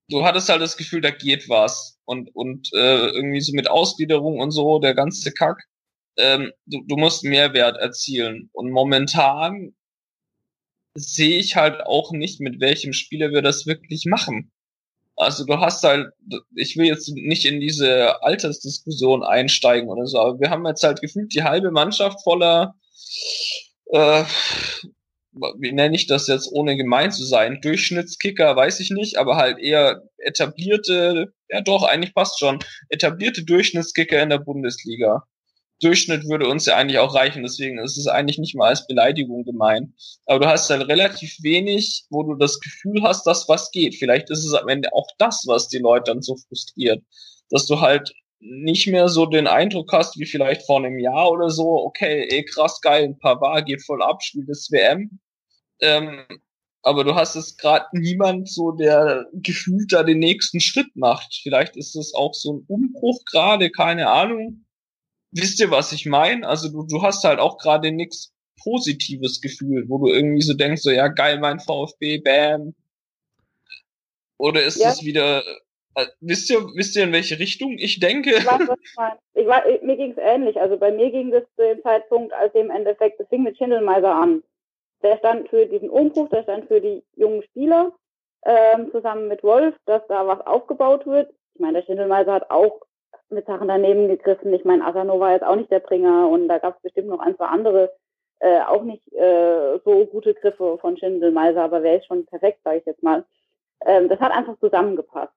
du hattest halt das Gefühl, da geht was. Und, und äh, irgendwie so mit Ausgliederung und so, der ganze Kack. Ähm, du, du musst Mehrwert erzielen. Und momentan sehe ich halt auch nicht, mit welchem Spieler wir das wirklich machen. Also du hast halt, ich will jetzt nicht in diese Altersdiskussion einsteigen oder so, aber wir haben jetzt halt gefühlt die halbe Mannschaft voller, äh, wie nenne ich das jetzt, ohne gemein zu sein, Durchschnittskicker, weiß ich nicht, aber halt eher etablierte, ja doch, eigentlich passt schon, etablierte Durchschnittskicker in der Bundesliga. Durchschnitt würde uns ja eigentlich auch reichen, deswegen ist es eigentlich nicht mal als Beleidigung gemeint. Aber du hast halt relativ wenig, wo du das Gefühl hast, dass was geht. Vielleicht ist es am Ende auch das, was die Leute dann so frustriert. Dass du halt nicht mehr so den Eindruck hast, wie vielleicht vor einem Jahr oder so, okay, eh krass geil, ein Pavard geht voll ab, spielt das WM. Ähm, aber du hast es gerade niemand so, der gefühlt da den nächsten Schritt macht. Vielleicht ist es auch so ein Umbruch gerade, keine Ahnung wisst ihr, was ich meine? Also du, du hast halt auch gerade nichts positives Gefühl, wo du irgendwie so denkst, so ja geil, mein VfB, bam. Oder ist ja. es wieder Äh, wisst ihr, wisst ihr, in welche Richtung ich denke? Ich weiß, was du meinst. Ich war, mir ging es ähnlich. Also bei mir ging es zu dem Zeitpunkt, als im Endeffekt, das fing mit Schindelmeiser an. Der stand für diesen Umbruch, der stand für die jungen Spieler, ähm, zusammen mit Wolf, dass da was aufgebaut wird. Ich meine, der Schindelmeiser hat auch mit Sachen daneben gegriffen. Ich meine, Asano war jetzt auch nicht der Bringer und da gab es bestimmt noch ein, zwei andere, äh, auch nicht äh, so gute Griffe von Schindelmeiser, aber wer ist schon perfekt, sage ich jetzt mal. Ähm, das hat einfach zusammengepasst.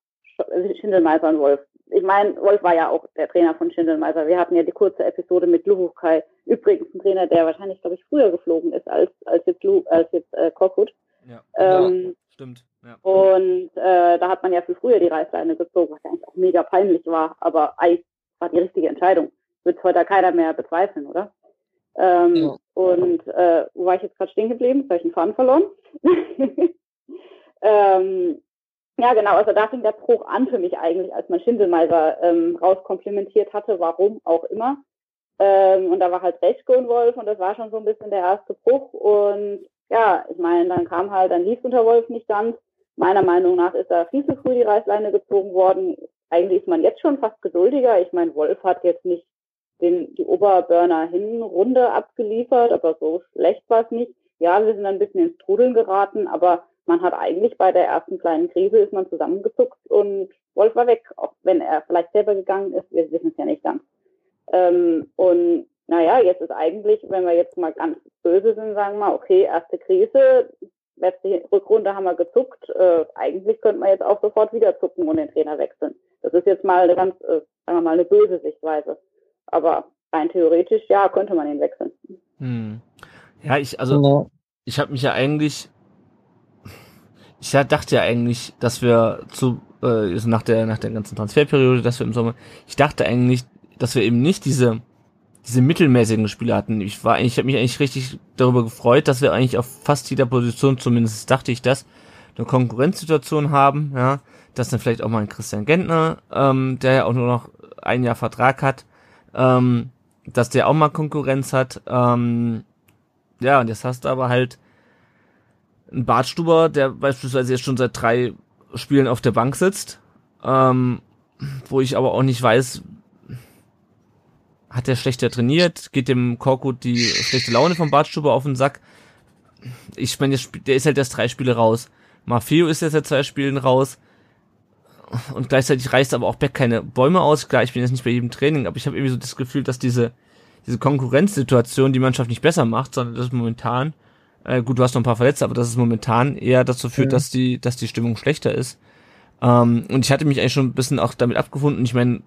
Schindelmeiser und Wolf. Ich meine, Wolf war ja auch der Trainer von Schindelmeiser. Wir hatten ja die kurze Episode mit Luhukai. Übrigens ein Trainer, der wahrscheinlich, glaube ich, früher geflogen ist als, als jetzt, Lu, als jetzt äh, Korkut. Ja, Ähm, ja stimmt. Ja. Und äh, da hat man ja viel früher die Reißleine gezogen, was ja eigentlich auch mega peinlich war. Aber eigentlich war die richtige Entscheidung. Wird heute keiner mehr bezweifeln, oder? Ähm, Ja. Und äh, wo war ich jetzt gerade stehen geblieben? Jetzt habe ich den Faden verloren. ähm, ja, genau, also da fing der Bruch an für mich eigentlich, als man Schindelmeiser ähm, rauskomplimentiert hatte, warum auch immer. Ähm, und da war halt Reschke und Wolf und das war schon so ein bisschen der erste Bruch. Und ja, ich meine, dann kam halt, dann lief unter Wolf nicht ganz. Meiner Meinung nach ist da viel zu früh die Reißleine gezogen worden. Eigentlich ist man jetzt schon fast geduldiger. Ich meine, Wolf hat jetzt nicht den, die Oberburner Hinrunde abgeliefert, aber so schlecht war es nicht. Ja, wir sind ein bisschen ins Trudeln geraten, aber man hat eigentlich bei der ersten kleinen Krise ist man zusammengezuckt und Wolf war weg, auch wenn er vielleicht selber gegangen ist, wir wissen es ja nicht ganz. Ähm, und naja, jetzt ist eigentlich, wenn wir jetzt mal ganz böse sind, sagen wir mal, okay, erste Krise, letzte Rückrunde haben wir gezuckt, äh, eigentlich könnte man jetzt auch sofort wieder zucken und den Trainer wechseln. Das ist jetzt mal eine ganz, äh, sagen wir mal, eine böse Sichtweise. Aber rein theoretisch, ja, könnte man ihn wechseln. Hm. Ja, ich, also, ich habe mich ja eigentlich, ich ja- dachte ja eigentlich, dass wir zu, äh, also nach der, nach der ganzen Transferperiode, dass wir im Sommer, ich dachte eigentlich, dass wir eben nicht diese, diese mittelmäßigen Spiele hatten. Ich war ich habe mich eigentlich richtig darüber gefreut, dass wir eigentlich auf fast jeder Position, zumindest dachte ich das, eine Konkurrenzsituation haben, ja, dass dann vielleicht auch mal ein Christian Gentner, ähm, der ja auch nur noch ein Jahr Vertrag hat, ähm, dass der auch mal Konkurrenz hat, ähm, ja, und jetzt hast du aber halt einen Bartstuber, der beispielsweise jetzt schon seit drei Spielen auf der Bank sitzt, ähm, wo ich aber auch nicht weiß, hat der schlechter trainiert, geht dem Korkut die schlechte Laune vom Bartstuber auf den Sack. Ich meine, der ist halt erst drei Spiele raus. Maffeo ist jetzt seit zwei Spielen raus. Und gleichzeitig reißt aber auch Beck keine Bäume aus. Klar, ich bin jetzt nicht bei jedem Training, aber ich habe irgendwie so das Gefühl, dass diese, diese Konkurrenzsituation die Mannschaft nicht besser macht, sondern das ist momentan, äh, gut, du hast noch ein paar Verletzte, aber dass es momentan eher dazu führt, dass die, dass die Stimmung schlechter ist. Ähm, und ich hatte mich eigentlich schon ein bisschen auch damit abgefunden. Ich meine,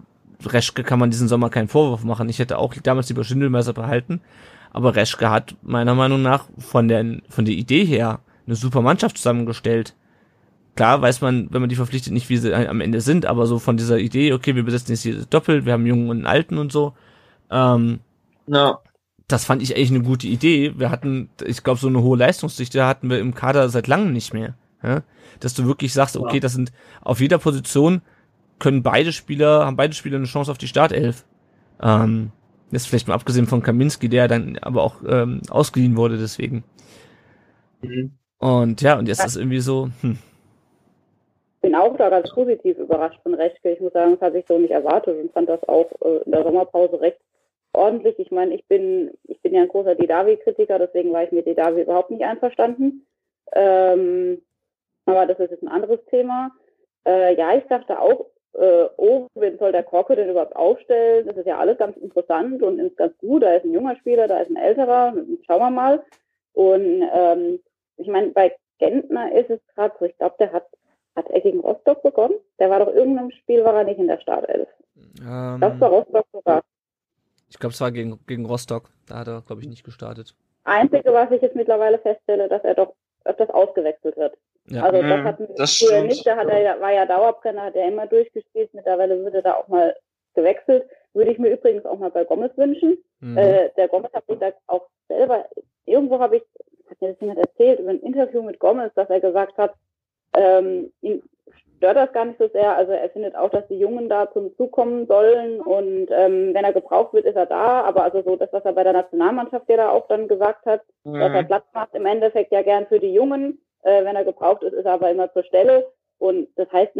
Reschke kann man diesen Sommer keinen Vorwurf machen. Ich hätte auch damals lieber Schindelmeister behalten. Aber Reschke hat meiner Meinung nach von der, von der Idee her eine super Mannschaft zusammengestellt. Klar weiß man, wenn man die verpflichtet, nicht, wie sie am Ende sind, aber so von dieser Idee, okay, wir besetzen jetzt hier doppelt, wir haben einen Jungen und einen Alten und so. Ähm, Ja. das fand ich eigentlich eine gute Idee. Wir hatten, ich glaube, so eine hohe Leistungsdichte hatten wir im Kader seit langem nicht mehr. Ja? Dass du wirklich sagst, okay, das sind auf jeder Position können beide Spieler, haben beide Spieler eine Chance auf die Startelf. Ähm, das ist vielleicht mal abgesehen von Kaminski, der dann aber auch ähm, ausgeliehen wurde, deswegen. Mhm. Und ja, und jetzt ist irgendwie so, hm, bin auch da ganz positiv überrascht von Reschke. Ich muss sagen, das hatte ich so nicht erwartet und fand das auch äh, in der Sommerpause recht ordentlich. Ich meine, ich bin, ich bin ja ein großer Didavi-Kritiker, deswegen war ich mit Didavi überhaupt nicht einverstanden. Ähm, aber das ist jetzt ein anderes Thema. Äh, ja, ich dachte auch, äh, oh, wen soll der Krocke denn überhaupt aufstellen? Das ist ja alles ganz interessant und ist ganz gut. Da ist ein junger Spieler, da ist ein älterer. Schauen wir mal. Und ähm, ich meine, bei Gentner ist es gerade so, ich glaube, der hat, hat er gegen Rostock begonnen? Der war doch irgendeinem Spiel, war er nicht in der Startelf. ähm, Das war Rostock sogar. ich glaube, es war gegen, gegen Rostock. Da hat er, glaube ich, nicht gestartet. Einzige, was ich jetzt mittlerweile feststelle, dass er doch öfters ausgewechselt wird. Ja. Also Mhm, das hatten wir das früher stimmt. nicht, da hat er, ja- war ja Dauerbrenner, hat er immer durchgespielt, mittlerweile würde da auch mal gewechselt. Würde ich mir übrigens auch mal bei Gomez wünschen. Mhm. Äh, der Gomez hat gesagt, auch selber, irgendwo habe ich, hat mir das jemand erzählt, über ein Interview mit Gomez, dass er gesagt hat, ähm, ihn stört das gar nicht so sehr. Also er findet auch, dass die Jungen da zum Zug kommen sollen und ähm, wenn er gebraucht wird, ist er da. Aber also so das, was er bei der Nationalmannschaft ja da auch dann gesagt hat, dass er Mhm. Platz macht im Endeffekt ja gern für die Jungen. Äh, wenn er gebraucht ist, ist er aber immer zur Stelle. Und das heißt,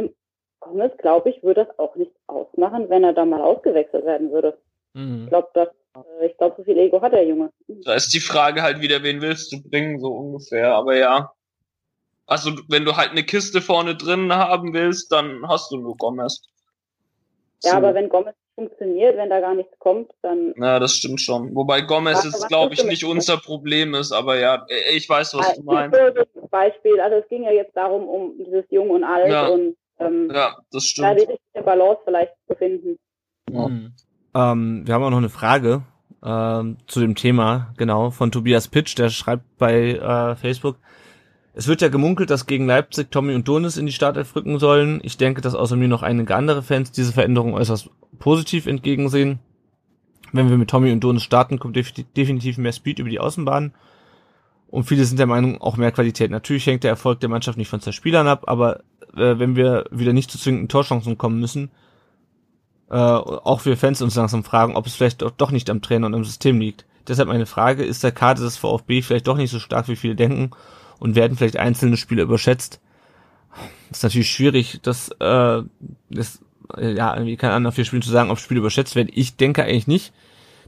Gomez, glaube ich, würde das auch nicht ausmachen, wenn er da mal ausgewechselt werden würde. Mhm. Ich glaube, das, äh, ich glaube, so viel Ego hat der Junge. Da ist die Frage halt wieder, wen willst du bringen, so ungefähr. Aber ja. Also, wenn du halt eine Kiste vorne drin haben willst, dann hast du nur Gomez. Ja, So. aber wenn Gomez funktioniert, wenn da gar nichts kommt, dann Ja, das stimmt schon. Wobei Gomez Ja, jetzt, glaube ich, du nicht unser Problem ist, aber ja, äh, ich weiß, was du Ah, meinst. so das Beispiel, also es ging ja jetzt darum, um dieses Jung und Alt Ja. und ähm, Ja, das da stimmt. die richtige Balance vielleicht zu finden. Ja. Mhm. Ähm, wir haben auch noch eine Frage ähm, zu dem Thema, genau, von Tobias Pitsch, der schreibt bei äh, Facebook, es wird ja gemunkelt, dass gegen Leipzig Tommy und Donis in die Startelf rücken sollen. Ich denke, dass außer mir noch einige andere Fans diese Veränderung äußerst positiv entgegensehen. Wenn wir mit Tommy und Donis starten, kommt defi- definitiv mehr Speed über die Außenbahn. Und viele sind der Meinung, auch mehr Qualität. Natürlich hängt der Erfolg der Mannschaft nicht von zwei Spielern ab, aber äh, wenn wir wieder nicht zu zwingenden Torchancen kommen müssen, äh, auch wir Fans uns langsam fragen, ob es vielleicht doch, doch nicht am Trainer und am System liegt. Deshalb meine Frage, ist der Kader des VfB vielleicht doch nicht so stark, wie viele denken und werden vielleicht einzelne Spieler überschätzt? Das ist natürlich schwierig, das, äh, das äh, ja, irgendwie Ahnung, nach vier Spielen zu sagen, ob Spiele überschätzt werden. Ich denke eigentlich nicht,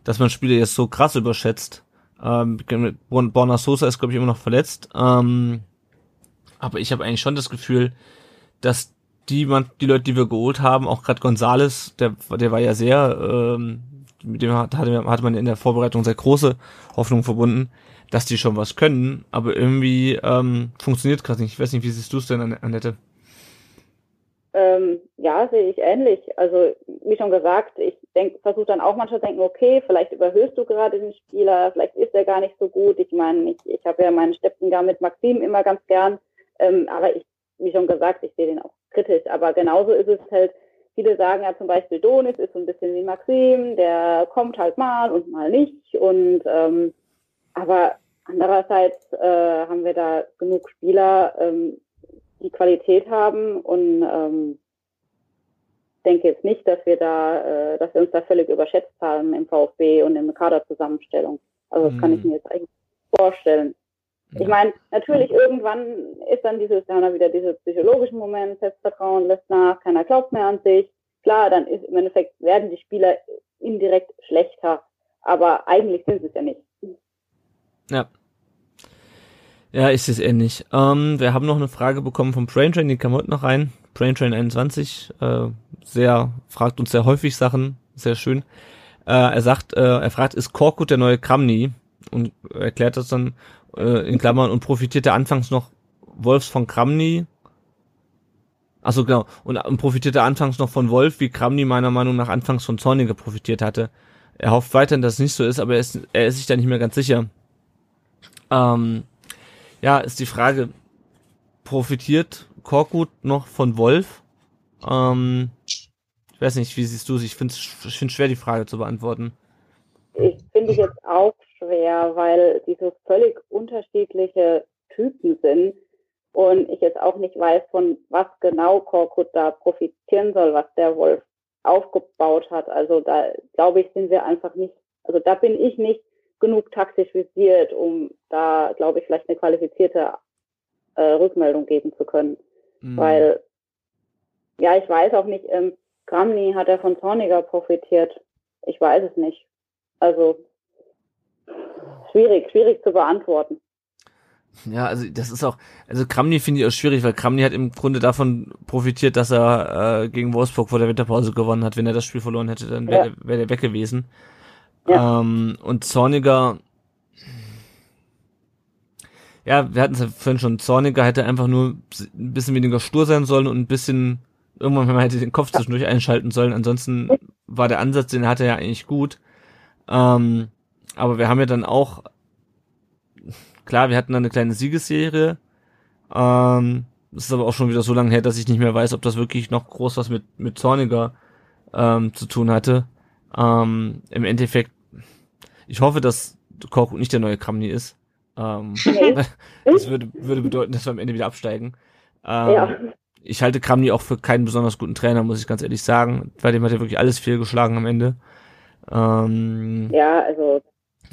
dass man Spiele jetzt so krass überschätzt. Ähm, Born- Borna Sosa ist, glaube ich, immer noch verletzt. Ähm, aber ich habe eigentlich schon das Gefühl, dass die, man, die Leute, die wir geholt haben, auch gerade Gonzales, der, der war ja sehr, ähm, mit dem hat- hatte man in der Vorbereitung sehr große Hoffnung verbunden, dass die schon was können, aber irgendwie ähm, funktioniert gerade nicht. Ich weiß nicht, wie siehst du es denn, An- Annette? Ähm, ja, sehe ich ähnlich. Also wie schon gesagt, ich versuche dann auch manchmal zu denken, okay, vielleicht überhöhst du gerade den Spieler, vielleicht ist er gar nicht so gut. Ich meine, ich, ich habe ja meinen Steppengar mit Maxim immer ganz gern, ähm, aber ich, wie schon gesagt, ich sehe den auch kritisch. Aber genauso ist es halt, viele sagen ja zum Beispiel, Donis ist so ein bisschen wie Maxim, der kommt halt mal und mal nicht. Und ähm, aber andererseits äh, haben wir da genug Spieler, ähm, die Qualität haben und ähm, denke jetzt nicht, dass wir da, äh, dass wir uns da völlig überschätzt haben im VfB und in der Kaderzusammenstellung. Also das kann ich Hm. mir jetzt eigentlich vorstellen. Ich meine, natürlich irgendwann ist dann dieses, dann haben wir wieder diese psychologischen Moment, Selbstvertrauen lässt nach, keiner glaubt mehr an sich. Klar, dann ist im Endeffekt werden die Spieler indirekt schlechter, aber eigentlich sind sie es ja nicht. Ja. Ja, ist es ähnlich. Ähm, wir haben noch eine Frage bekommen vom Braintrain, die kam heute noch rein. Braintrain 21, äh, sehr, fragt uns sehr häufig Sachen, sehr schön. Äh, er sagt, äh, er fragt, ist Korkut der neue Kramny? Und erklärt das dann äh, in Klammern und profitierte anfangs noch Wolfs von Kramny. Achso, genau. Und, und profitierte anfangs noch von Wolf, wie Kramny meiner Meinung nach anfangs von Zorniger profitiert hatte. Er hofft weiterhin, dass es nicht so ist, aber er ist, er ist sich da nicht mehr ganz sicher. Ähm, ja, ist die Frage, profitiert Korkut noch von Wolf? Ähm, ich weiß nicht, wie siehst du es? Ich finde es ich find's schwer, die Frage zu beantworten. Ich finde ich jetzt auch schwer, weil die so völlig unterschiedliche Typen sind und ich jetzt auch nicht weiß, von was genau Korkut da profitieren soll, was der Wolf aufgebaut hat. Also da glaube ich, sind wir einfach nicht, also da bin ich nicht genug taktisch visiert, um da, glaube ich, vielleicht eine qualifizierte äh, Rückmeldung geben zu können. Hm. Weil, ja, ich weiß auch nicht, ähm, Gramny hat er von Zorniger profitiert. Ich weiß es nicht. Also schwierig, schwierig zu beantworten. Ja, also das ist auch, also Kramny finde ich auch schwierig, weil Kramny hat im Grunde davon profitiert, dass er äh, gegen Wolfsburg vor der Winterpause gewonnen hat. Wenn er das Spiel verloren hätte, dann wäre Ja. der, wär der weg gewesen. Ja. Ähm, und Zorniger, ja, wir hatten es ja vorhin schon, Zorniger hätte einfach nur ein bisschen weniger stur sein sollen und ein bisschen, irgendwann mal hätte den Kopf zwischendurch einschalten sollen. Ansonsten war der Ansatz, den hatte er ja eigentlich gut. Ähm, aber wir haben ja dann auch, klar, wir hatten dann eine kleine Siegesserie. Ähm, das ist aber auch schon wieder so lange her, dass ich nicht mehr weiß, ob das wirklich noch groß was mit, mit Zorniger ähm, zu tun hatte. Ähm, Im Endeffekt, ich hoffe, dass Korkut nicht der neue Kramny ist. Ähm, Nee. das würde, würde bedeuten, dass wir am Ende wieder absteigen. Ähm, Ja. Ich halte Kramny auch für keinen besonders guten Trainer, muss ich ganz ehrlich sagen. Bei dem hat er wirklich alles fehlgeschlagen am Ende. Ähm, Ja, also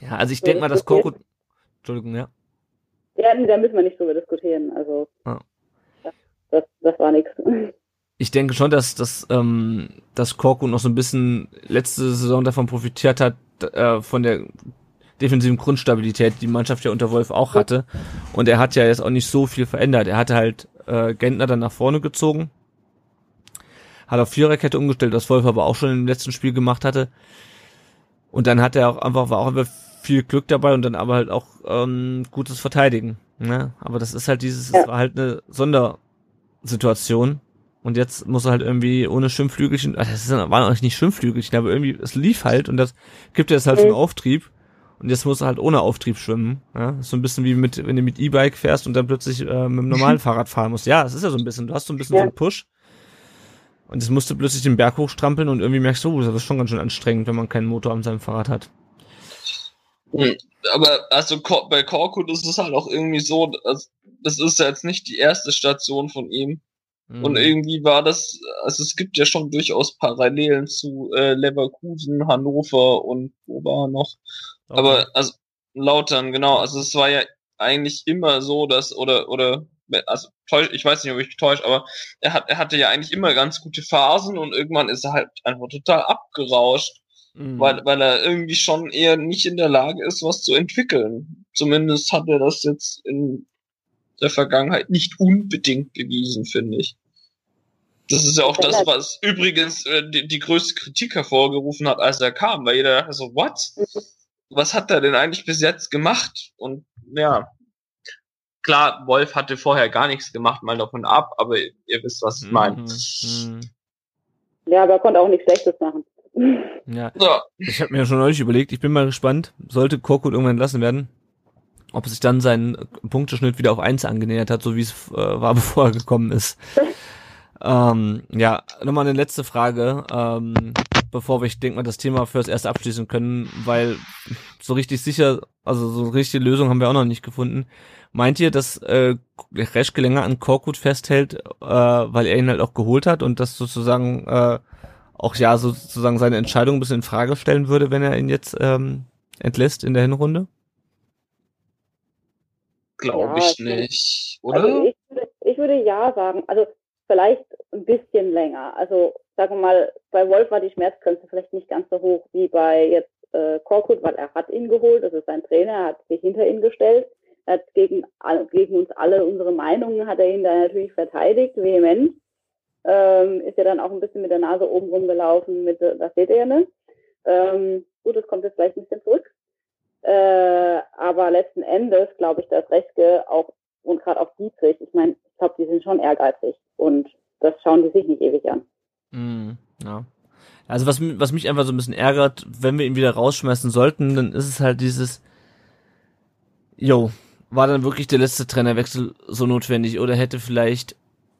ja, also ich denke mal, dass. Korkut, Entschuldigung, ja. ja, da müssen wir nicht drüber diskutieren. Also das, das, das war nichts. ich denke schon, dass, dass, ähm, dass Korku noch so ein bisschen letzte Saison davon profitiert hat, äh, von der defensiven Grundstabilität, die die Mannschaft ja unter Wolf auch hatte. Und er hat ja jetzt auch nicht so viel verändert. Er hatte halt äh, Gentner dann nach vorne gezogen, hat auf Viererkette umgestellt, was Wolf aber auch schon im letzten Spiel gemacht hatte. Und dann hat er auch einfach, war auch einfach viel Glück dabei und dann aber halt auch ähm, gutes Verteidigen. Ne? Aber das ist halt dieses, es war halt eine Sondersituation. Und jetzt muss er halt irgendwie ohne Schimpflügelchen, also das waren auch nicht Schimpflügelchen, aber irgendwie, es lief halt und das gibt jetzt halt so einen Auftrieb. Und jetzt muss er halt ohne Auftrieb schwimmen. Ja? So ein bisschen wie mit, wenn du mit E-Bike fährst und dann plötzlich äh, mit dem normalen Fahrrad fahren musst. Ja, es ist ja so ein bisschen, du hast so ein bisschen ja. so einen Push. Und jetzt musst du plötzlich den Berg hochstrampeln und irgendwie merkst du, oh, das ist schon ganz schön anstrengend, wenn man keinen Motor an seinem Fahrrad hat. Hm, aber also bei Korkut ist es halt auch irgendwie so, das ist ja jetzt nicht die erste Station von ihm. Mhm. Und irgendwie war das, also es gibt ja schon durchaus Parallelen zu äh, Leverkusen, Hannover und wo war noch. Okay. Aber also Lautern, genau, also es war ja eigentlich immer so, dass, oder, oder, also täusch, ich weiß nicht, ob ich mich täusche, aber er hat, er hatte ja eigentlich immer ganz gute Phasen und irgendwann ist er halt einfach total abgerauscht, mhm. weil, weil er irgendwie schon eher nicht in der Lage ist, was zu entwickeln. Zumindest hat er das jetzt in der Vergangenheit nicht unbedingt bewiesen, finde ich. Das ist ja auch das, was übrigens äh, die, die größte Kritik hervorgerufen hat, als er kam, weil jeder dachte so, what? Was hat er denn eigentlich bis jetzt gemacht? Und ja, klar, Wolf hatte vorher gar nichts gemacht, mal davon ab, aber ihr wisst, was ich meine. Mhm. mhm. Ja, aber er konnte auch nichts Schlechtes machen. Ja. ja. Ich habe mir schon neulich überlegt, ich bin mal gespannt, sollte Korkut irgendwann entlassen werden, ob sich dann sein Punkteschnitt wieder auf eins angenähert hat, so wie es äh, war, bevor er gekommen ist. ähm, ja, nochmal eine letzte Frage, ähm, bevor wir, ich denke mal, das Thema fürs erste abschließen können, weil so richtig sicher, also so richtige Lösung haben wir auch noch nicht gefunden. Meint ihr, dass äh, Reschke länger an Korkut festhält, äh, weil er ihn halt auch geholt hat und das sozusagen äh, auch ja sozusagen seine Entscheidung ein bisschen in Frage stellen würde, wenn er ihn jetzt ähm, entlässt in der Hinrunde? Glaube ja, ich nicht, oder? Also ich, würde, ich würde ja sagen. Also vielleicht ein bisschen länger. Also sagen wir mal, bei Wolf war die Schmerzgrenze vielleicht nicht ganz so hoch wie bei jetzt äh, Korkut, weil er hat ihn geholt, das ist sein Trainer, er hat sich hinter ihn gestellt, er hat gegen, gegen uns alle unsere Meinungen, hat er ihn da natürlich verteidigt, vehement. Ähm, ist ja dann auch ein bisschen mit der Nase oben rumgelaufen, mit, das seht ihr ja nicht. Ähm, gut, das kommt jetzt vielleicht ein bisschen zurück. Äh, aber letzten Endes glaube ich, dass Rechtke auch und gerade auf Dietrich, ich meine, ich glaube, die sind schon ehrgeizig und das schauen die sich nicht ewig an. Mm, ja. Also was, was mich einfach so ein bisschen ärgert, wenn wir ihn wieder rausschmeißen sollten, dann ist es halt dieses, yo, war dann wirklich der letzte Trainerwechsel so notwendig oder hätte vielleicht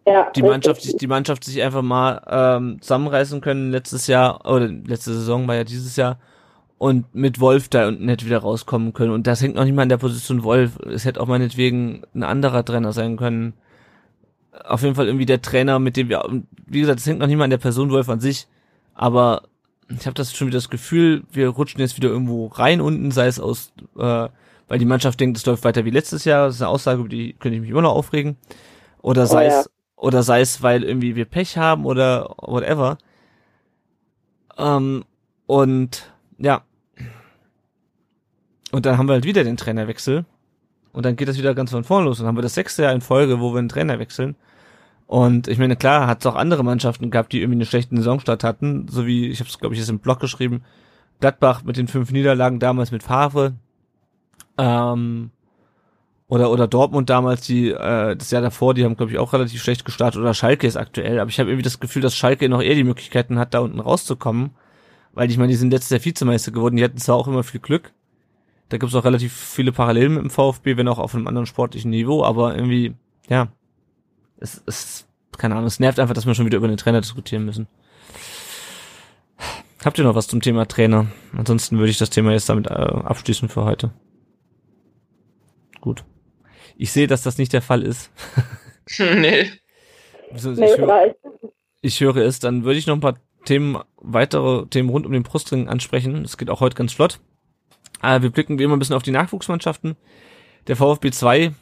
ja, die Mannschaft sich, die Mannschaft sich einfach mal ähm, zusammenreißen können letztes Jahr oder letzte Saison war ja dieses Jahr und mit Wolf da unten hätte wieder rauskommen können. Und das hängt noch nicht mal an der Position Wolf. Es hätte auch meinetwegen ein anderer Trainer sein können. Auf jeden Fall irgendwie der Trainer, mit dem wir, wie gesagt, es hängt noch nicht mal an der Person Wolf an sich. Aber ich habe das schon wieder das Gefühl, wir rutschen jetzt wieder irgendwo rein unten, sei es aus, äh, weil die Mannschaft denkt, es läuft weiter wie letztes Jahr. Das ist eine Aussage, über die könnte ich mich immer noch aufregen. Oder oh, sei ja. es, oder sei es, weil irgendwie wir Pech haben oder whatever. Ähm, und ja. Und dann haben wir halt wieder den Trainerwechsel. Und dann geht das wieder ganz von vorne los. Und dann haben wir das sechste Jahr in Folge, wo wir einen Trainer wechseln. Und ich meine, klar, hat es auch andere Mannschaften gehabt, die irgendwie eine schlechte Saisonstart hatten. So wie, ich habe es, glaube ich, jetzt im Blog geschrieben, Gladbach mit den fünf Niederlagen damals mit Favre. Ähm, oder, oder Dortmund damals, die äh, das Jahr davor, die haben, glaube ich, auch relativ schlecht gestartet. Oder Schalke ist aktuell. Aber ich habe irgendwie das Gefühl, dass Schalke noch eher die Möglichkeiten hat, da unten rauszukommen. Weil ich meine, die sind letztes Jahr Vizemeister geworden, die hatten zwar auch immer viel Glück. Da gibt es auch relativ viele Parallelen mit dem VfB, wenn auch auf einem anderen sportlichen Niveau, aber irgendwie, ja, es ist, keine Ahnung, es nervt einfach, dass wir schon wieder über den Trainer diskutieren müssen. Habt ihr noch was zum Thema Trainer? Ansonsten würde ich das Thema jetzt damit äh, abschließen für heute. Gut. Ich sehe, dass das nicht der Fall ist. nee. Ich, höre, ich höre es, dann würde ich noch ein paar Themen, weitere Themen rund um den Brustring ansprechen. Das geht auch heute ganz flott. Äh, wir blicken wie immer ein bisschen auf die Nachwuchsmannschaften. Der VfB 2 äh,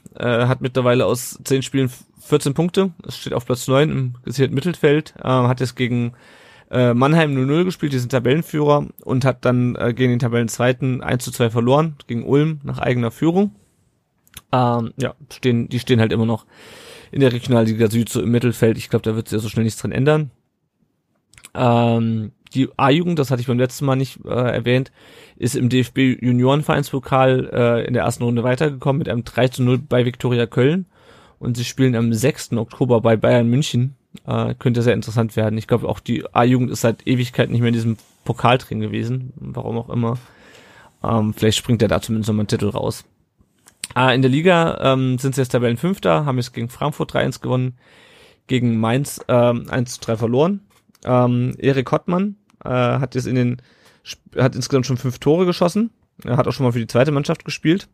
hat mittlerweile aus 10 Spielen 14 Punkte. Es steht auf Platz 9 im gesicherten Mittelfeld. Äh, hat jetzt gegen äh, Mannheim 0-0 gespielt, die sind Tabellenführer und hat dann äh, gegen den Tabellenzweiten 1 zu 2 verloren, gegen Ulm nach eigener Führung. Ähm, ja, stehen, die stehen halt immer noch in der Regionalliga Süd so im Mittelfeld. Ich glaube, da wird sich ja so schnell nichts dran ändern. Ähm, die A-Jugend, das hatte ich beim letzten Mal nicht äh, erwähnt, ist im DFB Juniorenvereinspokal äh, in der ersten Runde weitergekommen mit einem 3 zu 0 bei Viktoria Köln. Und sie spielen am 6. Oktober bei Bayern München. Äh, könnte sehr interessant werden. Ich glaube, auch die A-Jugend ist seit Ewigkeit nicht mehr in diesem Pokal drin gewesen. Warum auch immer. Ähm, vielleicht springt er da zumindest nochmal einen Titel raus. Äh, in der Liga ähm, sind sie jetzt Tabellenfünfter, haben jetzt gegen Frankfurt 3-1 gewonnen, gegen Mainz ähm, 1-3 verloren. Ähm, Erik Hottmann äh, hat jetzt in den hat insgesamt schon fünf Tore geschossen. Er hat auch schon mal für die zweite Mannschaft gespielt.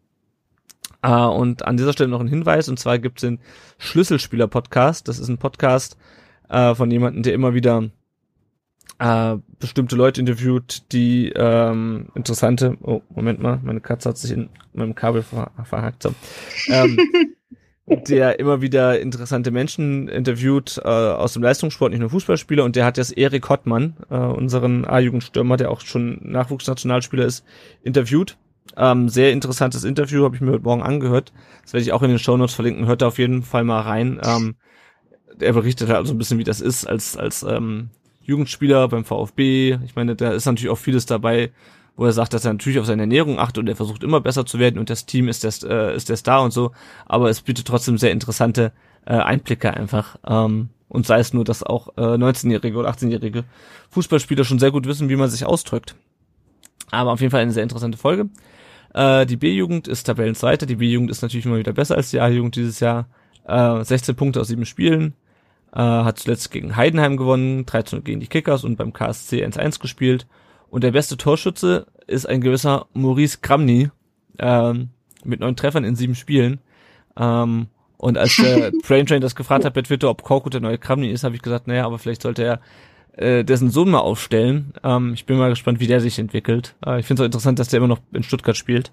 Äh, und an dieser Stelle noch ein Hinweis, und zwar gibt es den Schlüsselspieler-Podcast. Das ist ein Podcast äh, von jemandem, der immer wieder äh, bestimmte Leute interviewt, die ähm, interessante. Oh, Moment mal, meine Katze hat sich in meinem Kabel ver verhakt. So. Ähm, der immer wieder interessante Menschen interviewt äh, aus dem Leistungssport, nicht nur Fußballspieler. Und der hat jetzt Erik Hottmann, äh, unseren A-Jugendstürmer, der auch schon Nachwuchsnationalspieler ist, interviewt. Ähm, sehr interessantes Interview, habe ich mir heute Morgen angehört. Das werde ich auch in den Shownotes verlinken. Hört da auf jeden Fall mal rein. Ähm, er berichtet halt so ein bisschen, wie das ist als, als ähm, Jugendspieler beim VfB. Ich meine, da ist natürlich auch vieles dabei, wo er sagt, dass er natürlich auf seine Ernährung achtet und er versucht immer besser zu werden und das Team ist der, äh, ist der Star und so. Aber es bietet trotzdem sehr interessante äh, Einblicke einfach. Ähm, und sei es nur, dass auch äh, 19-jährige oder 18-jährige Fußballspieler schon sehr gut wissen, wie man sich ausdrückt. Aber auf jeden Fall eine sehr interessante Folge. Äh, die B-Jugend ist Tabellenzweiter. Die B-Jugend ist natürlich immer wieder besser als die A-Jugend dieses Jahr. Äh, 16 Punkte aus sieben Spielen. Äh, hat zuletzt gegen Heidenheim gewonnen, 13 gegen die Kickers und beim KSC 1-1 gespielt. Und der beste Torschütze ist ein gewisser Maurice Kramny ähm, mit neun Treffern in sieben Spielen. Ähm, und als der Brain Train das gefragt hat bei Twitter, ob Korkut der neue Kramny ist, habe ich gesagt, naja, aber vielleicht sollte er äh, dessen Sohn mal aufstellen. Ähm, ich bin mal gespannt, wie der sich entwickelt. Äh, ich finde es auch interessant, dass der immer noch in Stuttgart spielt.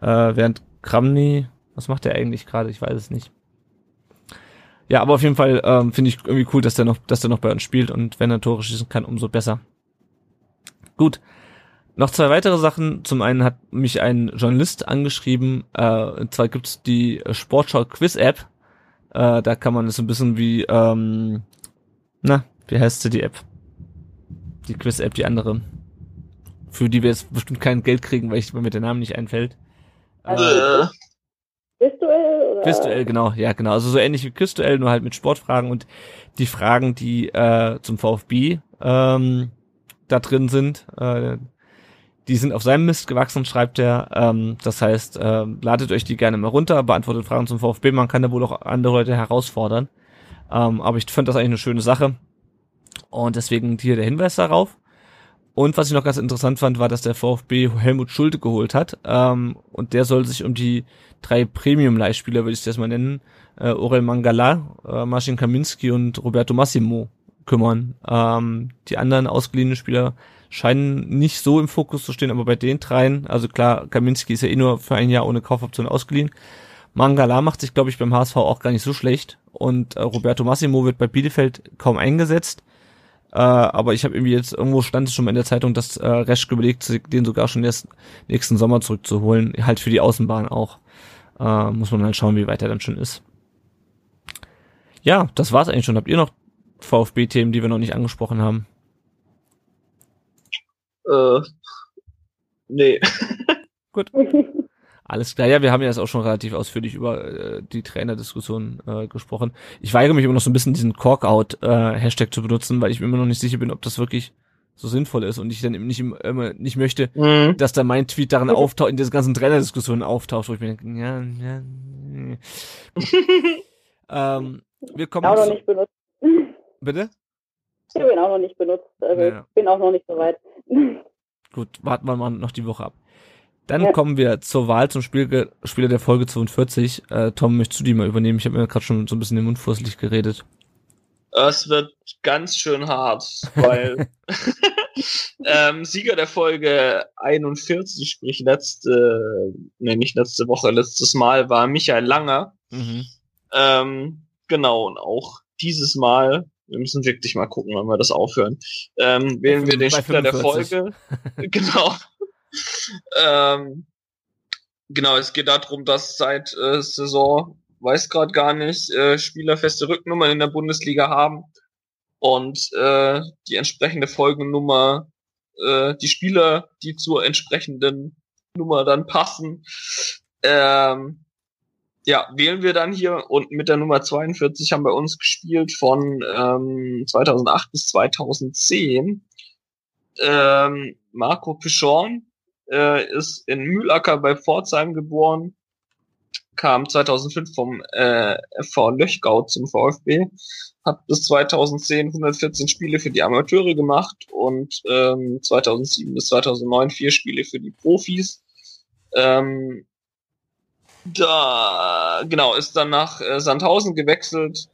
Äh, während Kramny, was macht der eigentlich gerade? Ich weiß es nicht. Ja, aber auf jeden Fall ähm, finde ich irgendwie cool, dass der noch, dass der noch bei uns spielt und wenn er Tore schießen kann, umso besser. Gut. Noch zwei weitere Sachen. Zum einen hat mich ein Journalist angeschrieben, äh, und zwar gibt's die Sportschau Quiz App. Äh, da kann man es ein bisschen wie, ähm, na, wie heißt sie die App? Die Quiz App, die andere. Für die wir jetzt bestimmt kein Geld kriegen, weil ich mir der Name nicht einfällt. Also, äh. Quizduell? Oder? Quizduell, genau, ja, genau. Also so ähnlich wie Quizduell, nur halt mit Sportfragen und die Fragen, die äh, zum VfB ähm, da drin sind, äh, die sind auf seinem Mist gewachsen, schreibt er. Ähm, das heißt, äh, ladet euch die gerne mal runter, beantwortet Fragen zum VfB. Man kann da wohl auch andere Leute herausfordern. Ähm, aber ich fand das eigentlich eine schöne Sache. Und deswegen hier der Hinweis darauf. Und was ich noch ganz interessant fand, war, dass der VfB Helmut Schulte geholt hat. Ähm, und der soll sich um die drei Premium-Leihspieler, würde ich das mal nennen, äh, Orel Mangala, äh, Marcin Kaminski und Roberto Massimo kümmern. Ähm, die anderen ausgeliehenen Spieler scheinen nicht so im Fokus zu stehen, aber bei den dreien, also klar, Kaminski ist ja eh nur für ein Jahr ohne Kaufoption ausgeliehen. Mangala macht sich, glaube ich, beim HSV auch gar nicht so schlecht. Und äh, Roberto Massimo wird bei Bielefeld kaum eingesetzt. Äh, aber ich habe irgendwie jetzt, irgendwo stand es schon mal in der Zeitung, dass äh, Resch überlegt, den sogar schon erst nächsten Sommer zurückzuholen. Halt für die Außenbahn auch. Äh, muss man halt schauen, wie weit er dann schon ist. Ja, das war's eigentlich schon. Habt ihr noch VfB-Themen, die wir noch nicht angesprochen haben? Äh, nee. Gut. Alles klar, ja, wir haben ja jetzt auch schon relativ ausführlich über äh, die Trainerdiskussion äh, gesprochen. Ich weigere mich immer noch so ein bisschen diesen Corkout-Hashtag äh, zu benutzen, weil ich mir immer noch nicht sicher bin, ob das wirklich so sinnvoll ist und ich dann eben nicht, immer nicht möchte, mhm. dass da mein Tweet darin auftaucht, in dieser ganzen Trainerdiskussion auftaucht, wo ich mir denke, ja, ja, ähm, wir kommen. Auch noch nicht benutzt. Bitte? Ich habe ihn auch noch nicht benutzt. Also ja. ich bin auch noch nicht so weit. Gut, warten wir mal noch die Woche ab. Dann ja. kommen wir zur Wahl zum Spiel, Spieler der Folge 42. Äh, Tom, möchtest du die mal übernehmen? Ich habe mir gerade schon so ein bisschen den Mund fusselig geredet. Es wird ganz schön hart, weil ähm, Sieger der Folge 41, sprich letzte, nee, nicht letzte Woche, letztes Mal war Michael Langer. Mhm. Ähm, genau, und auch dieses Mal, wir müssen wirklich mal gucken, wann wir das aufhören, ähm, wählen wir den Spieler der 45. Folge. genau. ähm, genau, es geht darum, dass seit äh, Saison, weiß gerade gar nicht, äh, Spieler feste Rücknummern in der Bundesliga haben und äh, die entsprechende Folgennummer, äh, die Spieler, die zur entsprechenden Nummer dann passen, ähm, ja, wählen wir dann hier und mit der Nummer 42 haben wir uns gespielt von ähm, 2008 bis 2010. Ähm, Marco Pichon äh, ist in Mühlacker bei Pforzheim geboren, kam 2005 vom äh, FV Löchgau zum VfB, hat bis 2010 114 Spiele für die Amateure gemacht und ähm, 2007 bis 2009 vier Spiele für die Profis. Ähm, da, genau, ist dann nach äh, Sandhausen gewechselt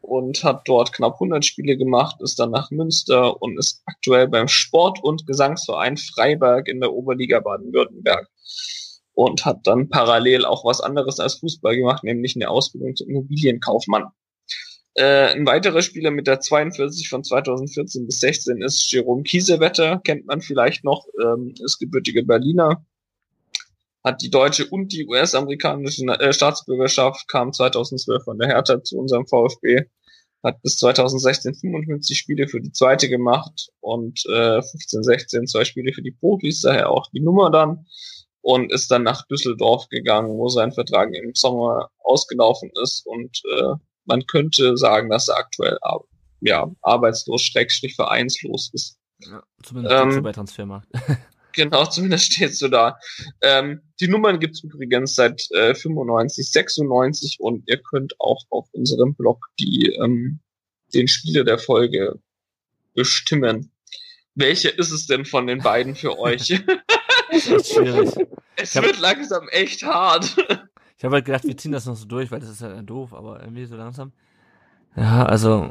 und hat dort knapp 100 Spiele gemacht, ist dann nach Münster und ist aktuell beim Sport- und Gesangsverein Freiberg in der Oberliga Baden-Württemberg und hat dann parallel auch was anderes als Fußball gemacht, nämlich eine Ausbildung zum Immobilienkaufmann. Äh, ein weiterer Spieler mit der 42 von 2014 bis 16 ist Jerome Kiesewetter, kennt man vielleicht noch, ähm, ist gebürtiger Berliner, hat die deutsche und die US-amerikanische äh, Staatsbürgerschaft, kam 2012 von der Hertha zu unserem VfB, hat bis 2016 55 Spiele für die zweite gemacht und äh, 15, 16 zwei Spiele für die Profis, daher auch die Nummer dann und ist dann nach Düsseldorf gegangen, wo sein Vertrag im Sommer ausgelaufen ist und äh, man könnte sagen, dass er aktuell ar ja, arbeitslos, schrägstrich vereinslos ist. Ja, zumindest Ähm, bei Transfermarkt. Genau, zumindest steht so da. Ähm, die Nummern gibt's übrigens seit äh, 95, 96 und ihr könnt auch auf unserem Blog die ähm, den Spieler der Folge bestimmen. Welcher ist es denn von den beiden für euch? Das ist schwierig. es hab- wird langsam echt hart. Ich habe halt gedacht, wir ziehen das noch so durch, weil das ist ja doof, aber irgendwie so langsam. Ja, also.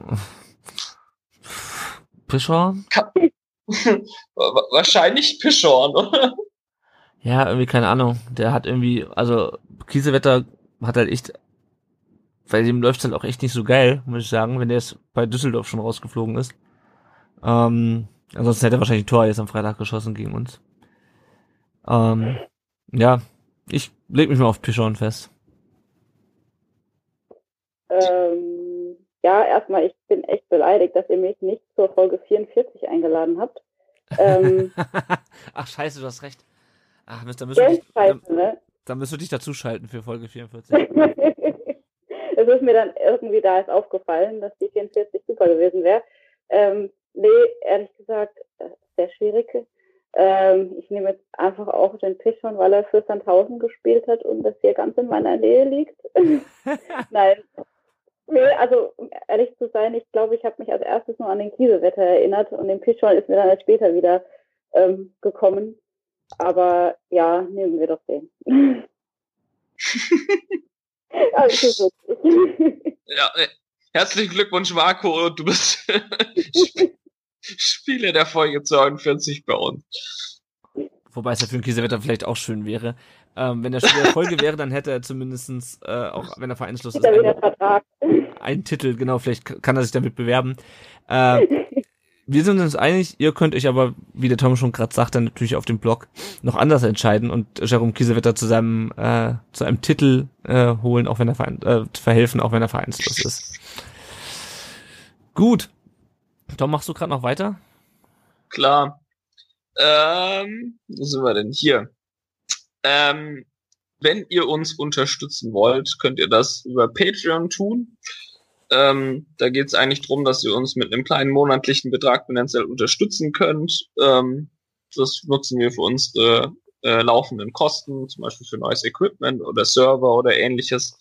Pischor? Wa- Wahrscheinlich Pischorn, oder? Ja, irgendwie keine Ahnung. Der hat irgendwie, also Kiesewetter hat halt echt, bei dem läuft's halt auch echt nicht so geil, muss ich sagen, wenn der jetzt bei Düsseldorf schon rausgeflogen ist. Ähm, ansonsten hätte er wahrscheinlich ein Tor jetzt am Freitag geschossen gegen uns. Ähm, ja, ich leg mich mal auf Pischorn fest. Ähm, ja, erstmal, ich bin echt beleidigt, dass ihr mich nicht zur Folge 44 eingeladen habt. Ähm, Ach scheiße, du hast recht. Ach Mist, dann müssen wir dich, scheiße, ne? dann müssen wir dich dazuschalten für Folge 44. es ist mir dann irgendwie da ist aufgefallen, dass die 44 super gewesen wäre. Ähm, nee, ehrlich gesagt, sehr schwierig. Ähm, ich nehme jetzt einfach auch den Pischon, weil er für Sandhausen gespielt hat und das hier ganz in meiner Nähe liegt. Nein. Nee, also um ehrlich zu sein, ich glaube, ich habe mich als erstes nur an den Kiesewetter erinnert und den Pischon ist mir dann erst später wieder ähm, gekommen. Aber ja, nehmen wir doch den. also. Ja, äh, herzlichen Glückwunsch, Marco. Du bist Sp- Spieler der Folge 42 bei uns. Wobei es ja für den Kiesewetter vielleicht auch schön wäre. Ähm, wenn der Spieler der Folge wäre, dann hätte er zumindestens äh, auch wenn er vereinslos ist, einen, einen Titel, genau, vielleicht kann er sich damit bewerben. Äh, wir sind uns einig, ihr könnt euch aber, wie der Tom schon gerade sagte, natürlich auf dem Blog noch anders entscheiden und Jerome Kiesewetter zu seinem, äh, zu einem Titel äh, holen, auch wenn er verein, äh, verhelfen, auch wenn er vereinslos ist. Gut. Tom, machst du gerade noch weiter? Klar. Ähm, wo sind wir denn hier? Ähm, wenn ihr uns unterstützen wollt, könnt ihr das über Patreon tun. Ähm, da geht es eigentlich drum, dass ihr uns mit einem kleinen monatlichen Betrag finanziell unterstützen könnt. Ähm, das nutzen wir für unsere äh, laufenden Kosten, zum Beispiel für neues Equipment oder Server oder ähnliches.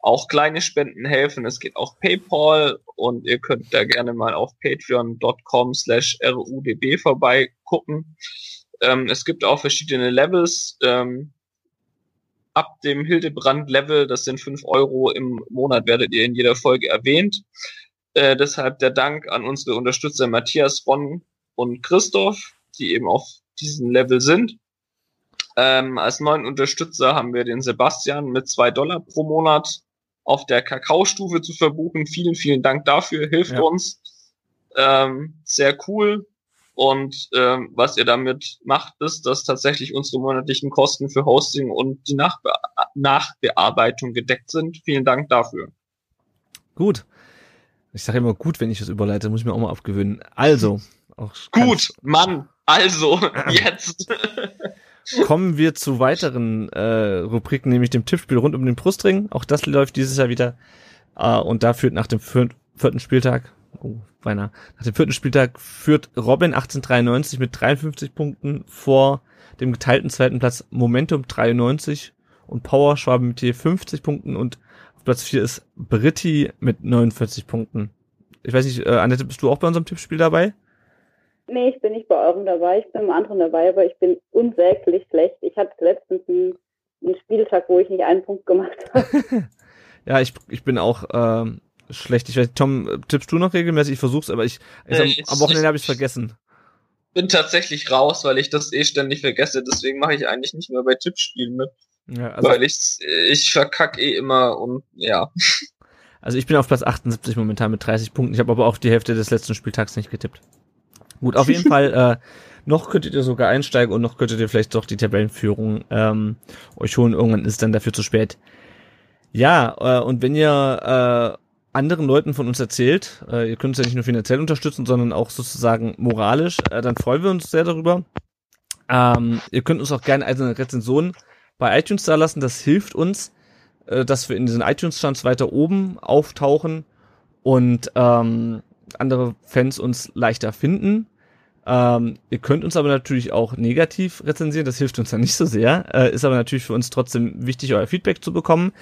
Auch kleine Spenden helfen. Es geht auch PayPal und ihr könnt da gerne mal auf patreon.com slash rudb vorbeigucken. Ähm, es gibt auch verschiedene Levels. Ähm, ab dem Hildebrand-Level, das sind fünf Euro im Monat, werdet ihr in jeder Folge erwähnt. Äh, deshalb der Dank an unsere Unterstützer Matthias, Ron und Christoph, die eben auf diesem Level sind. Ähm, als neuen Unterstützer haben wir den Sebastian mit zwei Dollar pro Monat auf der Kakao-Stufe zu verbuchen. Vielen, vielen Dank dafür, hilft Ja. uns. Ähm, sehr cool. Und ähm, was ihr damit macht, ist, dass tatsächlich unsere monatlichen Kosten für Hosting und die Nachbe Nachbearbeitung gedeckt sind. Vielen Dank dafür. Gut. Ich sage immer gut, wenn ich das überleite, muss ich mir auch mal abgewöhnen. Also, auch Gut, Mann, also, jetzt. kommen wir zu weiteren äh, Rubriken, nämlich dem Tippspiel rund um den Brustring. Auch das läuft dieses Jahr wieder. Äh, und da führt nach dem vier vierten Spieltag, oh, beinahe, nach dem vierten Spieltag führt Robin 1893 mit 53 Punkten vor dem geteilten zweiten Platz Momentum 93 und Power Schwaben mit je 50 Punkten und auf Platz 4 ist Britti mit 49 Punkten. Ich weiß nicht, äh, Annette, bist du auch bei unserem Tippspiel dabei? Nee, ich bin nicht bei eurem dabei, ich bin im anderen dabei, aber ich bin unsäglich schlecht. Ich hatte letztens einen, einen Spieltag, wo ich nicht einen Punkt gemacht habe. Ja, ich, ich bin auch ähm, schlecht. Ich weiß, Tom, äh, tippst du noch regelmäßig? Ich versuch's, aber ich, ich Äh, am, ich- am Wochenende habe ich vergessen. Bin tatsächlich raus, weil ich das eh ständig vergesse. Deswegen mache ich eigentlich nicht mehr bei Tippspielen mit. Ja, also, weil ich, ich verkack eh immer und ja. also ich bin auf Platz 78 momentan mit 30 Punkten. Ich habe aber auch die Hälfte des letzten Spieltags nicht getippt. Gut, auf jeden Fall, äh, noch könntet ihr sogar einsteigen und noch könntet ihr vielleicht doch die Tabellenführung ähm, euch holen. Irgendwann ist dann dafür zu spät. Ja, äh, und wenn ihr äh, anderen Leuten von uns erzählt, äh, ihr könnt uns ja nicht nur finanziell unterstützen, sondern auch sozusagen moralisch, äh, dann freuen wir uns sehr darüber. Ähm, ihr könnt uns auch gerne eine Rezension bei iTunes da lassen. Das hilft uns, äh, dass wir in diesen iTunes-Charts weiter oben auftauchen und ähm, andere Fans uns leichter finden. Ähm, ihr könnt uns aber natürlich auch negativ rezensieren, das hilft uns dann nicht so sehr, äh, ist aber natürlich für uns trotzdem wichtig, euer Feedback zu bekommen.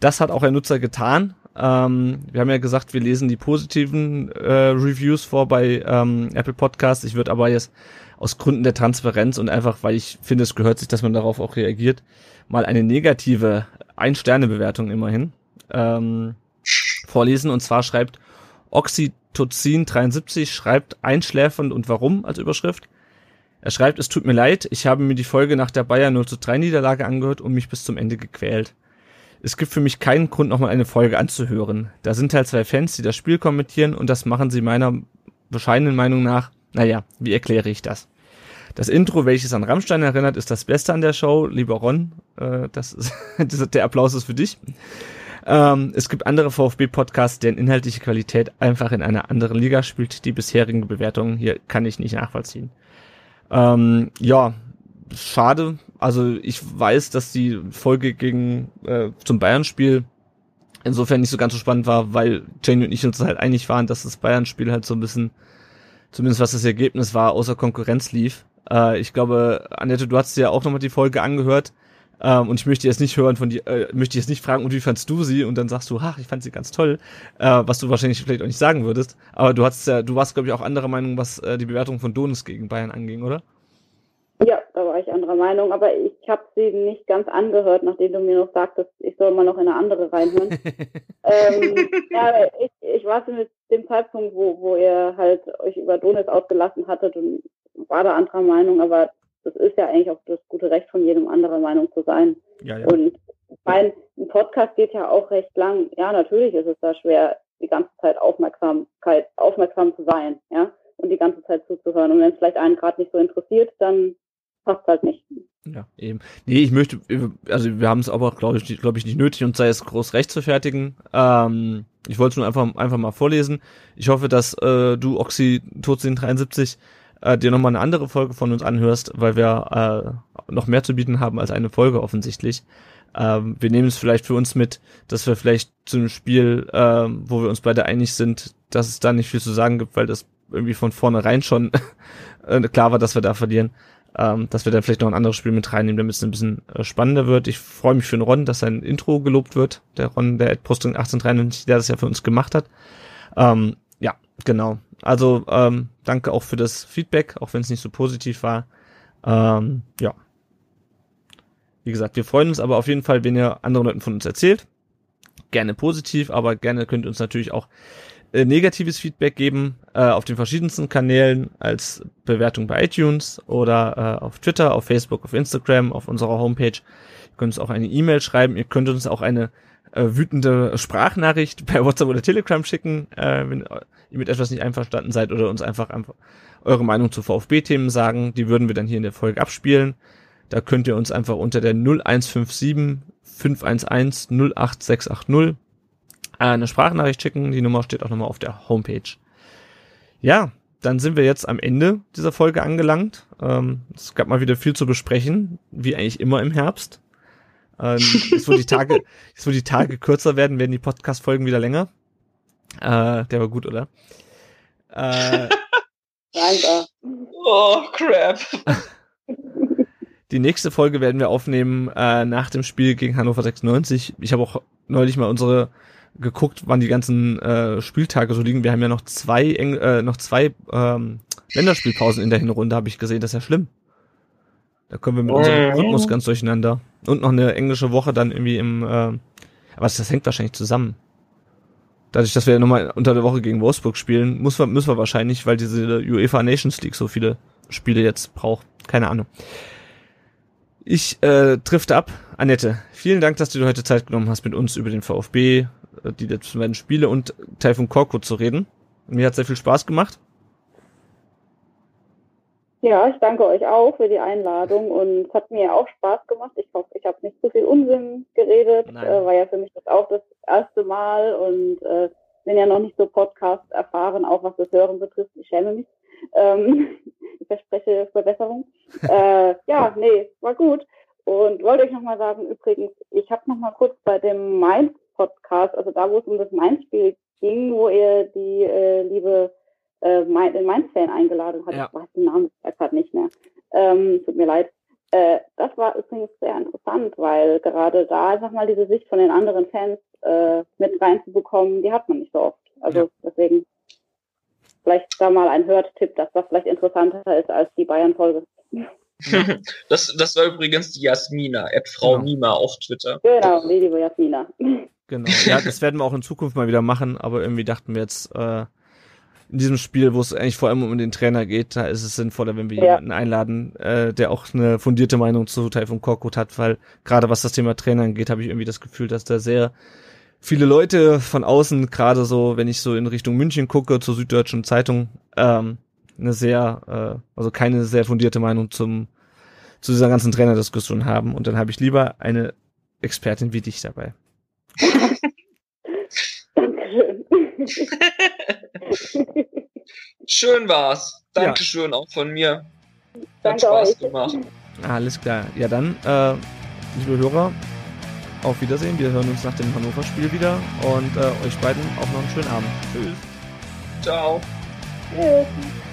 Das hat auch ein Nutzer getan. Ähm, wir haben ja gesagt, wir lesen die positiven äh, Reviews vor bei ähm, Apple Podcasts. Ich würde aber jetzt aus Gründen der Transparenz und einfach, weil ich finde, es gehört sich, dass man darauf auch reagiert, mal eine negative Ein-Sterne-Bewertung immerhin ähm, vorlesen. Und zwar schreibt Oxytocin73, schreibt einschläfernd und warum als Überschrift. Er schreibt, es tut mir leid, ich habe mir die Folge nach der Bayern 0 zu 3 Niederlage angehört und mich bis zum Ende gequält. Es gibt für mich keinen Grund, nochmal eine Folge anzuhören. Da sind halt zwei Fans, die das Spiel kommentieren und das machen sie meiner bescheidenen Meinung nach. Naja, wie erkläre ich das? Das Intro, welches an Rammstein erinnert, ist das Beste an der Show. Lieber Ron, äh, das ist, der Applaus ist für dich. Ähm, es gibt andere VfB-Podcasts, deren inhaltliche Qualität einfach in einer anderen Liga spielt. Die bisherigen Bewertungen hier kann ich nicht nachvollziehen. Ähm, ja, schade. Also ich weiß, dass die Folge gegen äh, zum Bayern-Spiel insofern nicht so ganz so spannend war, weil Jenny und ich uns halt einig waren, dass das Bayern-Spiel halt so ein bisschen, zumindest was das Ergebnis war, außer Konkurrenz lief. Äh, ich glaube, Annette, du hast dir ja auch nochmal die Folge angehört. Ähm, und ich möchte jetzt nicht hören von dir, äh, möchte jetzt nicht fragen, und wie fandst du sie? Und dann sagst du, ach, ich fand sie ganz toll, äh, was du wahrscheinlich vielleicht auch nicht sagen würdest. Aber du hast ja, du warst, glaube ich, auch anderer Meinung, was äh, die Bewertung von Donis gegen Bayern anging, oder? Ja, da war ich anderer Meinung, aber ich habe sie nicht ganz angehört, nachdem du mir noch sagtest, ich soll mal noch in eine andere reinhören. ähm, ja, ich, ich war zu mit dem Zeitpunkt, wo, wo ihr halt euch über Donis ausgelassen hattet und war da anderer Meinung, aber das ist ja eigentlich auch das gute Recht von jedem anderer Meinung zu sein. ja, ja. Und mein ein Podcast geht ja auch recht lang. Ja, natürlich ist es da schwer, die ganze Zeit Aufmerksamkeit, aufmerksam zu sein, ja, und die ganze Zeit zuzuhören. Und wenn es vielleicht einen gerade nicht so interessiert, dann passt halt nicht. Ja, eben. Nee, ich möchte, also wir haben es aber, glaube ich, glaube ich, nicht nötig, uns da jetzt groß recht zu fertigen. Ähm, ich wollte es nur einfach, einfach mal vorlesen. Ich hoffe, dass äh, du, Oxytocin 73, äh, dir nochmal eine andere Folge von uns anhörst, weil wir äh, noch mehr zu bieten haben als eine Folge offensichtlich. Ähm, wir nehmen es vielleicht für uns mit, dass wir vielleicht zu einem Spiel, ähm, wo wir uns beide einig sind, dass es da nicht viel zu sagen gibt, weil das irgendwie von vornherein schon äh, klar war, dass wir da verlieren ähm, dass wir dann vielleicht noch ein anderes Spiel mit reinnehmen, damit es ein bisschen äh, spannender wird. Ich freue mich für den Ron, dass sein Intro gelobt wird. Der Ron, der Posting 1893, der das ja für uns gemacht hat. Ähm, ja, genau. Also ähm, danke auch für das Feedback, auch wenn es nicht so positiv war. Ähm, ja. Wie gesagt, wir freuen uns aber auf jeden Fall, wenn ihr anderen Leuten von uns erzählt. Gerne positiv, aber gerne könnt ihr uns natürlich auch äh, negatives Feedback geben äh, auf den verschiedensten Kanälen als Bewertung bei iTunes oder äh, auf Twitter, auf Facebook, auf Instagram, auf unserer Homepage. Ihr könnt uns auch eine E-Mail schreiben. Ihr könnt uns auch eine äh, wütende Sprachnachricht per WhatsApp oder Telegram schicken, äh, wenn ihr mit etwas nicht einverstanden seid oder uns einfach, einfach eure Meinung zu VfB-Themen sagen. Die würden wir dann hier in der Folge abspielen. Da könnt ihr uns einfach unter der 0157 511 08680 eine Sprachnachricht schicken. Die Nummer steht auch nochmal auf der Homepage. Ja, dann sind wir jetzt am Ende dieser Folge angelangt. Ähm, es gab mal wieder viel zu besprechen, wie eigentlich immer im Herbst. Ähm, jetzt, wo die Tage, jetzt, wo die Tage kürzer werden, werden die Podcast-Folgen wieder länger. Äh, der war gut, oder? Äh, Danke. Oh, crap. Die nächste Folge werden wir aufnehmen äh, nach dem Spiel gegen Hannover 96. Ich habe auch neulich mal unsere geguckt, wann die ganzen äh, Spieltage so liegen. Wir haben ja noch zwei Eng äh, noch zwei ähm, Länderspielpausen in der Hinrunde, habe ich gesehen. Das ist ja schlimm. Da kommen wir mit unserem Mhm. Rhythmus ganz durcheinander. Und noch eine englische Woche dann irgendwie im äh, aber das, das hängt wahrscheinlich zusammen. Dadurch, dass wir nochmal unter der Woche gegen Wolfsburg spielen, muss wir, müssen wir wahrscheinlich, weil diese UEFA Nations League so viele Spiele jetzt braucht. Keine Ahnung. Ich äh, trifft ab. Annette, vielen Dank, dass du dir heute Zeit genommen hast, mit uns über den VfB, die letzten beiden Spiele und Taifun Korkut zu reden. Mir hat sehr viel Spaß gemacht. Ja, ich danke euch auch für die Einladung und es hat mir auch Spaß gemacht. Ich hoffe, ich habe nicht zu viel Unsinn geredet. Äh, war ja für mich das auch das erste Mal und äh, bin ja noch nicht so Podcast erfahren, auch was das Hören betrifft. Ich schäme mich. Ähm, ich verspreche Verbesserung. äh, ja, nee, war gut. Und wollte euch nochmal sagen, übrigens, ich habe nochmal kurz bei dem Mainz-Podcast, also da, wo es um das Mainz-Spiel ging, wo ihr die äh, liebe äh, den Mainz-Fan eingeladen hat. Ja. Ich weiß den Namen gerade nicht mehr. Ähm, tut mir leid. Äh, das war übrigens sehr interessant, weil gerade da einfach mal diese Sicht von den anderen Fans äh, mit reinzubekommen, die hat man nicht so oft. Also Ja. deswegen vielleicht da mal ein Hört-Tipp, dass das vielleicht interessanter ist als die Bayern-Folge. Das, das war übrigens die Jasmina, at Frau Genau. Mima auf Twitter. Genau, die liebe Jasmina. Genau. Ja, das werden wir auch in Zukunft mal wieder machen, aber irgendwie dachten wir jetzt, äh, in diesem Spiel, wo es eigentlich vor allem um den Trainer geht, da ist es sinnvoller, wenn wir Ja. jemanden einladen, äh, der auch eine fundierte Meinung zu Taifun Korkut hat, weil gerade was das Thema Trainer angeht, habe ich irgendwie das Gefühl, dass da sehr viele Leute von außen, gerade so, wenn ich so in Richtung München gucke, zur Süddeutschen Zeitung, ähm, eine sehr, äh, also keine sehr fundierte Meinung zum zu dieser ganzen Trainerdiskussion haben. Und dann habe ich lieber eine Expertin wie dich dabei. Dankeschön. Schön war's. Dankeschön auch von mir. Hat Danke Spaß euch. gemacht. Alles klar. Ja, dann, äh, liebe Hörer, auf Wiedersehen. Wir hören uns nach dem Hannover-Spiel wieder und äh, euch beiden auch noch einen schönen Abend. Tschüss. Ciao. Tschüss.